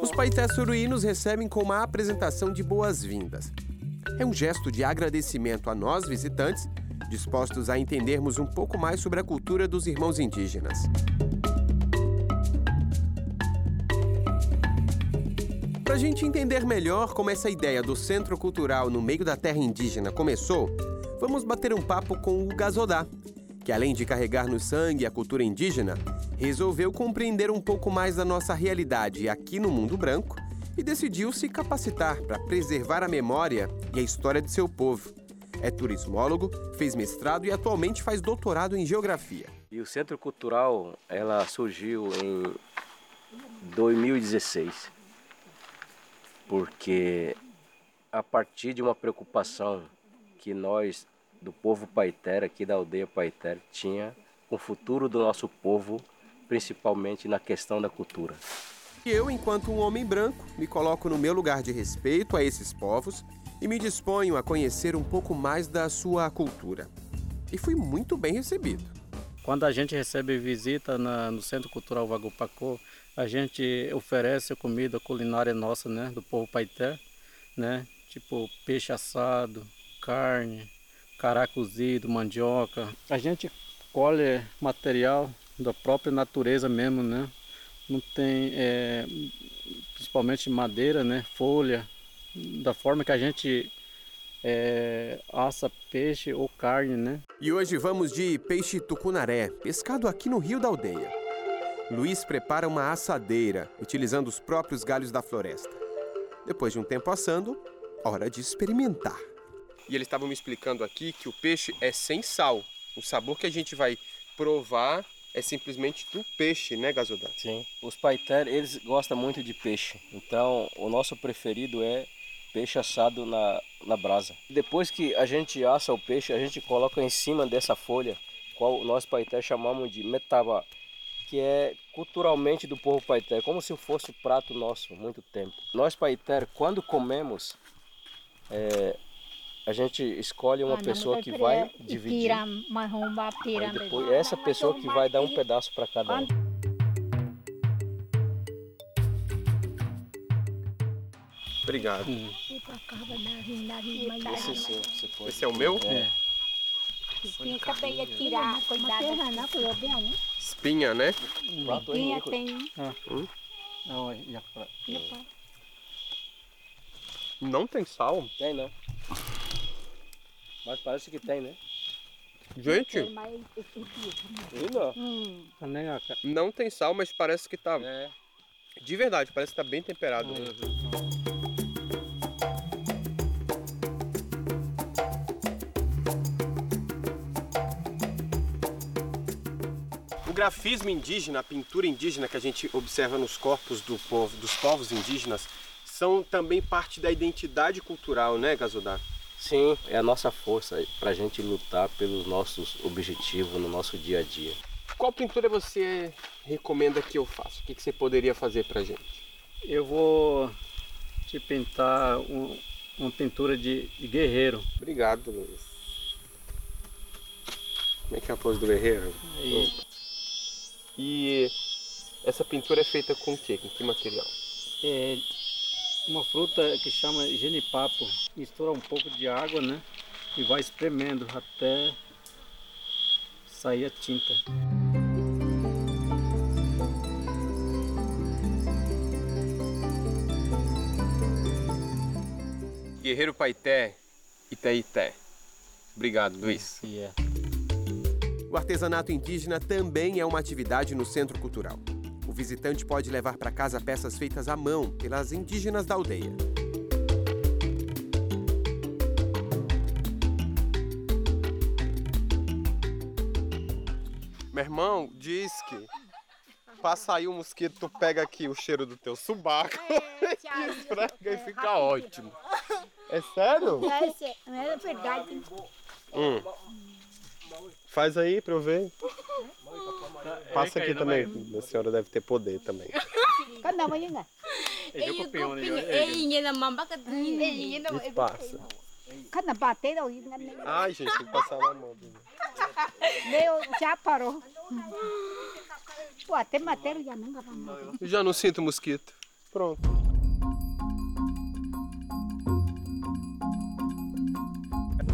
Os paetés suruí nos recebem com uma apresentação de boas-vindas. É um gesto de agradecimento a nós, visitantes, dispostos a entendermos um pouco mais sobre a cultura dos irmãos indígenas. Para a gente entender melhor como essa ideia do centro cultural no meio da terra indígena começou, vamos bater um papo com o Gazodá, que além de carregar no sangue a cultura indígena, resolveu compreender um pouco mais da nossa realidade aqui no mundo branco e decidiu se capacitar para preservar a memória e a história de seu povo. É turismólogo, fez mestrado e atualmente faz doutorado em geografia. E o Centro Cultural, ela surgiu em 2016, porque a partir de uma preocupação que nós do povo Paiter, aqui da aldeia Paiter, tinha com o futuro do nosso povo, principalmente na questão da cultura. Eu, enquanto um homem branco, me coloco no meu lugar de respeito a esses povos e me disponho a conhecer um pouco mais da sua cultura. E fui muito bem recebido. Quando a gente recebe visita na, no Centro Cultural Vagopacô, a gente oferece comida culinária nossa, né, do povo Paiter, né, tipo peixe assado, carne, cará cozido, mandioca. A gente colhe material da própria natureza mesmo, né? Não tem, é, principalmente madeira, né? Folha, da forma que a gente é, assa peixe ou carne, né? E hoje vamos de peixe tucunaré, pescado aqui no Rio da Aldeia. Luiz prepara uma assadeira, utilizando os próprios galhos da floresta. Depois de um tempo assando, hora de experimentar. E eles estavam me explicando aqui que o peixe é sem sal. O sabor que a gente vai provar é simplesmente do peixe, né, Gasodá? Sim. Os paiter, eles gostam muito de peixe. Então, o nosso preferido é peixe assado na, na brasa. Depois que a gente assa o peixe, a gente coloca em cima dessa folha, qual nós paiter chamamos de metaba, que é culturalmente do povo paiter, como se fosse o prato nosso, muito tempo. Nós paiter, quando comemos, é, a gente escolhe uma pessoa que vai dividir. Aí depois, essa pessoa que vai dar um pedaço para cada um. Obrigado. Esse, sim, Esse é o meu? É. De tirar, cuidado. Espinha, né? Espinha tem. Hum? Não, Não tem sal? Tem não. Mas parece que tem, né? Gente, Hum. não tem sal, mas parece que tá. De verdade, parece que tá bem temperado. O grafismo indígena, a pintura indígena que a gente observa nos corpos do povo, dos povos indígenas, são também parte da identidade cultural, né, Gazodar? Sim, é a nossa força para a gente lutar pelos nossos objetivos no nosso dia a dia. Qual pintura você recomenda que eu faça? O que que você poderia fazer pra gente? Eu vou te pintar um- uma pintura de, de guerreiro. Obrigado, Luiz. Como é que é a pose do guerreiro? E- E essa pintura é feita com o quê? Com que material? É uma fruta que chama genipapo. Mistura um pouco de água, né? E vai espremendo até sair a tinta. Guerreiro Paité, Itaité. Obrigado, Luiz. O artesanato indígena também é uma atividade no Centro Cultural. O visitante pode levar para casa peças feitas à mão pelas indígenas da aldeia. Meu irmão diz que pra sair o mosquito, tu pega aqui o cheiro do teu subaco, esfrega e fica ótimo. É sério? É verdade. Hum. Faz aí pra eu ver. Passa aqui também. A senhora deve ter poder também. Kan namanya nggak? Yo kopion, yo, eh, Eh, ini nama bakat ini. Eh, ini nama. Me passa. Kan na bate daw. Ai, gente, tem que passar na mão. Meu já parou. Pô, até matéria já não dava mais. Eu já não sinto mosquito. Pronto.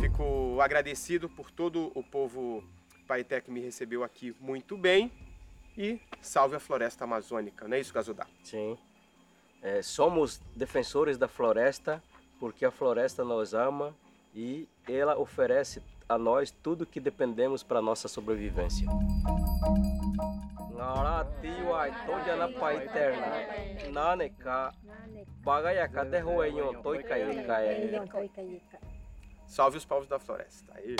Fico agradecido por todo o povo Que me recebeu aqui muito bem. E salve a floresta amazônica, não é isso, Gazudá? Sim. É, somos defensores da floresta porque a floresta nos ama e ela oferece a nós tudo que dependemos para nossa sobrevivência. Salve os povos da floresta. Aê.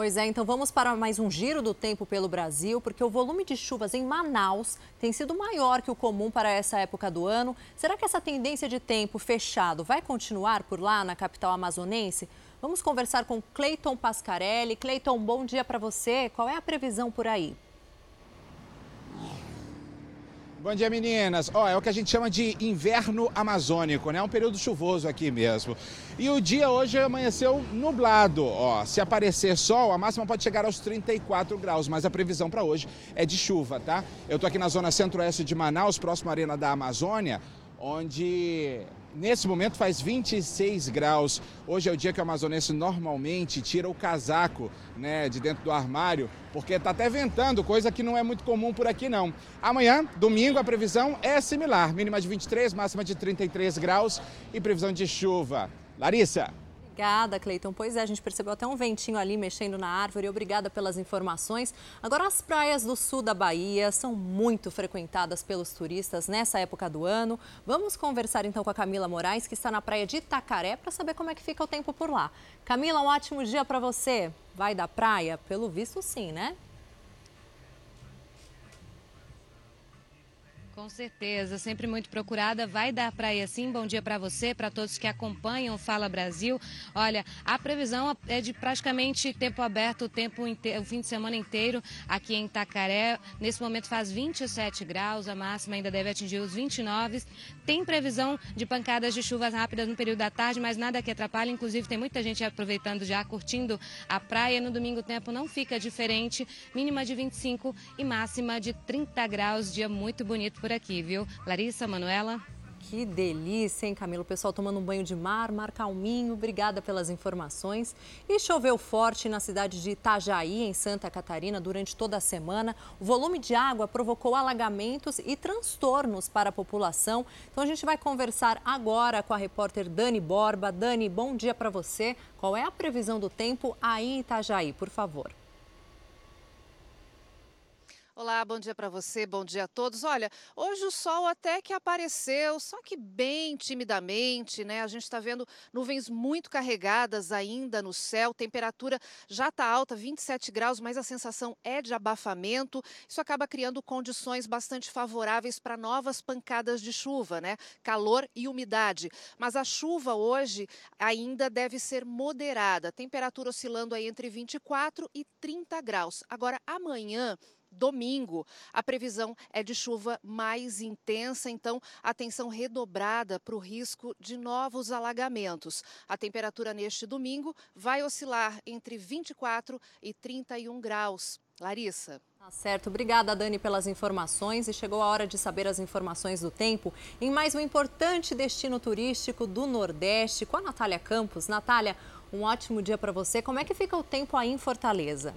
Pois é, então vamos para mais um giro do tempo pelo Brasil, porque o volume de chuvas em Manaus tem sido maior que o comum para essa época do ano. Será que essa tendência de tempo fechado vai continuar por lá na capital amazonense? Vamos conversar com Cleiton Pascarelli. Cleiton, bom dia para você. Qual é a previsão por aí? Bom dia, meninas. Ó, é o que a gente chama de inverno amazônico, né? É um período chuvoso aqui mesmo. E o dia hoje amanheceu nublado. Ó, se aparecer sol, a máxima pode chegar aos 34 graus, mas a previsão para hoje é de chuva, tá? Eu tô aqui na zona centro-oeste de Manaus, próximo à Arena da Amazônia, onde nesse momento faz 26 graus. Hoje é o dia que o amazonense normalmente tira o casaco, né, de dentro do armário, porque tá até ventando, coisa que não é muito comum por aqui não. Amanhã, domingo, a previsão é similar, mínima de 23, máxima de 33 graus e previsão de chuva. Larissa. Obrigada, Cleiton. Pois é, a gente percebeu até um ventinho ali mexendo na árvore. Obrigada pelas informações. Agora, as praias do sul da Bahia são muito frequentadas pelos turistas nessa época do ano. Vamos conversar então com a Camila Moraes, que está na praia de Itacaré, para saber como é que fica o tempo por lá. Camila, um ótimo dia para você. Vai da praia? Pelo visto, sim, né? Com certeza, sempre muito procurada. Vai dar praia sim. Bom dia para você, para todos que acompanham Fala Brasil. Olha, a previsão é de praticamente tempo aberto o tempo inteiro, o fim de semana inteiro aqui em Itacaré. Nesse momento faz 27 graus, a máxima ainda deve atingir os 29. Tem previsão de pancadas de chuvas rápidas no período da tarde, mas nada que atrapalhe. Inclusive, tem muita gente aproveitando já, curtindo a praia. No domingo o tempo não fica diferente. Mínima de 25 e máxima de 30 graus. Dia muito bonito por aqui, viu? Larissa, Manuela. Que delícia, hein, Camilo? O pessoal tomando um banho de mar, mar calminho. Obrigada pelas informações. E choveu forte na cidade de Itajaí, em Santa Catarina, durante toda a semana. O volume de água provocou alagamentos e transtornos para a população. Então a gente vai conversar agora com a repórter Dani Borba. Dani, bom dia para você. Qual é a previsão do tempo aí em Itajaí, por favor? Olá, bom dia para você, bom dia a todos. Olha, hoje o sol até que apareceu, só que bem timidamente, né? A gente está vendo nuvens muito carregadas ainda no céu, temperatura já está alta, 27 graus, mas a sensação é de abafamento. Isso acaba criando condições bastante favoráveis para novas pancadas de chuva, né? Calor e umidade. Mas a chuva hoje ainda deve ser moderada, temperatura oscilando aí entre 24 e 30 graus. Agora, amanhã domingo. A previsão é de chuva mais intensa, então atenção redobrada para o risco de novos alagamentos. A temperatura neste domingo vai oscilar entre 24 e 31 graus. Larissa. Tá certo. Obrigada, Dani, pelas informações. E chegou a hora de saber as informações do tempo em mais um importante destino turístico do Nordeste com a Natália Campos. Natália, um ótimo dia para você. Como é que fica o tempo aí em Fortaleza?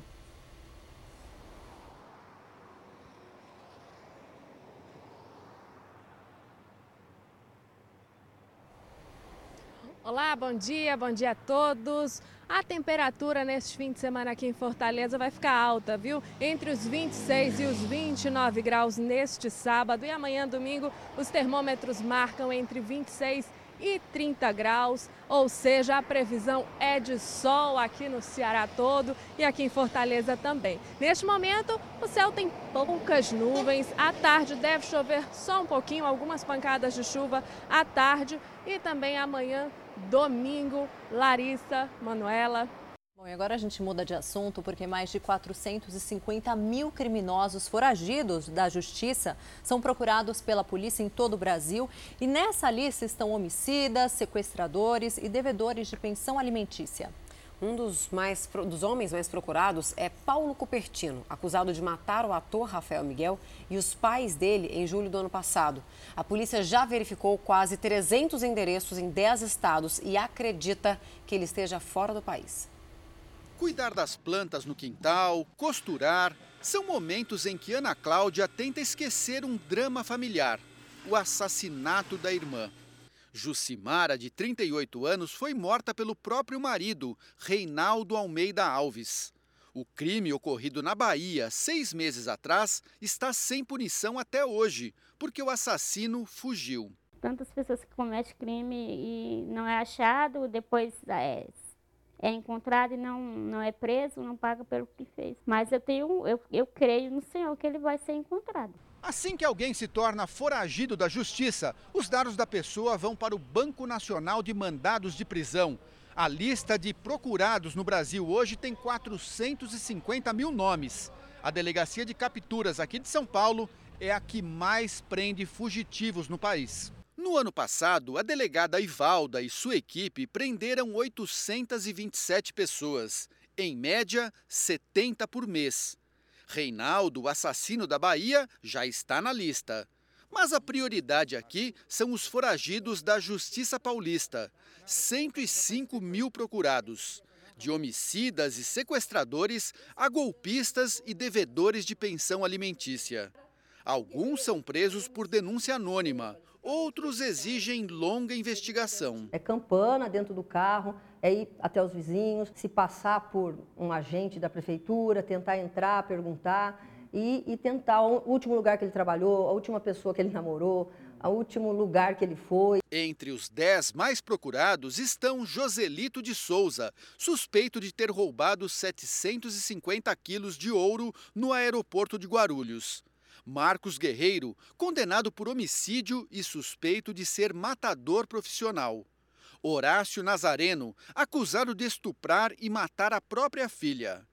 Olá, bom dia, bom dia a todos. A temperatura neste fim de semana aqui em Fortaleza vai ficar alta, viu? Entre os 26 e os 29 graus neste sábado e amanhã, domingo, os termômetros marcam entre 26 e 30 graus, ou seja, a previsão é de sol aqui no Ceará todo e aqui em Fortaleza também. Neste momento, o céu tem poucas nuvens, à tarde deve chover só um pouquinho, algumas pancadas de chuva à tarde e também amanhã domingo. Larissa, Manuela. Bom, e agora a gente muda de assunto porque mais de 450 mil criminosos foragidos da justiça são procurados pela polícia em todo o Brasil. E nessa lista estão homicidas, sequestradores e devedores de pensão alimentícia. Um dos, mais, dos homens mais procurados é Paulo Cupertino, acusado de matar o ator Rafael Miguel e os pais dele em julho do ano passado. A polícia já verificou quase 300 endereços em 10 estados e acredita que ele esteja fora do país. Cuidar das plantas no quintal, costurar, são momentos em que Ana Cláudia tenta esquecer um drama familiar: o assassinato da irmã. Jucimara, de 38 anos, foi morta pelo próprio marido, Reinaldo Almeida Alves. O crime ocorrido na Bahia seis meses atrás está sem punição até hoje, porque o assassino fugiu. Tantas pessoas que cometem crime e não é achado, depois é, é encontrado e não, não é preso, não paga pelo que fez. Mas eu tenho, eu, eu creio no Senhor que ele vai ser encontrado. Assim que alguém se torna foragido da justiça, os dados da pessoa vão para o Banco Nacional de Mandados de Prisão. A lista de procurados no Brasil hoje tem 450 mil nomes. A Delegacia de Capturas aqui de São Paulo é a que mais prende fugitivos no país. No ano passado, a delegada Ivalda e sua equipe prenderam 827 pessoas, em média 70 por mês. Reinaldo, o assassino da Bahia, já está na lista. Mas a prioridade aqui são os foragidos da Justiça Paulista. 105 mil procurados. De homicidas e sequestradores a golpistas e devedores de pensão alimentícia. Alguns são presos por denúncia anônima, outros exigem longa investigação. É campana dentro do carro, é ir até os vizinhos, se passar por um agente da prefeitura, tentar entrar, perguntar e, e tentar o último lugar que ele trabalhou, a última pessoa que ele namorou, o último lugar que ele foi. Entre os dez mais procurados estão Joselito de Souza, suspeito de ter roubado 750 quilos de ouro no aeroporto de Guarulhos. Marcos Guerreiro, condenado por homicídio e suspeito de ser matador profissional. Horácio Nazareno, acusado de estuprar e matar a própria filha.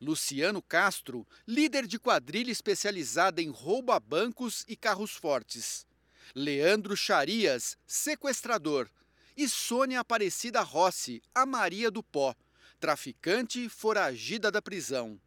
Luciano Castro, líder de quadrilha especializada em roubo a bancos e carros fortes. Leandro Charias, sequestrador. E Sônia Aparecida Rossi, a Maria do Pó, traficante foragida da prisão.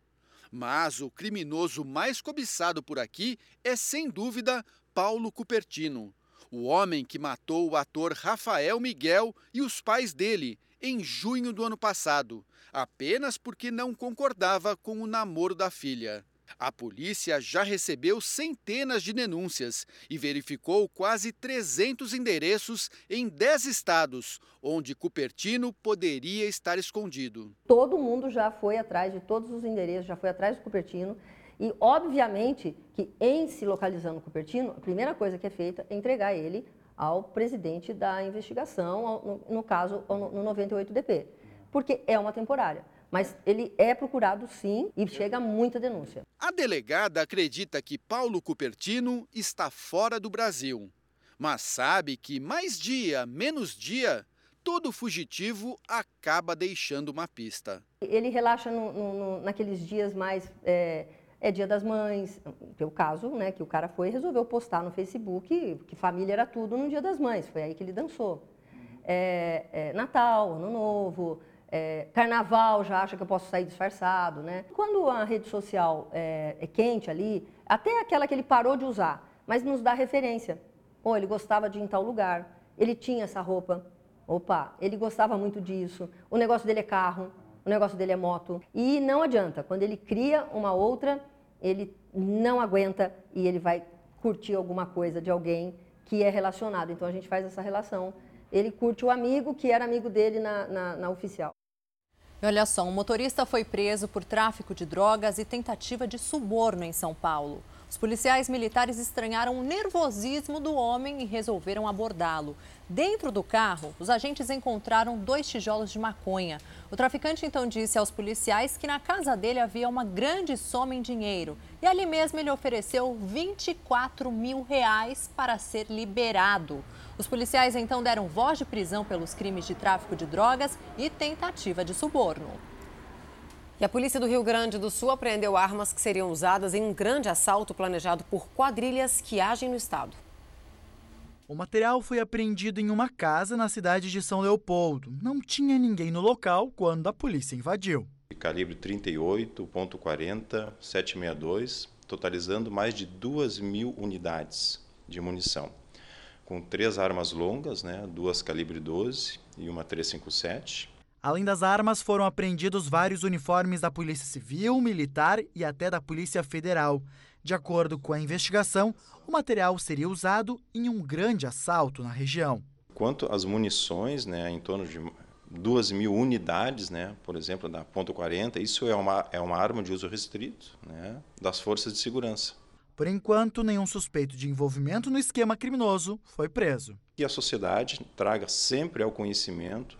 Mas o criminoso mais cobiçado por aqui é, sem dúvida, Paulo Cupertino, o homem que matou o ator Rafael Miguel e os pais dele em junho do ano passado, apenas porque não concordava com o namoro da filha. A polícia já recebeu centenas de denúncias e verificou quase 300 endereços em 10 estados, onde Cupertino poderia estar escondido. Todo mundo já foi atrás de todos os endereços, já foi atrás do Cupertino. E, obviamente, que em se localizando Cupertino, a primeira coisa que é feita é entregar ele ao presidente da investigação, no, no caso, no 98DP, porque é uma temporária. Mas ele é procurado sim e chega muita denúncia. A delegada acredita que Paulo Cupertino está fora do Brasil, mas sabe que mais dia, menos dia, todo fugitivo acaba deixando uma pista. Ele relaxa no, no, naqueles dias mais. É, é dia das mães, o caso, né, que o cara foi e resolveu postar no Facebook que família era tudo no dia das mães, foi aí que ele dançou. É, é, Natal, Ano Novo, é, Carnaval, já acha que eu posso sair disfarçado, né? Quando a rede social é, é quente ali, até aquela que ele parou de usar, mas nos dá referência. Ou ele gostava de ir em tal lugar, ele tinha essa roupa, opa, ele gostava muito disso, o negócio dele é carro, o negócio dele é moto. E não adianta, quando ele cria uma outra, ele não aguenta e ele vai curtir alguma coisa de alguém que é relacionado. Então a gente faz essa relação. Ele curte o amigo que era amigo dele na, na, na oficial. Olha só, um motorista foi preso por tráfico de drogas e tentativa de suborno em São Paulo. Os policiais militares estranharam o nervosismo do homem e resolveram abordá-lo. Dentro do carro, os agentes encontraram dois tijolos de maconha. O traficante então disse aos policiais que na casa dele havia uma grande soma em dinheiro. E ali mesmo ele ofereceu 24 mil reais para ser liberado. Os policiais então deram voz de prisão pelos crimes de tráfico de drogas e tentativa de suborno. E a polícia do Rio Grande do Sul apreendeu armas que seriam usadas em um grande assalto planejado por quadrilhas que agem no estado. O material foi apreendido em uma casa na cidade de São Leopoldo. Não tinha ninguém no local quando a polícia invadiu. Calibre 38.40 762, totalizando mais de 2 mil unidades de munição, com três armas longas, né, duas calibre 12 e uma 357. Além das armas, foram apreendidos vários uniformes da Polícia Civil, Militar e até da Polícia Federal. De acordo com a investigação, o material seria usado em um grande assalto na região. Quanto às munições, né, em torno de 2 mil unidades, né, por exemplo, da ponto .40, isso é uma, é uma arma de uso restrito né, das forças de segurança. Por enquanto, nenhum suspeito de envolvimento no esquema criminoso foi preso. Que a sociedade traga sempre ao conhecimento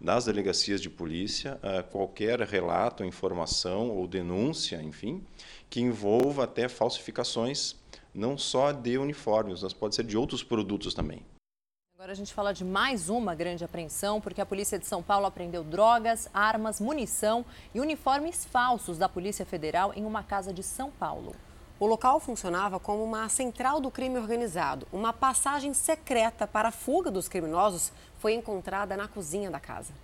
das delegacias de polícia qualquer relato, informação ou denúncia, enfim, que envolva até falsificações não só de uniformes, mas pode ser de outros produtos também. Agora a gente fala de mais uma grande apreensão, porque a Polícia de São Paulo apreendeu drogas, armas, munição e uniformes falsos da Polícia Federal em uma casa de São Paulo. O local funcionava como uma central do crime organizado. Uma passagem secreta para a fuga dos criminosos foi encontrada na cozinha da casa.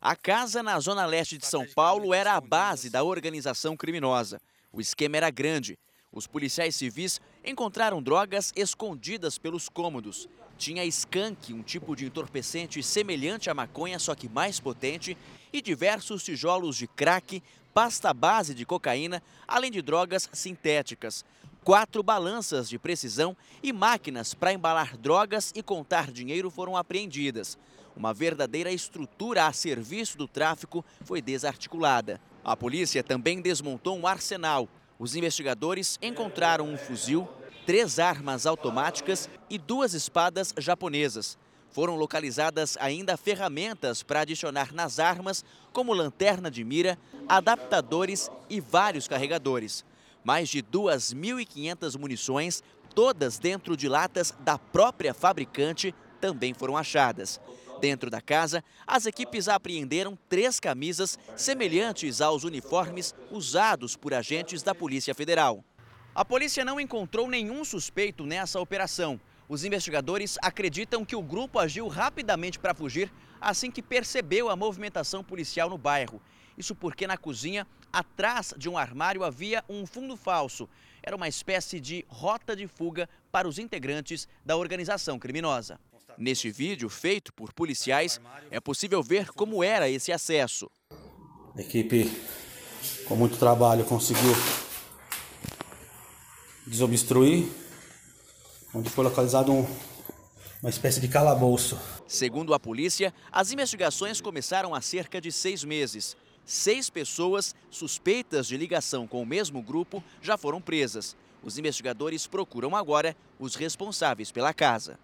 A casa na zona leste de São Paulo era a base da organização criminosa. O esquema era grande. Os policiais civis encontraram drogas escondidas pelos cômodos. Tinha skunk, um tipo de entorpecente semelhante à maconha, só que mais potente, e diversos tijolos de crack, pasta base de cocaína, além de drogas sintéticas. Quatro balanças de precisão e máquinas para embalar drogas e contar dinheiro foram apreendidas. Uma verdadeira estrutura a serviço do tráfico foi desarticulada. A polícia também desmontou um arsenal. Os investigadores encontraram um fuzil, três armas automáticas e duas espadas japonesas. Foram localizadas ainda ferramentas para adicionar nas armas, como lanterna de mira, adaptadores e vários carregadores. Mais de 2.500 munições, todas dentro de latas da própria fabricante, também foram achadas. Dentro da casa, as equipes apreenderam três camisas semelhantes aos uniformes usados por agentes da Polícia Federal. A polícia não encontrou nenhum suspeito nessa operação. Os investigadores acreditam que o grupo agiu rapidamente para fugir assim que percebeu a movimentação policial no bairro. Isso porque na cozinha, atrás de um armário, havia um fundo falso. Era uma espécie de rota de fuga para os integrantes da organização criminosa. Neste vídeo, feito por policiais, é possível ver como era esse acesso. A equipe, com muito trabalho, conseguiu desobstruir, onde foi localizado um, uma espécie de calabouço. Segundo a polícia, as investigações começaram há cerca de seis meses. Seis pessoas suspeitas de ligação com o mesmo grupo já foram presas. Os investigadores procuram agora os responsáveis pela casa.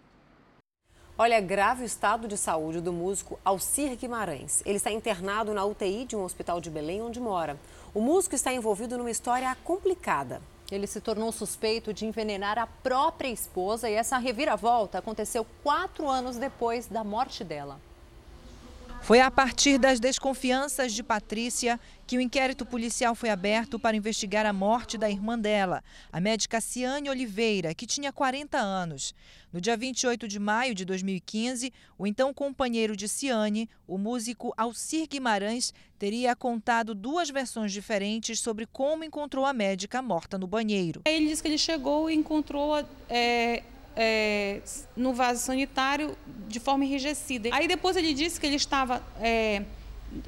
Olha, grave o estado de saúde do músico Alcir Guimarães. Ele está internado na UTI de um hospital de Belém, onde mora. O músico está envolvido numa história complicada. Ele se tornou suspeito de envenenar a própria esposa e essa reviravolta aconteceu quatro anos depois da morte dela. Foi a partir das desconfianças de Patrícia que o inquérito policial foi aberto para investigar a morte da irmã dela, a médica Ciane Oliveira, que tinha 40 anos. No dia 28 de maio de 2015, o então companheiro de Ciane, o músico Alcir Guimarães, teria contado duas versões diferentes sobre como encontrou a médica morta no banheiro. Ele disse que ele chegou e encontrou é é, no vaso sanitário de forma enrijecida. Aí depois ele disse que ele estava é,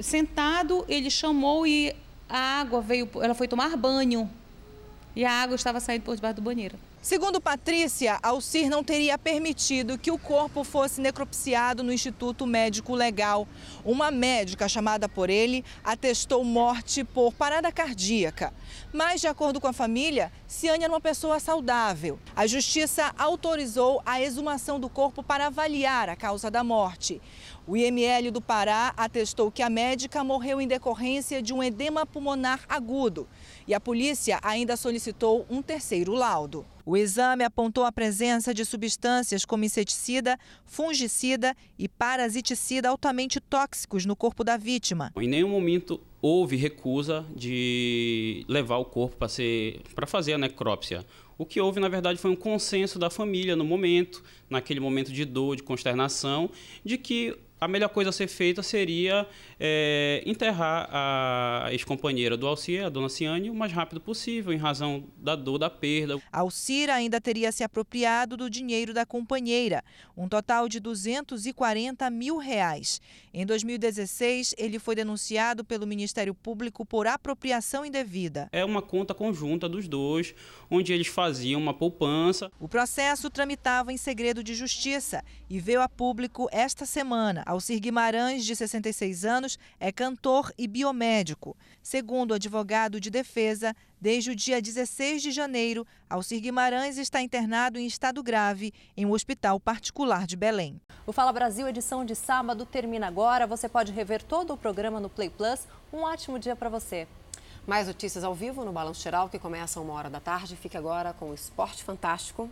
sentado, ele chamou e a água veio, ela foi tomar banho e a água estava saindo por debaixo do banheiro. Segundo Patrícia, Alcir não teria permitido que o corpo fosse necropsiado no Instituto Médico Legal. Uma médica chamada por ele atestou morte por parada cardíaca. Mas, de acordo com a família, Ciane era uma pessoa saudável. A justiça autorizou a exumação do corpo para avaliar a causa da morte. O IML do Pará atestou que a médica morreu em decorrência de um edema pulmonar agudo. E a polícia ainda solicitou um terceiro laudo. O exame apontou a presença de substâncias como inseticida, fungicida e parasiticida altamente tóxicos no corpo da vítima. Em nenhum momento houve recusa de levar o corpo para ser para fazer a necrópsia. O que houve, na verdade, foi um consenso da família no momento, naquele momento de dor, de consternação, de que a melhor coisa a ser feita seria é, enterrar a ex-companheira do Alcir, a dona Ciane, o mais rápido possível, em razão da dor da perda. Alcir ainda teria se apropriado do dinheiro da companheira, um total de 240 mil reais. Em 2016, ele foi denunciado pelo Ministério Público por apropriação indevida. É uma conta conjunta dos dois, onde eles faziam uma poupança. O processo tramitava em segredo de justiça e veio a público esta semana. Alcir Guimarães, de 66 anos, é cantor e biomédico. Segundo o advogado de defesa, desde o dia 16 de janeiro, Alcir Guimarães está internado em estado grave em um hospital particular de Belém. O Fala Brasil, edição de sábado, termina agora. Você pode rever todo o programa no Play Plus. Um ótimo dia para você. Mais notícias ao vivo no Balanço Geral, que começa uma hora da tarde. Fique agora com o Esporte Fantástico.